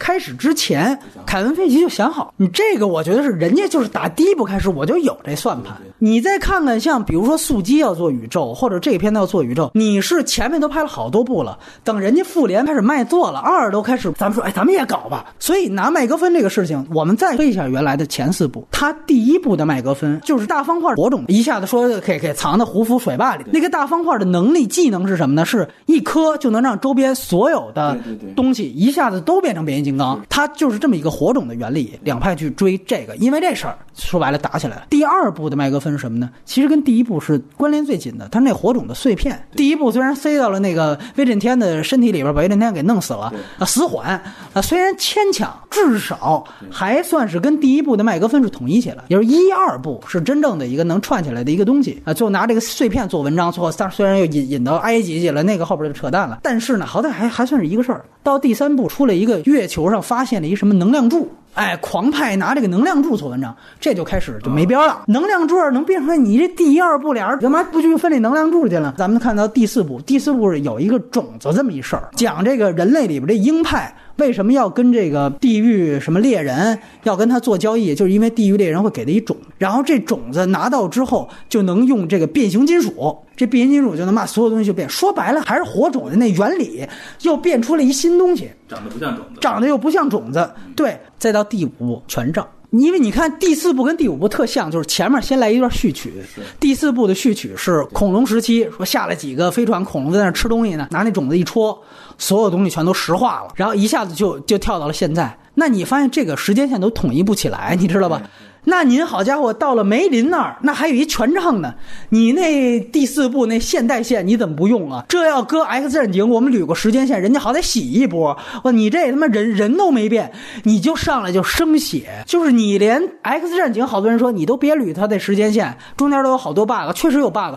开始之前，凯文费奇就想好。你这个我觉得是人家就是打第一步开始我就有这算盘。你再看看像比如说速激要做宇宙，或者这片子要做宇宙，你是前面都拍了好多部了，等人家复联开始卖座了，二都开始，咱们说哎咱们也搞吧。所以拿麦格芬这个事情，我们再推一下原来的前四部，他第一部的麦格芬就是大方块火种，一下子说给给藏在胡夫水坝里，那个大方块的能力技能是什么呢？是一颗就能让周边所有的东西一下子都变成变形金金刚，它就是这么一个火种的原理，两派去追这个，因为这事儿说白了打起来了。第二部的麦格芬是什么呢？其实跟第一部是关联最紧的，它那火种的碎片。第一部虽然塞到了那个威震天的身体里边，把威震天给弄死了，啊，死缓啊，虽然牵强，至少还算是跟第一部的麦格芬是统一起来，也就是一二部是真正的一个能串起来的一个东西啊。最后拿这个碎片做文章，最后虽然又引引到埃及去了，那个后边就扯淡了。但是呢，好歹还还算是一个事儿。到第三部出了一个月球上发现了一什么能量柱，哎，狂派拿这个能量柱做文章，这就开始就没边了。能量柱能变出来，你这第一二部俩人干嘛不去分这能量柱去了？咱们看到第四部，第四部有一个种子这么一事儿，讲这个人类里边这鹰派。为什么要跟这个地狱什么猎人要跟他做交易？就是因为地狱猎人会给他一种，然后这种子拿到之后就能用这个变形金属，这变形金属就能把所有东西就变。说白了还是火种的那原理，又变出了一新东西，长得不像种子，长得又不像种子。对，再到第五部全仗。因为你看第四部跟第五部特像，就是前面先来一段序曲，第四部的序曲是恐龙时期，说下来几个飞船，恐龙在那吃东西呢，拿那种子一戳，所有东西全都石化了，然后一下子就就跳到了现在。那你发现这个时间线都统一不起来，你知道吧？那您好家伙，到了梅林那儿，那还有一权杖呢。你那第四部那现代线你怎么不用啊？这要搁 X 战警，我们捋过时间线，人家好歹洗一波。哇，你这他妈人人都没变，你就上来就生血，就是你连 X 战警，好多人说你都别捋他的时间线，中间都有好多 bug，确实有 bug。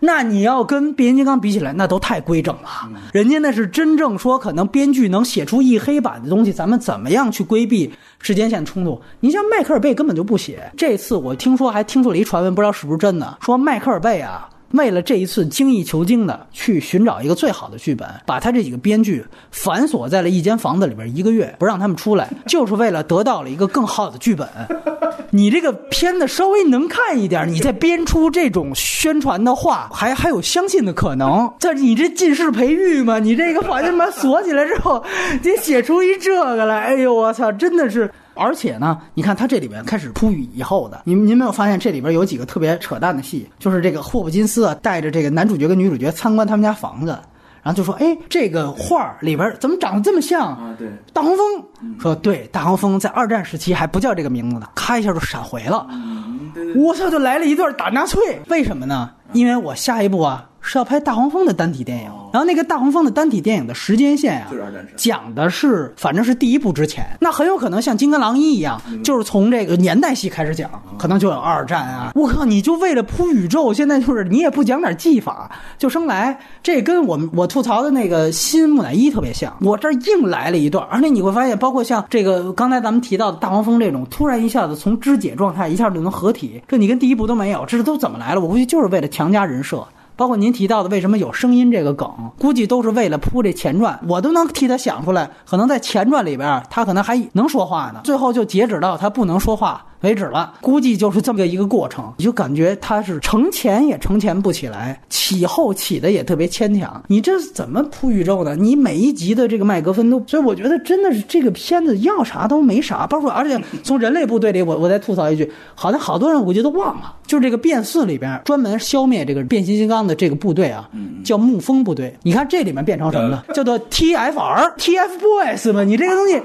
那你要跟变形金刚比起来，那都太规整了。人家那是真正说，可能编剧能写出一黑板的东西，咱们怎么样去规避时间线冲突？你像迈克尔贝根本就不写。这次我听说还听说了一传闻，不知道是不是真的，说迈克尔贝啊。为了这一次精益求精的去寻找一个最好的剧本，把他这几个编剧反锁在了一间房子里边一个月，不让他们出来，就是为了得到了一个更好的剧本。你这个片子稍微能看一点，你再编出这种宣传的话，还还有相信的可能。这你这近视培育吗？你这个把他妈锁起来之后，你写出一这个来，哎呦我操，真的是。而且呢，你看他这里边开始铺雨以后的，您您没有发现这里边有几个特别扯淡的戏？就是这个霍普金斯啊，带着这个男主角跟女主角参观他们家房子，然后就说：“哎，这个画里边怎么长得这么像啊？”对，大黄蜂说：“对，大黄蜂在二战时期还不叫这个名字呢，咔一下就闪回了。”我操，就来了一段打纳粹，为什么呢？因为我下一步啊。是要拍大黄蜂的单体电影，然后那个大黄蜂的单体电影的时间线啊，讲的是反正是第一部之前，那很有可能像金刚狼一一样，就是从这个年代戏开始讲，可能就有二战啊。我靠，你就为了铺宇宙，现在就是你也不讲点技法就生来，这跟我们我吐槽的那个新木乃伊特别像，我这硬来了一段，而且你会发现，包括像这个刚才咱们提到的大黄蜂这种，突然一下子从肢解状态一下就能合体，这你跟第一部都没有，这是都怎么来了？我估计就是为了强加人设。包括您提到的为什么有声音这个梗，估计都是为了铺这前传，我都能替他想出来。可能在前传里边，他可能还能说话呢，最后就截止到他不能说话。为止了，估计就是这么一个过程，你就感觉他是承前也承前不起来，起后起的也特别牵强。你这怎么铺宇宙的？你每一集的这个麦格芬都，所以我觉得真的是这个片子要啥都没啥。包括而且从人类部队里，我我再吐槽一句，好像好多人我觉得忘了，就是这个变四里边专门消灭这个变形金刚的这个部队啊，叫沐风部队。你看这里面变成什么了？叫做 TFR，TFBOYS 嘛？你这个东西。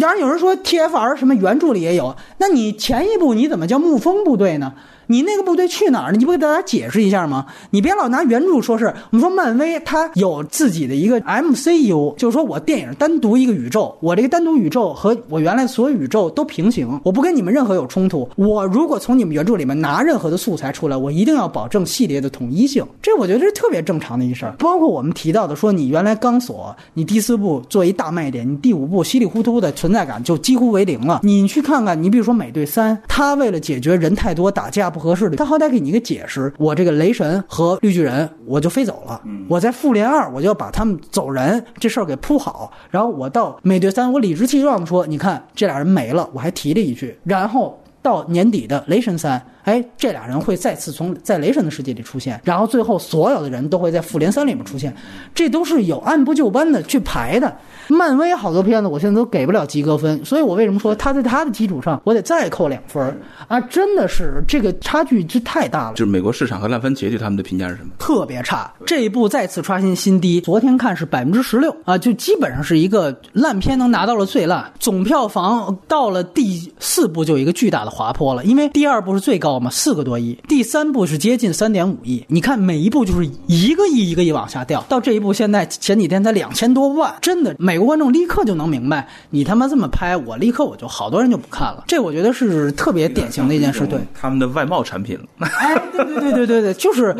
当然有人说 TFR 什么原著里也有，那你前一部你怎么叫沐风部队呢？你那个部队去哪儿了？你不给大家解释一下吗？你别老拿原著说事我们说漫威它有自己的一个 MCU，就是说我电影单独一个宇宙，我这个单独宇宙和我原来所有宇宙都平行，我不跟你们任何有冲突。我如果从你们原著里面拿任何的素材出来，我一定要保证系列的统一性。这我觉得是特别正常的一事儿。包括我们提到的说，你原来钢索，你第四部做一大卖点，你第五部稀里糊涂的存在感就几乎为零了。你去看看，你比如说美队三，他为了解决人太多打架。不合适的，他好歹给你一个解释。我这个雷神和绿巨人，我就飞走了。我在复联二，我就要把他们走人这事儿给铺好。然后我到美队三，我理直气壮的说：“你看这俩人没了。”我还提了一句。然后到年底的雷神三，哎，这俩人会再次从在雷神的世界里出现，然后最后所有的人都会在复联三里面出现，这都是有按部就班的去排的。漫威好多片子我现在都给不了及格分，所以我为什么说他在他的基础上我得再扣两分啊？真的是这个差距这太大了。就是美国市场和烂番茄对他们的评价是什么？特别差，这一部再次刷新新低。昨天看是百分之十六啊，就基本上是一个烂片能拿到了最烂。总票房到了第四部就有一个巨大的滑坡了，因为第二部是最高嘛，四个多亿，第三部是接近三点五亿。你看每一部就是一个亿一个亿往下掉，到这一部现在前几天才两千多万，真的美国观众立刻就能明白，你他妈这么拍，我立刻我就好多人就不看了。这我觉得是特别典型的一件事，对。他们的外贸产品了。哎，对对对对对对，就是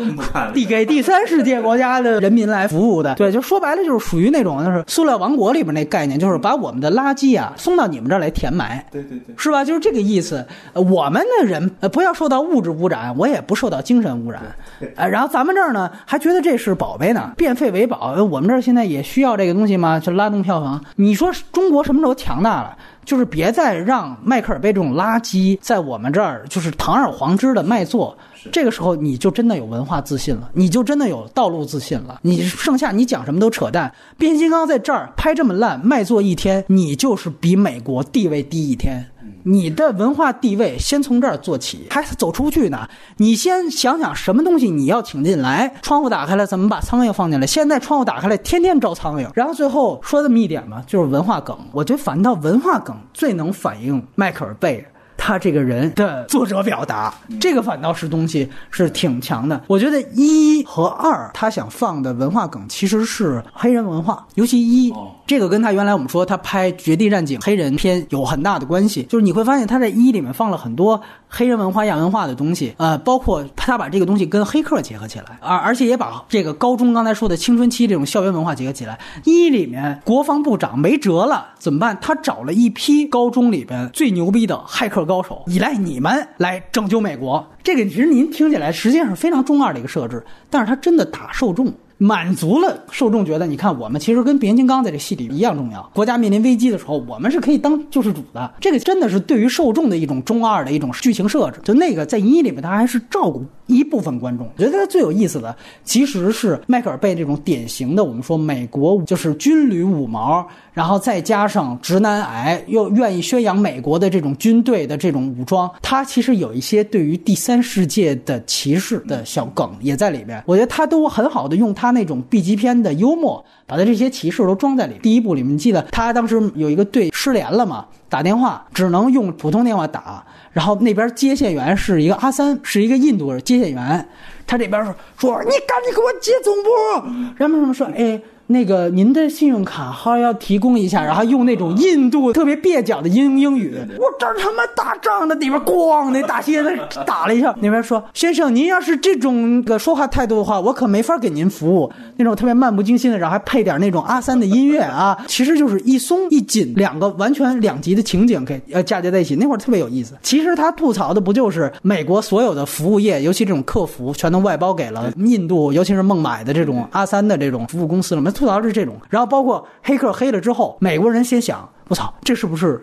递给第三世界国家的人民来服务的。对，就说白了就是属于那种就是塑料王国里边那概念，就是把我们的垃圾啊送到你们这儿来填埋。对对对，是吧？就是这个意思。呃我们的人呃不要受到物质污染，我也不受到精神污染。呃，然后咱们这儿呢还觉得这是宝贝呢，变废为宝。呃我们这儿现在也需要这个东西吗？就拉动票房。你说中国什么时候强大了？就是别再让迈克尔贝这种垃圾在我们这儿就是堂而皇之的卖座。这个时候你就真的有文化自信了，你就真的有道路自信了。你剩下你讲什么都扯淡。变形金刚在这儿拍这么烂，卖座一天，你就是比美国地位低一天。你的文化地位先从这儿做起，还走出去呢。你先想想什么东西你要请进来，窗户打开了，怎么把苍蝇放进来？现在窗户打开了，天天招苍蝇。然后最后说这么一点嘛，就是文化梗。我觉得反倒文化梗最能反映迈克尔贝。他这个人的作者表达，这个反倒是东西是挺强的。我觉得一和二他想放的文化梗其实是黑人文化，尤其一这个跟他原来我们说他拍《绝地战警》黑人片有很大的关系。就是你会发现他在一里面放了很多黑人文化、亚文化的东西，呃，包括他把这个东西跟黑客结合起来，而而且也把这个高中刚才说的青春期这种校园文化结合起来。一里面国防部长没辙了，怎么办？他找了一批高中里边最牛逼的骇客高手，依赖你们来拯救美国。这个其实您听起来实际上是非常中二的一个设置，但是他真的打受众。满足了受众觉得，你看我们其实跟变形金刚在这戏里一样重要。国家面临危机的时候，我们是可以当救世主的。这个真的是对于受众的一种中二的一种剧情设置。就那个在一里面，他还是照顾一部分观众。我觉得他最有意思的其实是迈克尔贝这种典型的，我们说美国就是军旅五毛，然后再加上直男癌，又愿意宣扬美国的这种军队的这种武装，他其实有一些对于第三世界的歧视的小梗也在里边。我觉得他都很好的用他那种 B 级片的幽默，把他这些歧视都装在里。第一部里面，记得他当时有一个队失联了嘛，打电话只能用普通电话打，然后那边接线员是一个阿三，是一个印度接线员，他这边说说你赶紧给我接总部，然后什么说哎。那个您的信用卡号要提供一下，然后用那种印度特别蹩脚的英英语。我这儿他妈打仗的，里边咣那大蝎子打了一下，那边说先生，您要是这种个说话态度的话，我可没法给您服务。那种特别漫不经心的，然后还配点那种阿三的音乐啊，其实就是一松一紧，两个完全两极的情景给呃嫁接在一起，那会儿特别有意思。其实他吐槽的不就是美国所有的服务业，尤其这种客服全都外包给了印度，尤其是孟买的这种阿三的这种服务公司了吗？吐槽是这种，然后包括黑客黑了之后，美国人先想，我操，这是不是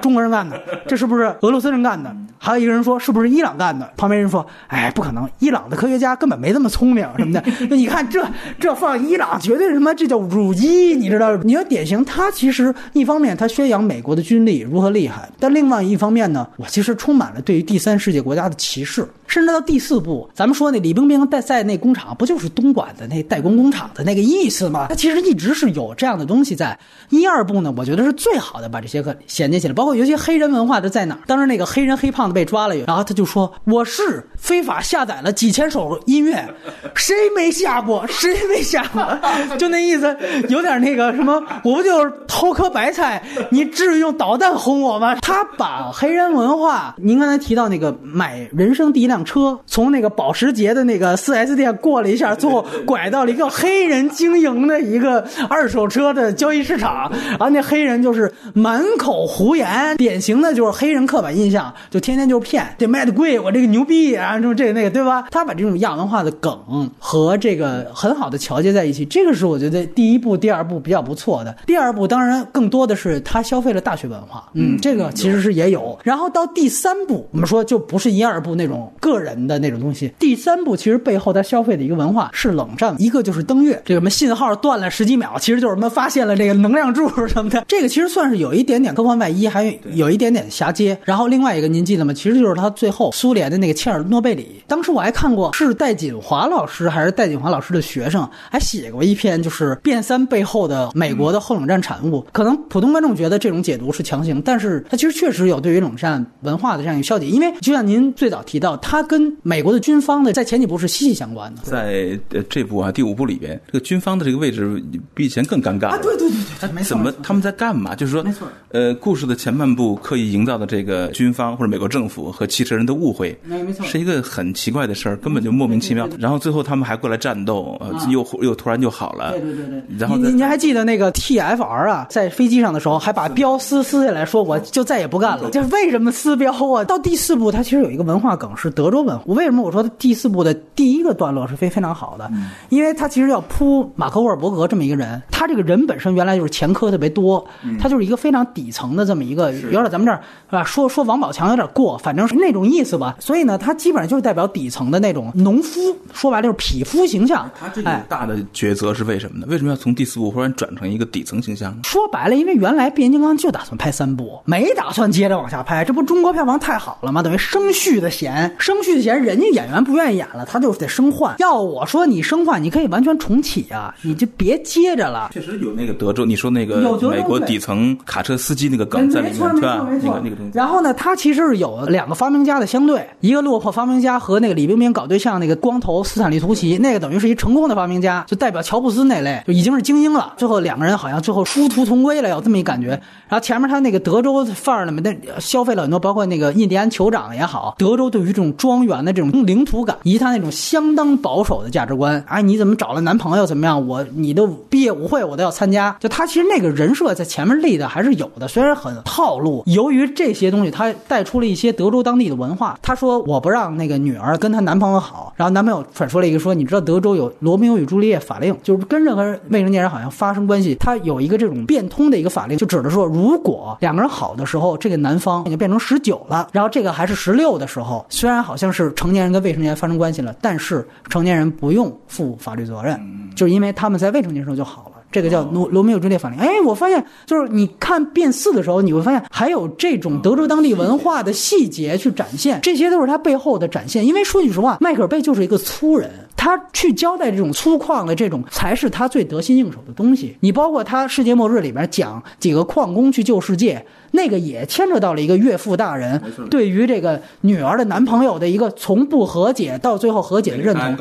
中国人干的？这是不是俄罗斯人干的？还有一个人说是不是伊朗干的？旁边人说，哎，不可能，伊朗的科学家根本没这么聪明什么的。那你看这这放伊朗，绝对他妈这叫辱伊，你知道？你要典型，他其实一方面他宣扬美国的军力如何厉害，但另外一方面呢，我其实充满了对于第三世界国家的歧视。甚至到第四部，咱们说那李冰冰在在那工厂，不就是东莞的那代工工厂的那个意思吗？它其实一直是有这样的东西在。一二部呢，我觉得是最好好的把这些个衔接起来，包括有些黑人文化的在哪儿？当时那个黑人黑胖子被抓了，然后他就说我是非法下载了几千首音乐，谁没下过？谁没下过？就那意思，有点那个什么，我不就是偷颗白菜，你至于用导弹轰我吗？他把黑人文化，您刚才提到那个买人生第一辆车从那个保时捷的那个 4S 店过了一下，最后拐到了一个黑人经营的一个二手车的交易市场，然后那黑人就是满口胡言，典型的就是黑人刻板印象，就天天就是骗，这卖的贵，我这个牛逼啊，什么这个那个，对吧？他把这种亚文化的梗和这个很好的桥接在一起，这个是我觉得第一部、第二部比较不错的。第二部当然更多的是他消费了大学文化，嗯，这个其实是也有。然后到第三部，我们说就不是一二部那种个人的那种东西。第三部其实背后他消费的一个文化是冷战，一个就是登月，这个什么信号断了十几秒，其实就是什么发现了这个能量柱什么的，这个其实算是有一点点科幻外衣，还有有一点点衔接。然后另外一个您记得吗？其实就是他最后苏联的那个切尔诺贝里，当时我还看过是戴锦华老师还是戴锦华老师的学生还写过一篇，就是变三背后的美国的后冷战产物。可能普通观众觉得这种解读是强行，但是它其实确实有对于冷战文化的这样一个消解。因为就像您最早提到，它跟美国的军方的在前几部是息息相关的。在呃这部啊第五部里边，这个军方的这个位置比以前更尴尬啊，对对对对，没错怎么他们在干嘛？就是说，没错呃，故事的前半部刻意营造的这个军方或者美国政府和汽车人的误会，没没错是一个很奇怪的事儿，根本就莫名其妙。然后最后他们还过来战斗，呃，又又突然就好了。对对对对，然后再您您还记得那个 TFR 啊，在飞机上的时候还把标撕撕下来说，我就再也不干了。这为什么撕标啊？到第四部，它其实有一个文化梗是德州文化。我为什么我说第四部的第一个段落是非非常好的？因为它其实要铺马克沃尔伯格这么一个人，他这个人本身原来就是前科特别多，他就是一个非常底层的这么一个，有点咱们这儿是吧？说说王宝强有点过，反正是那种意思吧。所以呢，他基本上就是代表底层的那种农夫，说白了就是匹夫形象。他这个哎大的抉择是为什么呢？为什么要从第四部忽然转成一个底层形象呢？说白了，因为原来变形金刚就打算拍三部，没打算接着往下拍。这不中国票房太好了吗？等于生续的弦，生续的弦，人家演员不愿意演了，他就得生换。要我说，你生换，你可以完全重启啊，你就别接着了。确实有那个德州，你说那个美国底层卡车司机那个梗在里面，对吧？那个。那个东西。然后呢，他其实是有两个发明家的相对，一个落魄发明家和那个李冰冰搞对象那个光头斯坦利图奇，那个等于是一成功的发明家，就代表乔布斯那类，就已经是精英了。最后两个人好像最后殊途同归了，有这么一感觉。然后前面他那个德州范儿里面的消费了很多，包括那个印第安酋长也好，德州对于这种庄园的这种领土感，以及他那种相当保守的价值观。哎，你怎么找了男朋友怎么样？我你的毕业舞会我都要参加。就他其实那个人设在前面立的还是有的，虽然很套路。由于这些东西，他带出了一些德州当地的文化。他说我不让那个女儿跟她男朋友好，然后男朋友反说了一个说，你知道德州有罗密欧与朱丽叶法令，就是跟任何未成年人好像发生关系，他有一个这种变通的一个法令，就指的说，如果两个人好的时候，这个男方已经变成十九了，然后这个还是十六的时候，虽然好像是成年人跟未成年人发生关系了，但是成年人不用负法律责任，就是因为他们在未成年时候就好了。这个叫罗罗密欧朱丽叶法令。哎，我发现就是你看变四的时候，你会发现还有这种德州当地文化的细节去展现，这些都是他背后的展现。因为说句实话，迈克尔贝就是一个粗人，他去交代这种粗犷的这种，才是他最得心应手的东西。你包括他《世界末日》里边讲几个矿工去救世界。那个也牵扯到了一个岳父大人对于这个女儿的男朋友的一个从不和解到最后和解的认同。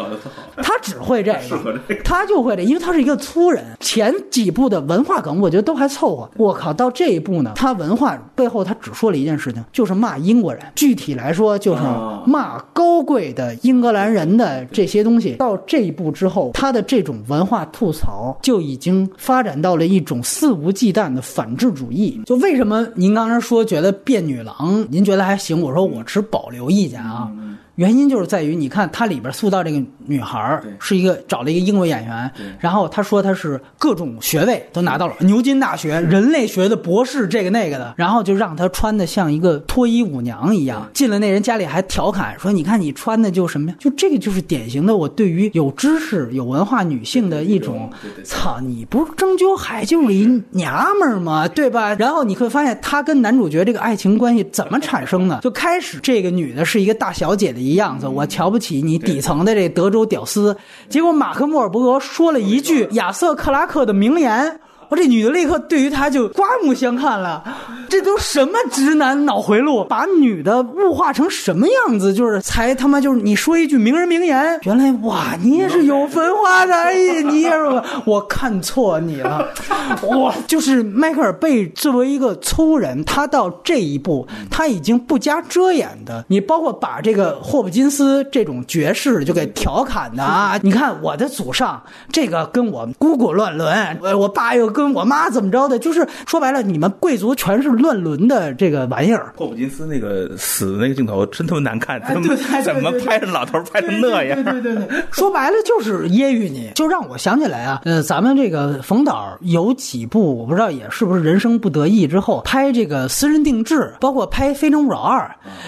他只会这个这，个他就会这，因为他是一个粗人。前几部的文化梗，我觉得都还凑合。我靠，到这一步呢，他文化背后他只说了一件事情，就是骂英国人。具体来说，就是哦骂高贵的英格兰人的这些东西。到这一步之后，他的这种文化吐槽就已经发展到了一种肆无忌惮的反智主义。就为什么您刚才说觉得变女郎，您觉得还行？我说我持保留意见啊。原因就是在于，你看它里边塑造这个女孩儿是一个找了一个英国演员，然后他说他是各种学位都拿到了，牛津大学人类学的博士，这个那个的，然后就让她穿的像一个脱衣舞娘一样，进了那人家里还调侃说，你看你穿的就什么呀？就这个就是典型的我对于有知识、有文化女性的一种操，你不是终究还就是一娘们儿吗？对吧？然后你会发现，她跟男主角这个爱情关系怎么产生的？就开始这个女的是一个大小姐的一样子，我瞧不起你底层的这德州屌丝。结果马克·莫尔伯格说了一句亚瑟·克拉克的名言。我这女的立刻对于他就刮目相看了，这都什么直男脑回路，把女的物化成什么样子？就是才他妈就是你说一句名人名言，原来哇，你也是有文化的，哎，你也是我看错你了，哇，就是迈克尔贝作为一个粗人，他到这一步他已经不加遮掩的，你包括把这个霍普金斯这种爵士就给调侃的啊，你看我的祖上这个跟我姑姑乱伦，我，我爸又跟。我妈怎么着的？就是说白了，你们贵族全是乱伦的这个玩意儿。霍普金斯那个死那个镜头真他妈难看，怎么怎么拍成老头拍成那样？对对对，说白了就是揶揄你，就让我想起来啊，呃，咱们这个冯导有几部，我不知道也是不是人生不得意之后拍这个私人定制，包括拍《非诚勿扰二》，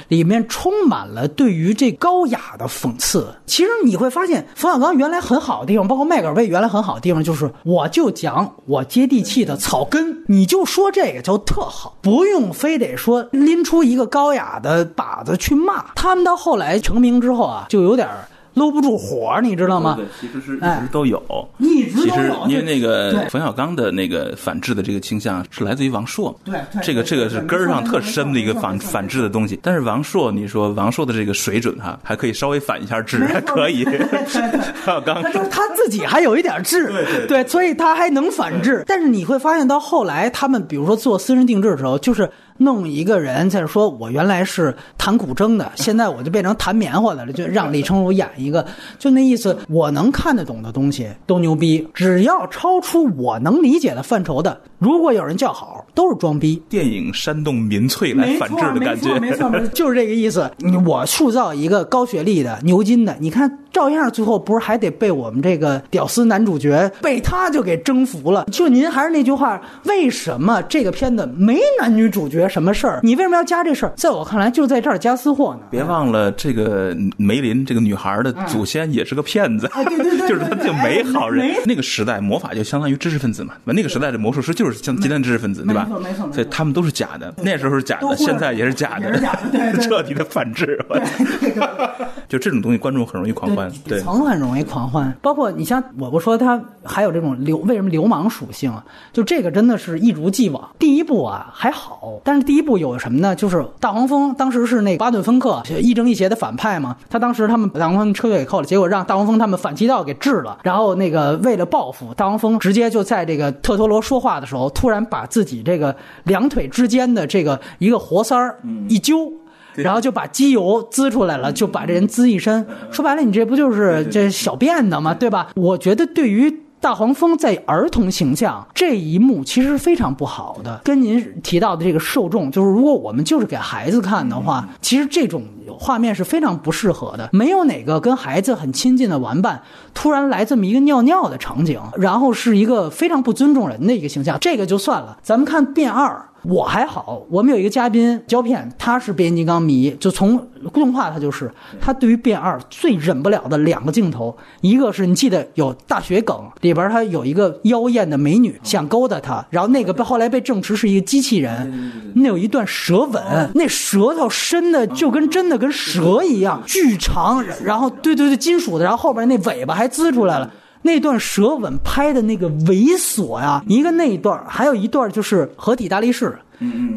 里面充满了对于这高雅的讽刺。其实你会发现，冯小刚原来很好的地方，包括麦克尔贝原来很好的地方，就是我就讲我接地气的草根，你就说这个就特好，不用非得说拎出一个高雅的靶子去骂他们。到后来成名之后啊，就有点。搂不住火，你知道吗？对，其实是一直都有，一直其实因为那个冯小刚的那个反制的这个倾向是来自于王朔。对，这个这个是根儿上特深的一个反反制的东西。但是王朔，你说王朔的这个水准哈，还可以稍微反一下制，还可以。冯小刚他他自己还有一点制，对对，所以他还能反制。但是你会发现到后来，他们比如说做私人定制的时候，就是。弄一个人在说，我原来是弹古筝的，现在我就变成弹棉花的了，就让李成儒演一个，就那意思。我能看得懂的东西都牛逼，只要超出我能理解的范畴的，如果有人叫好，都是装逼。电影煽动民粹来反制的感觉，没错没错，就是这个意思。我塑造一个高学历的牛津的，你看。照样，最后不是还得被我们这个屌丝男主角被他就给征服了？就您还是那句话，为什么这个片子没男女主角什么事儿？你为什么要加这事儿？在我看来，就在这儿加私货呢。别忘了，这个梅林这个女孩的祖先也是个骗子，对对对，就是他就没好人。那个时代魔法就相当于知识分子嘛，那个时代的魔术师就是像今天知识分子，对吧？没错没错，所以他们都是假的，那时候是假的，现在也是假的，彻底的反制。就这种东西，观众很容易狂欢，对。容易狂欢，包括你像我不说他还有这种流为什么流氓属性啊？就这个真的是一如既往。第一部啊还好，但是第一部有什么呢？就是大黄蜂当时是那个巴顿芬克亦正亦邪的反派嘛，他当时他们把大黄蜂车队给扣了，结果让大黄蜂他们反其道给治了。然后那个为了报复，大黄蜂直接就在这个特托罗说话的时候，突然把自己这个两腿之间的这个一个活塞儿一揪。然后就把机油滋出来了，就把这人滋一身。说白了，你这不就是这小便的吗？对吧？我觉得对于大黄蜂在儿童形象这一幕其实是非常不好的。跟您提到的这个受众，就是如果我们就是给孩子看的话，其实这种画面是非常不适合的。没有哪个跟孩子很亲近的玩伴突然来这么一个尿尿的场景，然后是一个非常不尊重人的一个形象，这个就算了。咱们看变二。我还好，我们有一个嘉宾胶片，他是变形金刚迷，就从动画他就是，他对于变二最忍不了的两个镜头，一个是你记得有大学梗里边他有一个妖艳的美女想勾搭他，然后那个被后来被证实是一个机器人，那有一段舌吻，那舌头伸的就跟真的跟蛇一样巨长，然后对对对金属的，然后后边那尾巴还滋出来了。那段舌吻拍的那个猥琐呀，一个那一段，还有一段就是合体大力士。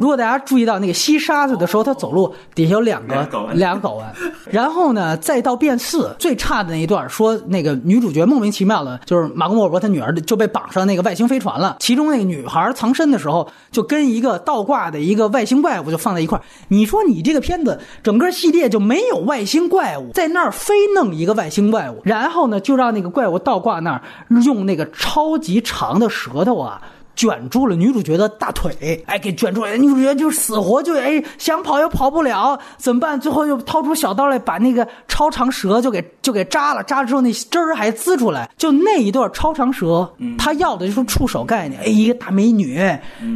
如果大家注意到那个吸沙子的时候，他走路底下有两个两个睾丸，然后呢，再到变四最差的那一段，说那个女主角莫名其妙的，就是马格莫伯他女儿就被绑上那个外星飞船了。其中那个女孩藏身的时候，就跟一个倒挂的一个外星怪物就放在一块你说你这个片子整个系列就没有外星怪物，在那儿非弄一个外星怪物，然后呢，就让那个怪物倒挂那儿用那个超级长的舌头啊。卷住了女主角的大腿，哎，给卷住了。女主角就死活就哎想跑又跑不了，怎么办？最后又掏出小刀来，把那个超长蛇就给就给扎了。扎了之后那汁儿还滋出来。就那一段超长蛇，他要的就是触手概念。哎，一个大美女，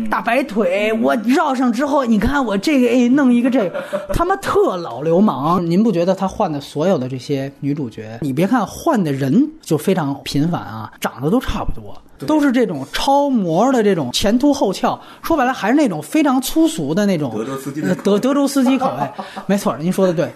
大白腿，我绕上之后，你看我这个哎弄一个这个，他妈特老流氓。您不觉得他换的所有的这些女主角，你别看换的人就非常频繁啊，长得都差不多。都是这种超模的这种前凸后翘，说白了还是那种非常粗俗的那种德州司机德德州司机口味，没错，您说的对。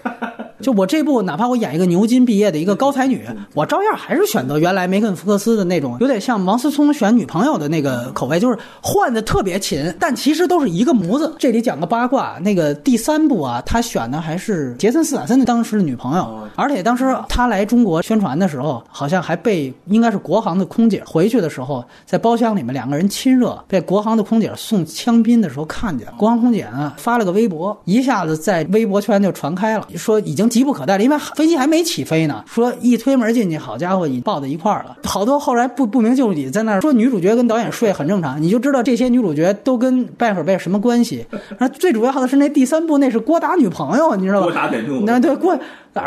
就我这部哪怕我演一个牛津毕业的一个高才女，我照样还是选择原来梅根福克斯的那种，有点像王思聪选女朋友的那个口味，就是换的特别勤，但其实都是一个模子。这里讲个八卦，那个第三部啊，他选的还是杰森斯坦森的当时的女朋友，而且当时他来中国宣传的时候，好像还被应该是国航的空姐回去的时候，在包厢里面两个人亲热，被国航的空姐送香槟的时候看见，国航空姐呢发了个微博，一下子在微博圈就传开了，说已经急不可待了，因为飞机还没起飞呢，说一推门进去，好家伙，已抱在一块儿了，好多后来不不明就里在那儿说女主角跟导演睡很正常，你就知道这些女主角都跟拜尔贝什么关系。那最主要的是那第三部那是郭达女朋友，你知道吧？郭达女那对郭。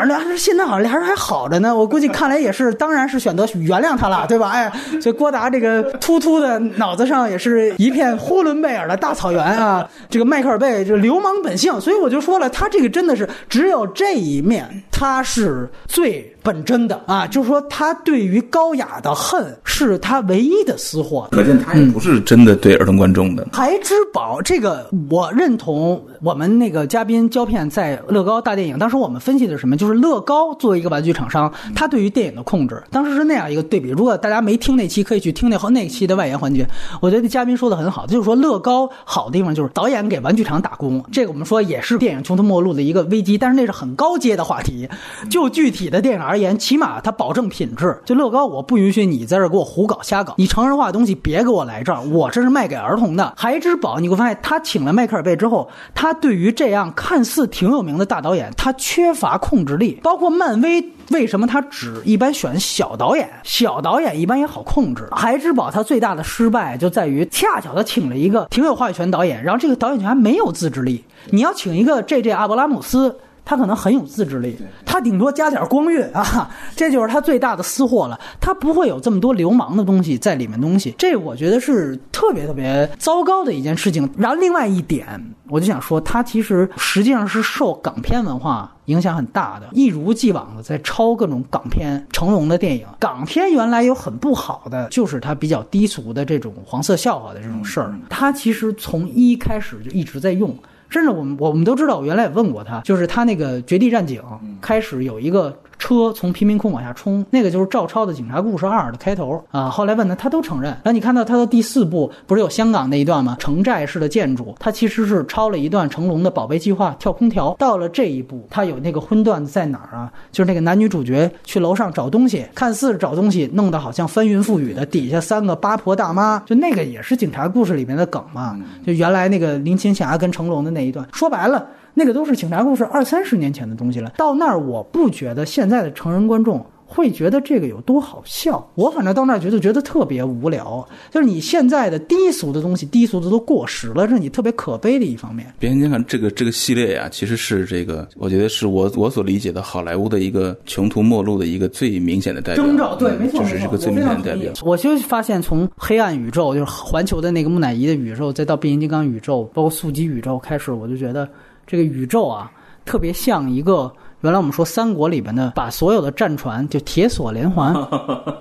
俩人现在好像俩人还好着呢，我估计看来也是，当然是选择原谅他了，对吧？哎，所以郭达这个秃秃的脑子上也是一片呼伦贝尔的大草原啊。这个迈克尔贝就流氓本性，所以我就说了，他这个真的是只有这一面，他是最本真的啊。就是说，他对于高雅的恨是他唯一的私货。可见他也不是真的对儿童观众的。孩之宝这个，我认同我们那个嘉宾胶片在乐高大电影，当时我们分析的是什么？就是乐高作为一个玩具厂商，他对于电影的控制，当时是那样一个对比。如果大家没听那期，可以去听那那期的外延环节。我觉得嘉宾说的很好，就是说乐高好的地方就是导演给玩具厂打工，这个我们说也是电影穷途末路的一个危机。但是那是很高阶的话题。就具体的电影而言，起码它保证品质。就乐高，我不允许你在这儿给我胡搞瞎搞，你成人化的东西别给我来这儿，我这是卖给儿童的。孩之宝，你会发现他请了迈克尔贝之后，他对于这样看似挺有名的大导演，他缺乏控制。力 包括漫威，为什么他只一般选小导演？小导演一般也好控制。孩之宝他最大的失败就在于，恰巧他请了一个挺有话语权导演，然后这个导演权还没有自制力。你要请一个 J.J. 阿伯拉姆斯。他可能很有自制力，他顶多加点光晕啊，这就是他最大的私货了。他不会有这么多流氓的东西在里面东西，这我觉得是特别特别糟糕的一件事情。然后另外一点，我就想说，他其实实际上是受港片文化影响很大的，一如既往的在抄各种港片、成龙的电影。港片原来有很不好的，就是它比较低俗的这种黄色笑话的这种事儿。他其实从一开始就一直在用。甚至我们我们都知道，我原来也问过他，就是他那个《绝地战警》开始有一个。车从贫民窟往下冲，那个就是照抄的《警察故事二》的开头啊。后来问他，他都承认。然后你看到他的第四部不是有香港那一段吗？城寨式的建筑，他其实是抄了一段成龙的《宝贝计划》跳空调。到了这一步，他有那个荤段子在哪儿啊？就是那个男女主角去楼上找东西，看似找东西，弄得好像翻云覆雨的，底下三个八婆大妈，就那个也是《警察故事》里面的梗嘛。就原来那个林青霞跟成龙的那一段，说白了。那个都是警察故事二三十年前的东西了，到那儿我不觉得现在的成人观众会觉得这个有多好笑，我反正到那儿觉得觉得特别无聊。就是你现在的低俗的东西，低俗的都过时了，这是你特别可悲的一方面。变形金刚这个这个系列呀，其实是这个，我觉得是我我所理解的好莱坞的一个穷途末路的一个最明显的代表。征兆对，没错，就是这个最明显的代表。我就发现，从黑暗宇宙，就是环球的那个木乃伊的宇宙，再到变形金刚宇宙，包括速激宇宙开始，我就觉得。这个宇宙啊，特别像一个原来我们说三国里边的，把所有的战船就铁索连环。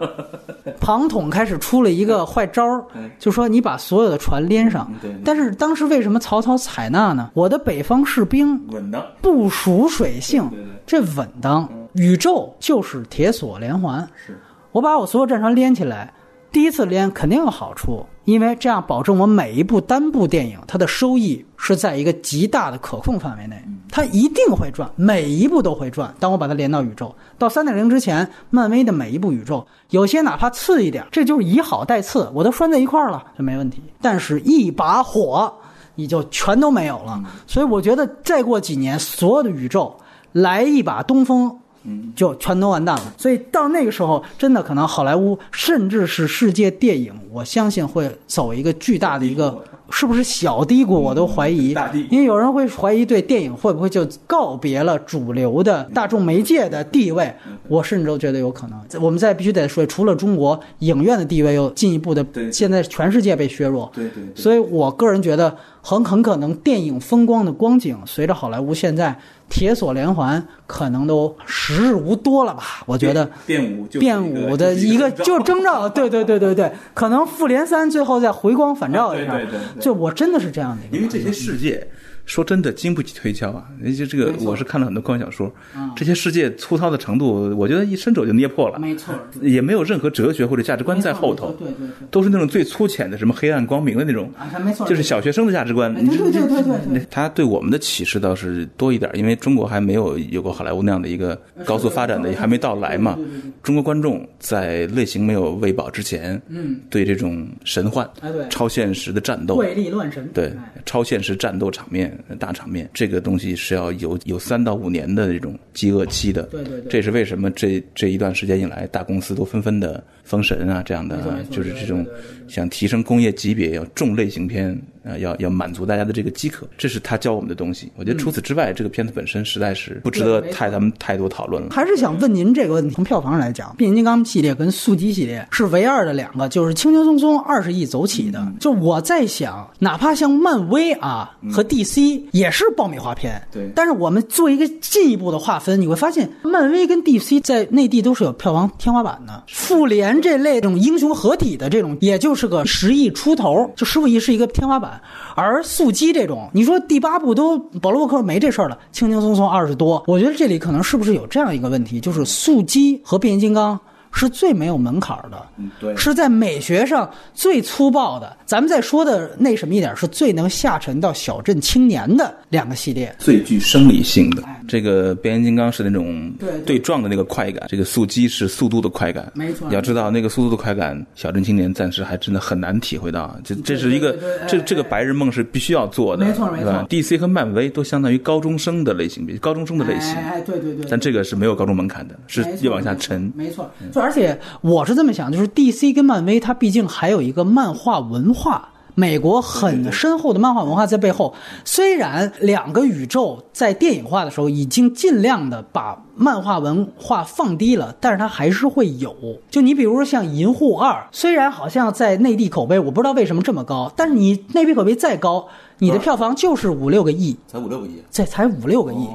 庞统开始出了一个坏招儿，就说你把所有的船连上。但是当时为什么曹操采纳呢？我的北方士兵稳当，不熟水性，这稳当。宇宙就是铁索连环，是我把我所有战船连起来。第一次连肯定有好处，因为这样保证我每一部单部电影它的收益是在一个极大的可控范围内，它一定会赚，每一部都会赚。当我把它连到宇宙，到三点零之前，漫威的每一部宇宙，有些哪怕次一点，这就是以好带次，我都拴在一块儿了就没问题。但是，一把火，你就全都没有了。所以，我觉得再过几年，所有的宇宙来一把东风。嗯，就全都完蛋了。所以到那个时候，真的可能好莱坞，甚至是世界电影，我相信会走一个巨大的一个，是不是小低谷？我都怀疑。因为有人会怀疑，对电影会不会就告别了主流的大众媒介的地位？我甚至都觉得有可能。我们再必须得说，除了中国影院的地位又进一步的，现在全世界被削弱。对对。所以我个人觉得，很很可能电影风光的光景，随着好莱坞现在。铁锁连环可能都时日无多了吧？我觉得变五变五的一个就征兆，对对对对对，可能复联三最后再回光返照一下。对对对，就我真的是这样的。因为这些世界说真的，经不起推敲啊！而且这个我是看了很多科幻小说嗯，这些世界粗糙的程度，我觉得一伸手就捏破了，没错，也没有任何哲学或者价值观在后头，对对对，都是那种最粗浅的什么黑暗光明的那种，啊，没错，就是小学生的价值观。哎对对对对对对他对我们的启示倒是多一点，因为中国还没有有过好莱坞那样的一个高速发展的，还没到来嘛。中国观众在类型没有喂饱之前，嗯，对这种神幻、超现实的战斗，怪力乱神，对哎。超现实战斗场面、大场面，这个东西是要有有三到五年的这种饥饿期的。对对对这也是为什么这这一段时间以来，大公司都纷纷的封神啊，这样的就是这种想提升工业级别，要重类型片啊，要要满足大家的这个饥渴，这是他教我们的东西。我觉得除此之外，这个片子本身实在是不值得太咱们太多讨论了。还是想问您这个问题，从票房上来讲，变形金刚系列跟速激系列是唯二的两个，就是轻轻松松二十亿走起的。就我在想，哪怕像漫威啊和 DC 也是爆米花片，对但是我们做一个进一步的划分，你会发现，漫威跟 DC 在内地都是有票房天花板的。复联这类这种英雄合体的这种，也就是个十亿出头，就十五亿是一个天花板。而速激这种，你说第八部都保罗沃克没这事儿了，轻轻松松二十多，我觉得这里可能是不是有这样一个问题，就是速激和变形金刚。是最没有门槛儿的，对是在美学上最粗暴的。咱们再说的那什么一点，是最能下沉到小镇青年的两个系列。最具生理性的，这个变形金刚是那种对撞的那个快感，这个速激是速度的快感。没错你要知道那个速度的快感，小镇青年暂时还真的很难体会到。这这是一个这这个白日梦是必须要做的，没错没错？DC 和漫威都相当于高中生的类型，高中生的类型，哎哎，对对对。但这个是没有高中门槛的，是越往下沉。没错，就而且我是这么想，就是 DC 跟漫威，它毕竟还有一个漫画文化。美国很深厚的漫画文化在背后，虽然两个宇宙在电影化的时候已经尽量的把漫画文化放低了，但是它还是会有。就你比如说像《银护二》，虽然好像在内地口碑我不知道为什么这么高，但是你内地口碑再高，你的票房就是五六个亿，才五六个亿，这才五六个亿。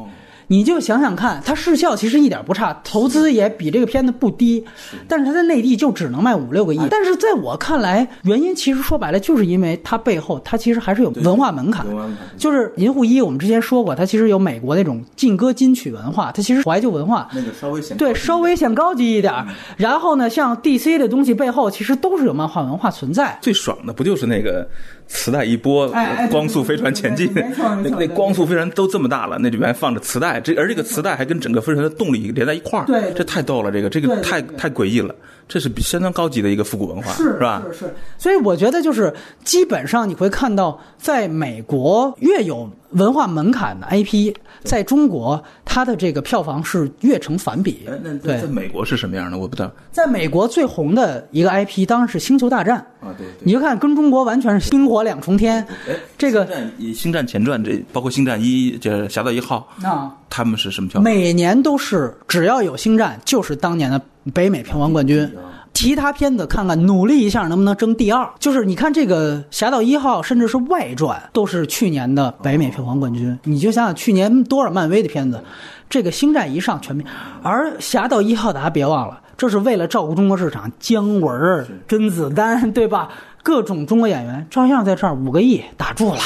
你就想想看，它视效其实一点不差，投资也比这个片子不低，但是它在内地就只能卖五六个亿。但是在我看来，原因其实说白了，就是因为它背后它其实还是有文化门槛文化门槛。就是《银护一》，我们之前说过，它其实有美国那种劲歌金曲文化，它其实怀旧文化。那个稍微显对，稍微显高级一点。然后呢，像 DC 的东西背后其实都是有漫画文化存在。最爽的不就是那个磁带一播哎哎，光速飞船前进，那那光速飞船都这么大了，那里面还放着磁带，这而这个磁带还跟整个飞船的动力连在一块儿，这太逗了，这个这个太太诡异了，这是比相当高级的一个复古文化，是吧？是是，所以我觉得就是基本上你会看到，在美国越有文化门槛的 IP，在中国它的这个票房是越成反比哎，。那对在在美国是什么样的？我不知道在美国最红的一个 IP 当然是《星球大战》，啊，对你就看跟中国完全是冰火两重天。哎，这个星战以星战前传这包括星战一这侠盗一号，啊，他们是什么票房？每年都是只要有星战，就是当年的北美票房冠军。其他片子看看，努力一下能不能争第二？就是你看这个《侠盗一号》，甚至是外传，都是去年的北美票房冠军。你就想想去年多少漫威的片子，这个《星战》一上全面，而《侠盗一号》大家别忘了，这是为了照顾中国市场，姜文、甄子丹，对吧？各种中国演员照样在这儿五个亿打住了。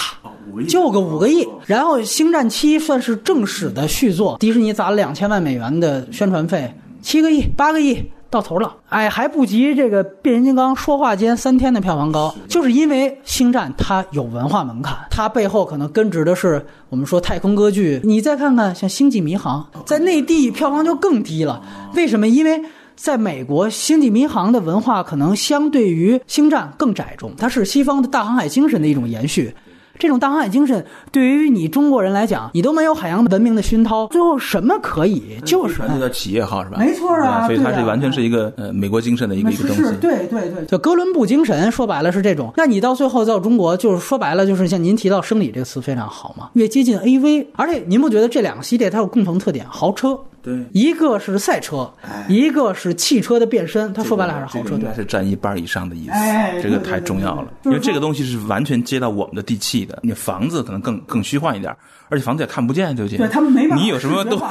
就个五个亿，然后《星战七》算是正史的续作，迪士尼砸了两千万美元的宣传费，七个亿、八个亿到头了，哎，还不及这个《变形金刚》说话间三天的票房高，就是因为《星战》它有文化门槛，它背后可能根植的是我们说太空歌剧。你再看看像《星际迷航》，在内地票房就更低了，为什么？因为在美国，《星际迷航》的文化可能相对于《星战》更窄重，它是西方的大航海精神的一种延续。这种大航海精神对于你中国人来讲，你都没有海洋文明的熏陶，最后什么可以？就是这叫企业号是吧？没错啊对所以它是完全是一个呃美国精神的一个一个东西是。对对对，就哥伦布精神，说白了是这种。那你到最后到中国，就是说白了就是像您提到生理这个词非常好嘛，越接近 AV，而且您不觉得这两个系列它有共同特点？豪车。对一个是赛车，一个是汽车的变身，他说白了还是豪车应该。是占一半以上的意思，哎这个太重要了，因为这个东西是完全接到我们的地气的。你房子可能更更虚幻一点，而且房子也看不见，对不对？对他们没办法你有什么都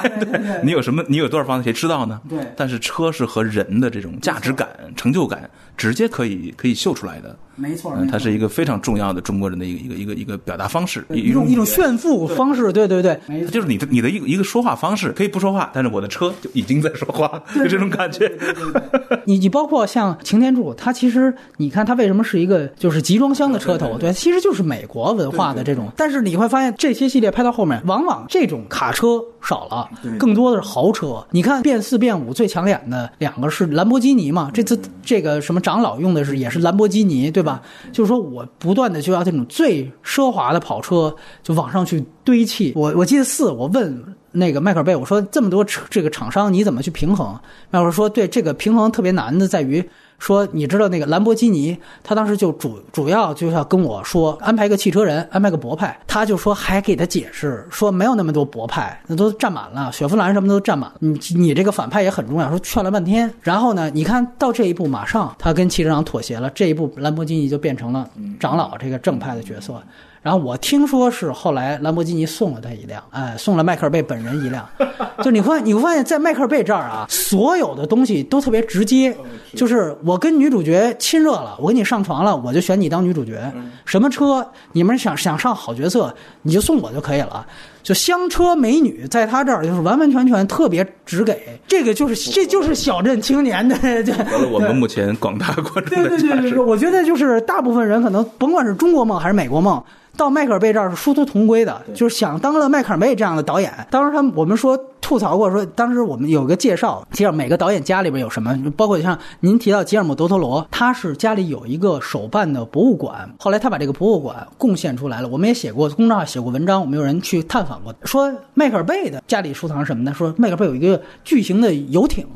你有什么你有多少房子谁知道呢？对但是车是和人的这种价值感、成就感直接可以可以秀出来的。没错，嗯，它是一个非常重要的中国人的一个一个一个一个表达方式，一种一种炫富方式，对对对，就是你的你的一个一个说话方式，可以不说话，但是我的车就已经在说话，就这种感觉。你你包括像擎天柱，它其实你看它为什么是一个就是集装箱的车头，对，其实就是美国文化的这种。但是你会发现这些系列拍到后面，往往这种卡车少了，更多的是豪车。你看变四变五最抢眼的两个是兰博基尼嘛，这次这个什么长老用的是也是兰博基尼，对吧？就是说我不断的就要这种最奢华的跑车就往上去堆砌。我我记得四，我问。那个迈克尔贝，我说这么多这个厂商你怎么去平衡？迈克尔说，对这个平衡特别难的在于说，你知道那个兰博基尼，他当时就主主要就要跟我说安排个汽车人，安排个博派，他就说还给他解释说没有那么多博派，那都占满了，雪佛兰什么都占满了，你你这个反派也很重要，说劝了半天，然后呢，你看到这一步，马上他跟汽车厂妥协了，这一步兰博基尼就变成了长老这个正派的角色。然后我听说是后来兰博基尼送了他一辆，哎，送了迈克尔贝本人一辆。就你会你会发现在迈克尔贝这儿啊，所有的东西都特别直接，就是我跟女主角亲热了，我跟你上床了，我就选你当女主角。什么车你们想想上好角色，你就送我就可以了。就香车美女在他这儿就是完完全全特别直给，这个就是这就是小镇青年的。完了，我们目前广大观众对对对对，我觉得就是大部分人可能甭管是中国梦还是美国梦。到迈克尔贝这儿是殊途同归的，就是想当了迈克尔贝这样的导演。当时他们我们说吐槽过，说当时我们有个介绍，介绍每个导演家里边有什么，包括像您提到吉尔姆·德托罗，他是家里有一个手办的博物馆。后来他把这个博物馆贡献出来了，我们也写过公众号写过文章，我们有人去探访过，说迈克尔贝的家里收藏什么呢？说迈克尔贝有一个巨型的游艇。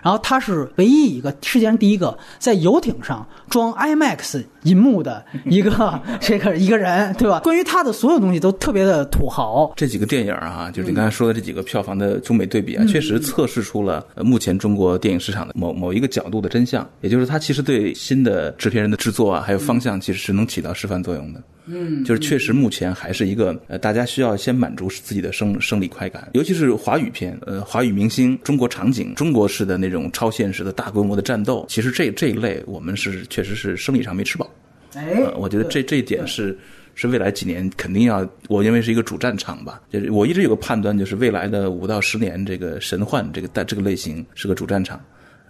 然后他是唯一一个世界上第一个在游艇上装 IMAX 银幕的一个 这个一个人，对吧？关于他的所有东西都特别的土豪。这几个电影啊，就是你刚才说的这几个票房的中美对比啊，确实测试出了目前中国电影市场的某某一个角度的真相，也就是他其实对新的制片人的制作啊，还有方向，其实是能起到示范作用的。嗯，就是确实目前还是一个呃，大家需要先满足自己的生生理快感，尤其是华语片，呃，华语明星、中国场景、中国式的那种超现实的大规模的战斗，其实这这一类我们是确实是生理上没吃饱。哎，我觉得这这一点是是未来几年肯定要，我认为是一个主战场吧。就是我一直有个判断，就是未来的五到十年，这个神幻这个大这个类型是个主战场。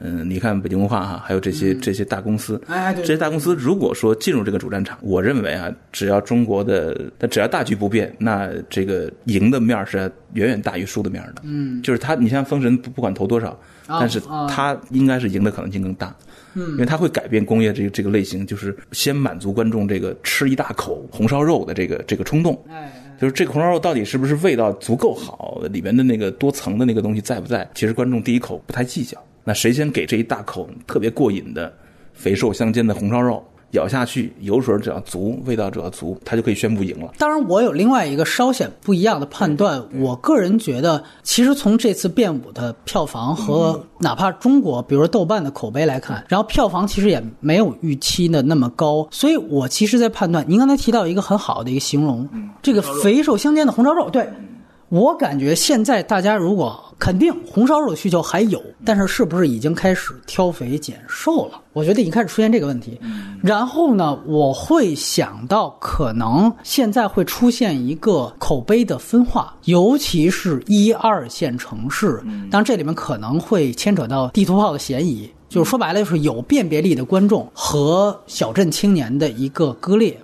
嗯，你看北京文化哈，还有这些这些大公司，哎，这些大公司如果说进入这个主战场，我认为啊，只要中国的，它只要大局不变，那这个赢的面是远远大于输的面的。嗯，就是他，你像封神不不管投多少，但是他应该是赢的可能性更大。嗯，因为它会改变工业这个这个类型，就是先满足观众这个吃一大口红烧肉的这个这个冲动。哎，就是这个红烧肉到底是不是味道足够好，里面的那个多层的那个东西在不在？其实观众第一口不太计较。那谁先给这一大口特别过瘾的肥瘦相间的红烧肉咬下去，油水只要足，味道只要足，他就可以宣布赢了。当然，我有另外一个稍显不一样的判断。我个人觉得，其实从这次变五的票房和哪怕中国，比如说豆瓣的口碑来看，然后票房其实也没有预期的那么高。所以我其实，在判断您刚才提到一个很好的一个形容，这个肥瘦相间的红烧肉，对。我感觉现在大家如果肯定红烧肉的需求还有，但是是不是已经开始挑肥拣瘦了？我觉得已经开始出现这个问题。然后呢，我会想到可能现在会出现一个口碑的分化，尤其是一二线城市。当然，这里面可能会牵扯到地图炮的嫌疑，就是说白了，就是有辨别力的观众和小镇青年的一个割裂。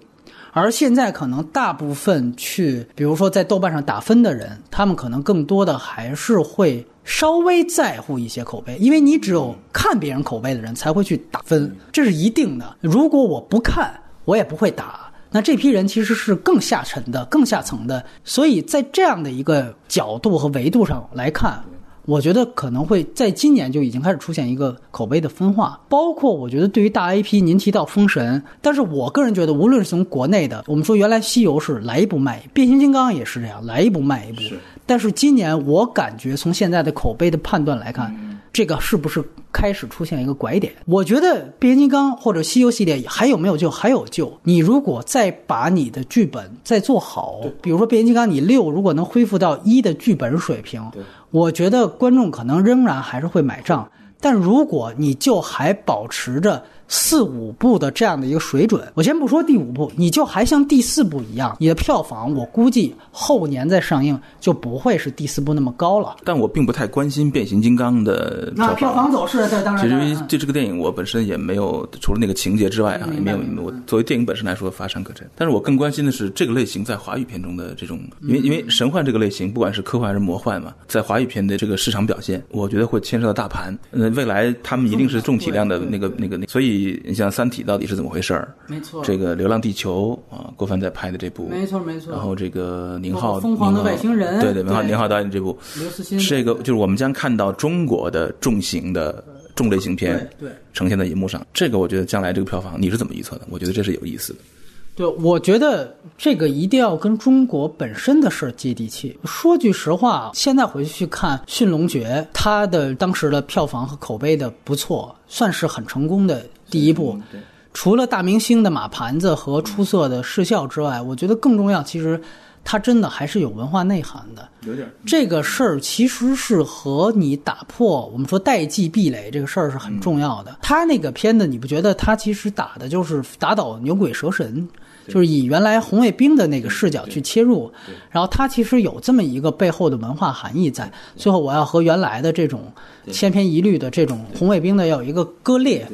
而现在可能大部分去，比如说在豆瓣上打分的人，他们可能更多的还是会稍微在乎一些口碑，因为你只有看别人口碑的人才会去打分，这是一定的。如果我不看，我也不会打。那这批人其实是更下沉的、更下层的，所以在这样的一个角度和维度上来看。我觉得可能会在今年就已经开始出现一个口碑的分化，包括我觉得对于大 IP，您提到封神，但是我个人觉得，无论是从国内的，我们说原来西游是来一部卖一部，变形金刚也是这样，来一部卖一部。但是今年我感觉从现在的口碑的判断来看，这个是不是开始出现一个拐点？我觉得变形金刚或者西游系列还有没有救？还有救。你如果再把你的剧本再做好，比如说变形金刚，你六如果能恢复到一的剧本水平。我觉得观众可能仍然还是会买账，但如果你就还保持着四五部的这样的一个水准，我先不说第五部，你就还像第四部一样，你的票房我估计后年再上映就不会是第四部那么高了。但我并不太关心变形金刚的那票房走势，这当然。其实因为这这个电影我本身也没有除了那个情节之外啊，也没有我作为电影本身来说乏善可陈。但是我更关心的是这个类型在华语片中的这种，因为因为神幻这个类型，不管是科幻还是魔幻嘛，在华语片的这个市场表现，我觉得会牵涉到大盘。呃，未来他们一定是重体量的那个那个那，所以。你像《三体》到底是怎么回事儿？没错，这个《流浪地球》啊，郭帆在拍的这部，没错没错。然后这个宁浩，疯狂的外星人，对对，宁浩宁浩导演这部，刘慈欣，这个就是我们将看到中国的重型的重类型片，对，呈现在银幕上。这个我觉得将来这个票房你是怎么预测的？我觉得这是有意思的。对，我觉得这个一定要跟中国本身的事儿接地气。说句实话，现在回去看《驯龙诀》，它的当时的票房和口碑的不错，算是很成功的第一部。除了大明星的马盘子和出色的视效之外，我觉得更重要，其实它真的还是有文化内涵的。有点这个事儿，其实是和你打破我们说代际壁垒这个事儿是很重要的。他那个片子，你不觉得他其实打的就是打倒牛鬼蛇神？就是以原来红卫兵的那个视角去切入，然后它其实有这么一个背后的文化含义在。最后我要和原来的这种千篇一律的这种红卫兵的要有一个割裂。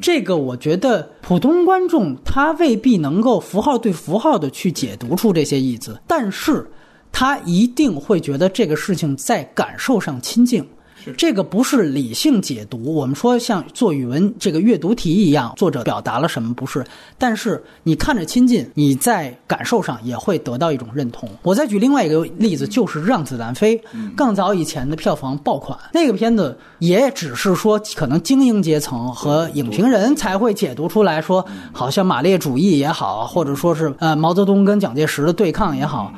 这个我觉得普通观众他未必能够符号对符号的去解读出这些意思，但是他一定会觉得这个事情在感受上亲近。这个不是理性解读，我们说像做语文这个阅读题一样，作者表达了什么不是？但是你看着亲近，你在感受上也会得到一种认同。我再举另外一个例子，就是《让子弹飞》，更早以前的票房爆款，那个片子也只是说可能精英阶层和影评人才会解读出来说，好像马列主义也好，或者说是呃毛泽东跟蒋介石的对抗也好。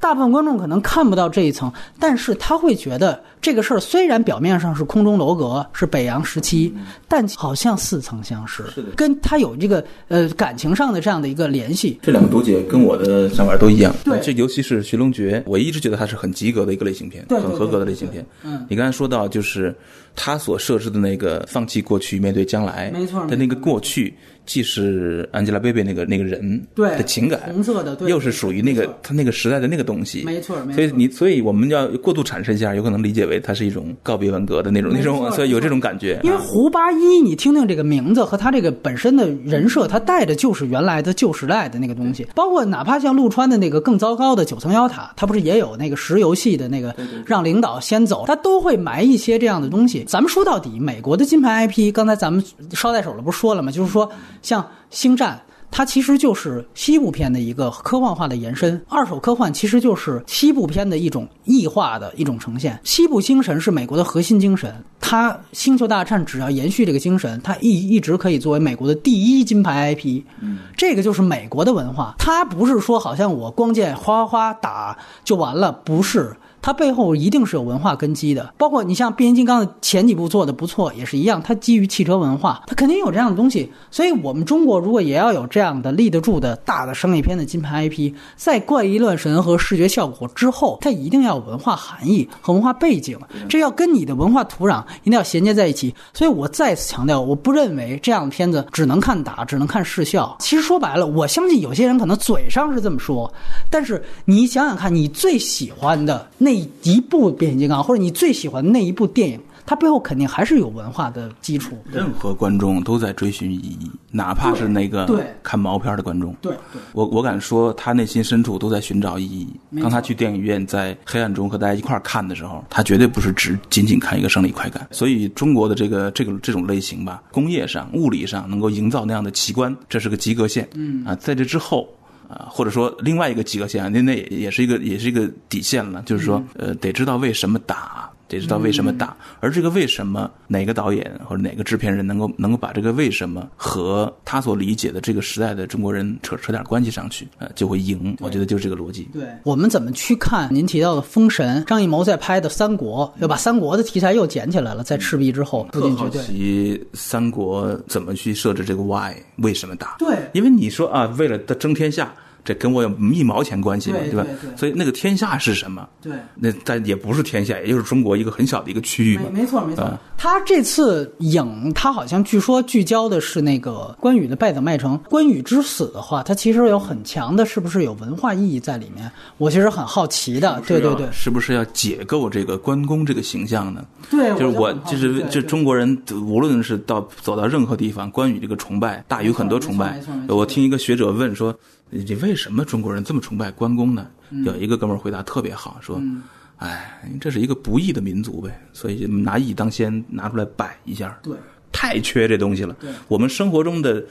大部分观众可能看不到这一层，但是他会觉得这个事儿虽然表面上是空中楼阁，是北洋时期，但好像似曾相识，是的，跟他有这个呃感情上的这样的一个联系。这两个读解跟我的想法都一样。对，这尤其是《寻龙诀》，我一直觉得它是很及格的一个类型片，很合格的类型片。嗯，你刚才说到就是他所设置的那个放弃过去，面对将来，没错的那个过去。既是 Angelababy 那个那个人对的情感，红色的，对，又是属于那个他那个时代的那个东西，没错，没错。所以你，所以我们要过度阐释一下，有可能理解为它是一种告别文革的那种那种，所以有这种感觉。因为胡八一，你听听这个名字和他这个本身的人设，他带的就是原来的旧时代的那个东西。包括哪怕像陆川的那个更糟糕的九层妖塔，他不是也有那个石油系的那个让领导先走，他都会埋一些这样的东西。咱们说到底，美国的金牌 IP，刚才咱们捎带手了，不是说了吗？就是说像。星战，它其实就是西部片的一个科幻化的延伸。二手科幻其实就是西部片的一种异化的一种呈现。西部精神是美国的核心精神，它星球大战只要延续这个精神，它一一直可以作为美国的第一金牌 IP。嗯，这个就是美国的文化，它不是说好像我光剑哗哗哗打就完了，不是。它背后一定是有文化根基的，包括你像变形金刚的前几部做的不错，也是一样，它基于汽车文化，它肯定有这样的东西。所以，我们中国如果也要有这样的立得住的大的商业片的金牌 IP，在怪异乱神和视觉效果之后，它一定要有文化含义和文化背景，这要跟你的文化土壤一定要衔接在一起。所以我再次强调，我不认为这样的片子只能看打，只能看视效。其实说白了，我相信有些人可能嘴上是这么说，但是你想想看，你最喜欢的那。那一部变形金刚，或者你最喜欢的那一部电影，它背后肯定还是有文化的基础。任何观众都在追寻意义，哪怕是那个看毛片的观众。对，我我敢说，他内心深处都在寻找意义。当他去电影院在黑暗中和大家一块看的时候，他绝对不是只仅仅看一个生理快感。所以，中国的这个这个这种类型吧，工业上、物理上能够营造那样的奇观，这是个及格线。嗯啊，在这之后。啊，或者说另外一个及格线，那那也是一个也是一个底线了，就是说，呃，得知道为什么打。得知道为什么打，而这个为什么哪个导演或者哪个制片人能够能够把这个为什么和他所理解的这个时代的中国人扯扯点关系上去，呃，就会赢。我觉得就是这个逻辑。对我们怎么去看您提到的《封神》，张艺谋在拍的《三国》，要把三国的题材又捡起来了，在赤壁之后。特好奇三国怎么去设置这个 why 为什么打？对，因为你说啊，为了争天下。这跟我有一毛钱关系吗？吧对对对？所以那个天下是什么？对。那但也不是天下，也就是中国一个很小的一个区域嘛。没没错没错啊，他这次影他好像据说聚焦的是那个关羽的败走麦城。关羽之死的话，他其实有很强的，是不是有文化意义在里面？我其实很好奇的。对对对，是不是要解构这个关公这个形象呢？对，就是我就是就中国人，无论是到走到任何地方，关羽这个崇拜大于很多崇拜我听一个学者问说：“你为什么中国人这么崇拜关公呢？”嗯有一个哥们儿回答特别好，说：“哎，这是一个不义的民族呗，所以拿义当先，拿出来摆一下。对太缺这东西了对。我们生活中的这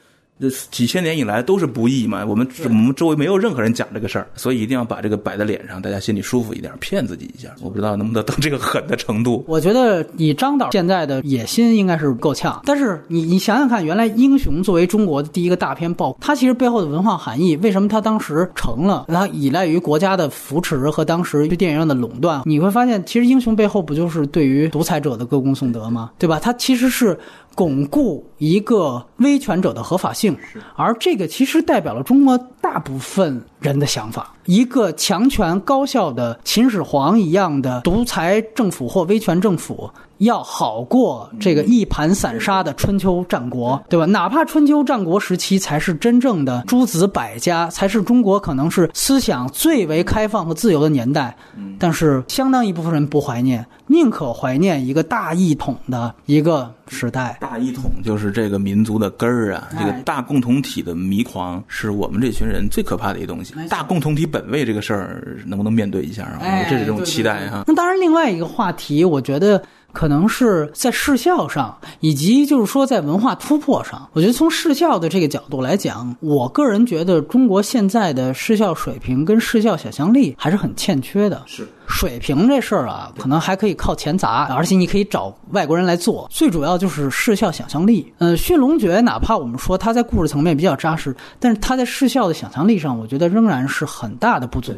几千年以来都是不易嘛，我们我们周围没有任何人讲这个事儿，所以一定要把这个摆在脸上，大家心里舒服一点，骗自己一下。我不知道能不能到这个狠的程度。我觉得以张导现在的野心应该是够呛，但是你你想想看，原来《英雄》作为中国的第一个大片爆，它其实背后的文化含义，为什么它当时成了？它依赖于国家的扶持和当时对电影院的垄断。你会发现，其实《英雄》背后不就是对于独裁者的歌功颂德吗？对吧？它其实是巩固一个威权者的合法性，而这个其实代表了中国大部分人的想法。一个强权高效的秦始皇一样的独裁政府或威权政府，要好过这个一盘散沙的春秋战国，对吧？哪怕春秋战国时期才是真正的诸子百家，才是中国可能是思想最为开放和自由的年代，但是相当一部分人不怀念，宁可怀念一个大一统的一个时代。大一统就是这个民族的根儿啊，哎这个大共同体的迷狂是我们这群人最可怕的一东西大共同体本位这个事儿能不能面对一下啊？哎，这是这种期待哈。那当然，另外一个话题，我觉得可能是在视效上，以及就是说在文化突破上。我觉得从视效的这个角度来讲，我个人觉得中国现在的视效水平跟视效想象力还是很欠缺的。是水平这事儿啊，可能还可以靠钱砸，而且你可以找外国人来做。最主要就是视效想象力。呃，《驯龙诀》哪怕我们说它在故事层面比较扎实，但是它在视效的想象力上，我觉得仍然是很大的不足。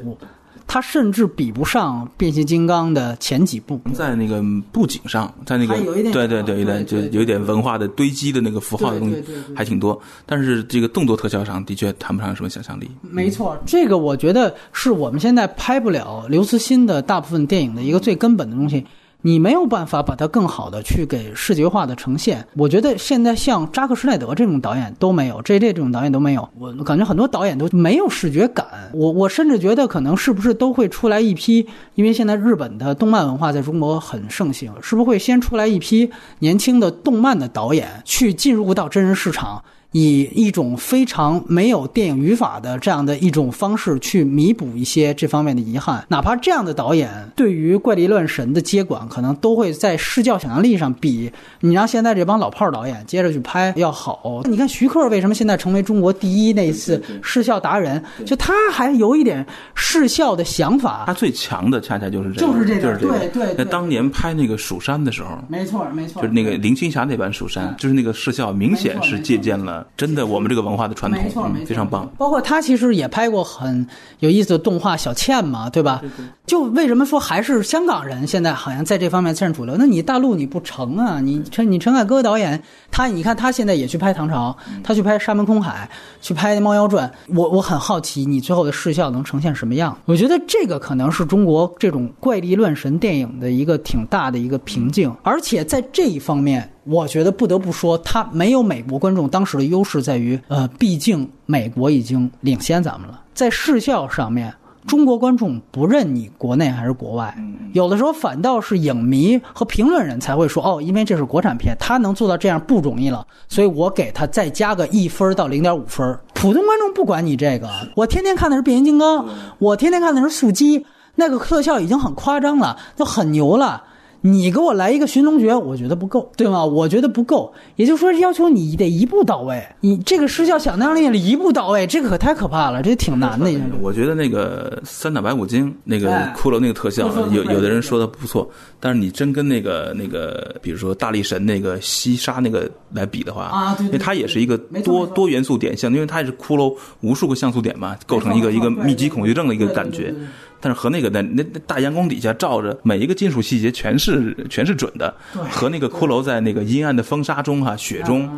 它甚至比不上变形金刚的前几部。在那个布景上，在那个还有一点对对对，有点就有点文化的堆积的那个符号的东西还挺多，但是这个动作特效上的确谈不上什么想象力。没错，这个我觉得是我们现在拍不了刘慈欣的大部分电影的一个最根本的东西。你没有办法把它更好的去给视觉化的呈现。我觉得现在像扎克施耐德这种导演都没有，J.J. 这种导演都没有。我感觉很多导演都没有视觉感。我我甚至觉得可能是不是都会出来一批，因为现在日本的动漫文化在中国很盛行，是不是会先出来一批年轻的动漫的导演去进入到真人市场？以一种非常没有电影语法的这样的一种方式去弥补一些这方面的遗憾，哪怕这样的导演对于怪力乱神的接管，可能都会在视觉想象力上比你让现在这帮老炮儿导演接着去拍要好。你看徐克为什么现在成为中国第一那一次视效达人，就他还有一点视效的想法他。最强的恰恰就是这个，就是这个就是这。对对对那当年拍那个《蜀山》的时候，没错，没错，就是那个林青霞那版《蜀山》，就是那个视效明显是借鉴了真的我们这个文化的传统，没错，嗯没错，非常棒。。包括他其实也拍过很有意思的动画《小倩》嘛，对吧？就为什么说还是香港人现在好像在这方面占主流？那你大陆你不成啊？你陈你陈凯歌导演，他你看他现在也去拍唐朝，他去拍《沙门空海》，去拍《猫妖传》。我我很好奇，你最后的视效能呈现什么样？我觉得这个可能是中国这种怪力乱神电影的一个挺大的一个瓶颈，而且在这一方面。我觉得不得不说，它没有美国观众当时的优势在于，呃，毕竟美国已经领先咱们了，在视效上面，中国观众不认你国内还是国外，有的时候反倒是影迷和评论人才会说，哦，因为这是国产片，他能做到这样不容易了，所以我给他再加个一分到零点五分。普通观众不管你这个，我天天看的是变形金刚，我天天看的是速激，那个特效已经很夸张了，就很牛了。你给我来一个寻龙诀，我觉得不够，对吗？我觉得不够，也就是说，要求你得一步到位。你这个失效想象力一步到位，这个可太可怕了，这挺难的。我觉得那个三打白骨精那个哎骷髅那个特效，有有的人说的的不错，但是你真跟那个那个，比如说大力神那个西沙那个来比的话啊对对因为它也是一个多多元素点像，因为它也是骷髅无数个像素点嘛，构成一个一个密集恐惧症的一个感觉。但是和那个那那那大阳光底下照着每一个金属细节全是全是准的，和那个骷髅在那个阴暗的风沙中哈、雪中，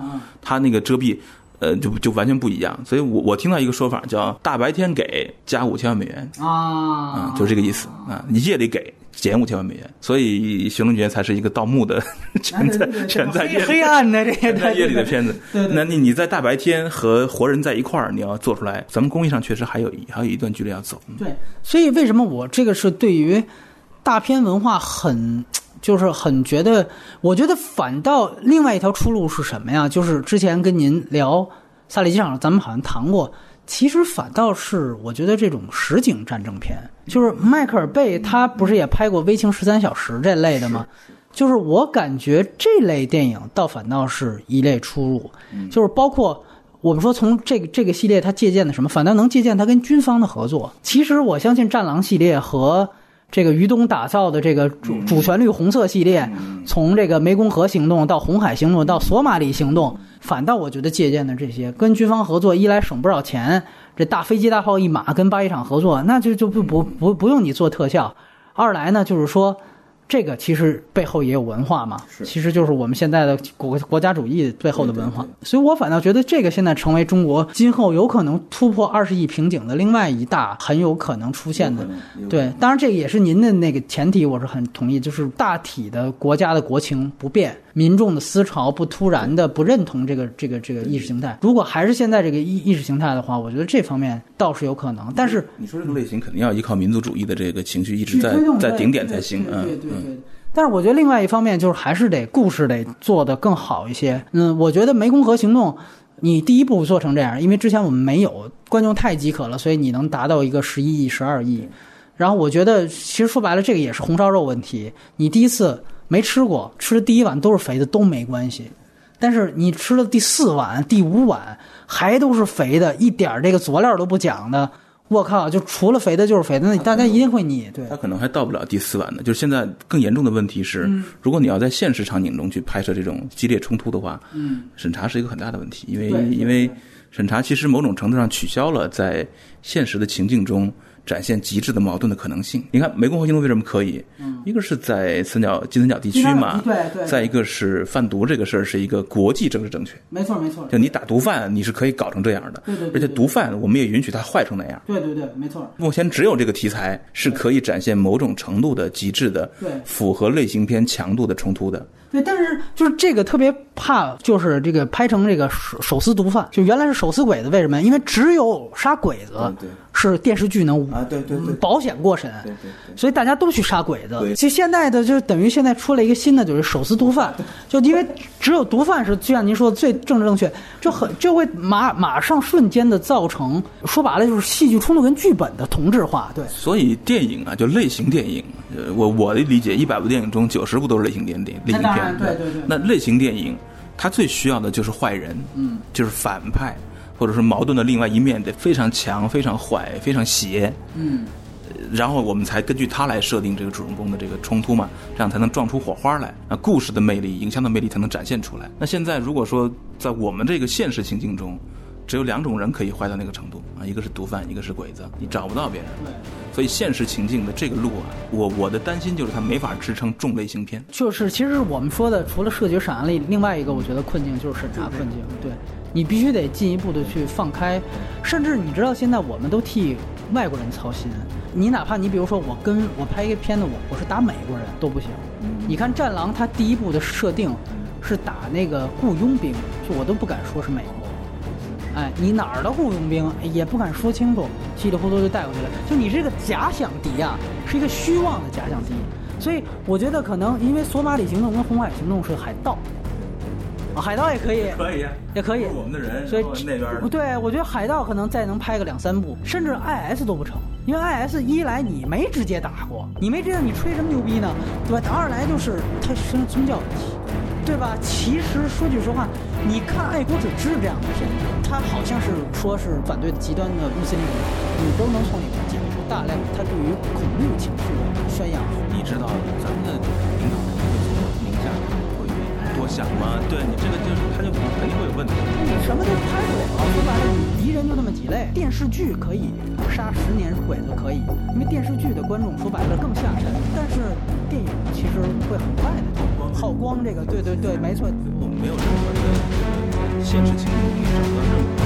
它那个遮蔽。呃，就就完全不一样。所以我我听到一个说法叫大白天给加五千万美元啊，就这个意思啊，你夜里给。减五千万美元，所以《寻龙诀》才是一个盗墓的，全在全在夜黑暗的这些在夜里的片子。对，那你你在大白天和活人在一块儿，你要做出来，咱们工艺上确实还有还有一段距离要走。对，所以为什么我这个是对于大片文化很就是很觉得，我觉得反倒另外一条出路是什么呀？就是之前跟您聊《萨利机场》，咱们好像谈过。其实反倒是，我觉得这种实景战争片，就是迈克尔贝他不是也拍过《危情十三小时》这类的吗？就是我感觉这类电影倒反倒是一类出入，就是包括我们说从这个这个系列它借鉴的什么，反倒能借鉴它跟军方的合作。其实我相信《战狼》系列和。这个于东打造的这个主主旋律红色系列，从这个湄公河行动到红海行动到索马里行动，反倒我觉得借鉴的这些跟军方合作，一来省不少钱，这大飞机大炮一码跟八一厂合作，那就就不不不不用你做特效；二来呢，就是说。这个其实背后也有文化嘛，其实就是我们现在的国国家主义背后的文化，所以我反倒觉得这个现在成为中国今后有可能突破二十亿瓶颈的另外一大很有可能出现的。对，当然这个也是您的那个前提，我是很同意，就是大体的国家的国情不变。民众的思潮不突然的不认同这个这个这个意识形态，如果还是现在这个意意识形态的话，我觉得这方面倒是有可能。但是你说这种类型肯定要依靠民族主义的这个情绪一直在在顶点才行嗯，对对对。但是我觉得另外一方面就是还是得故事得做得更好一些。嗯，我觉得湄公河行动，你第一步做成这样，因为之前我们没有观众太饥渴了，所以你能达到一个十一亿、十二亿。然后我觉得其实说白了，这个也是红烧肉问题。你第一次。没吃过，吃的第一碗都是肥的都没关系，但是你吃了第四碗、第五碗还都是肥的，一点这个佐料都不讲的，我靠，就除了肥的就是肥的，那大家一定会腻。对，他可能还到不了第四碗呢。就是现在更严重的问题是，如果你要在现实场景中去拍摄这种激烈冲突的话，嗯，审查是一个很大的问题，因为因为审查其实某种程度上取消了在现实的情境中。展现极致的矛盾的可能性。你看湄公河行动为什么可以？嗯，一个是在三角金三角地区嘛，对对。再一个是贩毒这个事儿是一个国际政治正确。没错没错。就你打毒贩，你是可以搞成这样的。对对。而且毒贩我们也允许他坏成那样。对对对，没错。目前只有这个题材是可以展现某种程度的极致的，对，符合类型片强度的冲突的。对，但是就是这个特别怕，就是这个拍成这个手手撕毒贩，就原来是手撕鬼子，为什么？因为只有杀鬼子是电视剧能啊，对对对，保险过审，对对，所以大家都去杀鬼子。其实现在的就等于现在出了一个新的，就是手撕毒贩，就因为只有毒贩是就像您说的最政治正确，就很就会马马上瞬间的造成，说白了就是戏剧冲突跟剧本的同质化。对，所以电影啊，就类型电影，呃，我我的理解，一百部电影中九十部都是类型电影，类型片。对对对，那类型电影，它最需要的就是坏人，嗯，就是反派，或者是矛盾的另外一面得非常强、非常坏、非常邪，嗯，然后我们才根据它来设定这个主人公的这个冲突嘛，这样才能撞出火花来，那故事的魅力、影像的魅力才能展现出来。那现在如果说在我们这个现实情境中，只有两种人可以坏到那个程度啊，一个是毒贩，一个是鬼子，你找不到别人。对，所以现实情境的这个路啊，我我的担心就是它没法支撑重类型片。就是其实我们说的，除了视觉审案力，另外一个我觉得困境就是审查困境。对，你必须得进一步的去放开，甚至你知道现在我们都替外国人操心。你哪怕你比如说我跟我拍一个片子，我我是打美国人都不行。你看《战狼》，它第一部的设定是打那个雇佣兵，就我都不敢说是美国。哎，你哪儿的雇佣兵也不敢说清楚，稀里糊涂就带过去了。就你这个假想敌啊，是一个虚妄的假想敌。所以我觉得可能因为索马里行动跟红海行动是海盗，啊，海盗也可以，可以，也可以。我们的人，所以那边对，我觉得海盗可能再能拍个两三部，甚至 IS 都不成，因为 IS 一来你没直接打过，你没直接，你吹什么牛逼呢？对吧？二来就是它是宗教问题。对吧？其实说句实话，你看爱国者志这样的片子，他好像是说是反对极端的穆斯林，你都能从里面解出大量他对于恐怖情绪的宣扬。你知道咱们的领导想吗？对你这个就是他就肯定会有问题。你什么都拍不了，说白了，你敌人就那么几类。电视剧可以杀十年鬼子可以，因为电视剧的观众说白了更下沉，但是电影其实会很快的。耗光这个，对对对，没错。我们没有任何的现实情境中你找不到任何。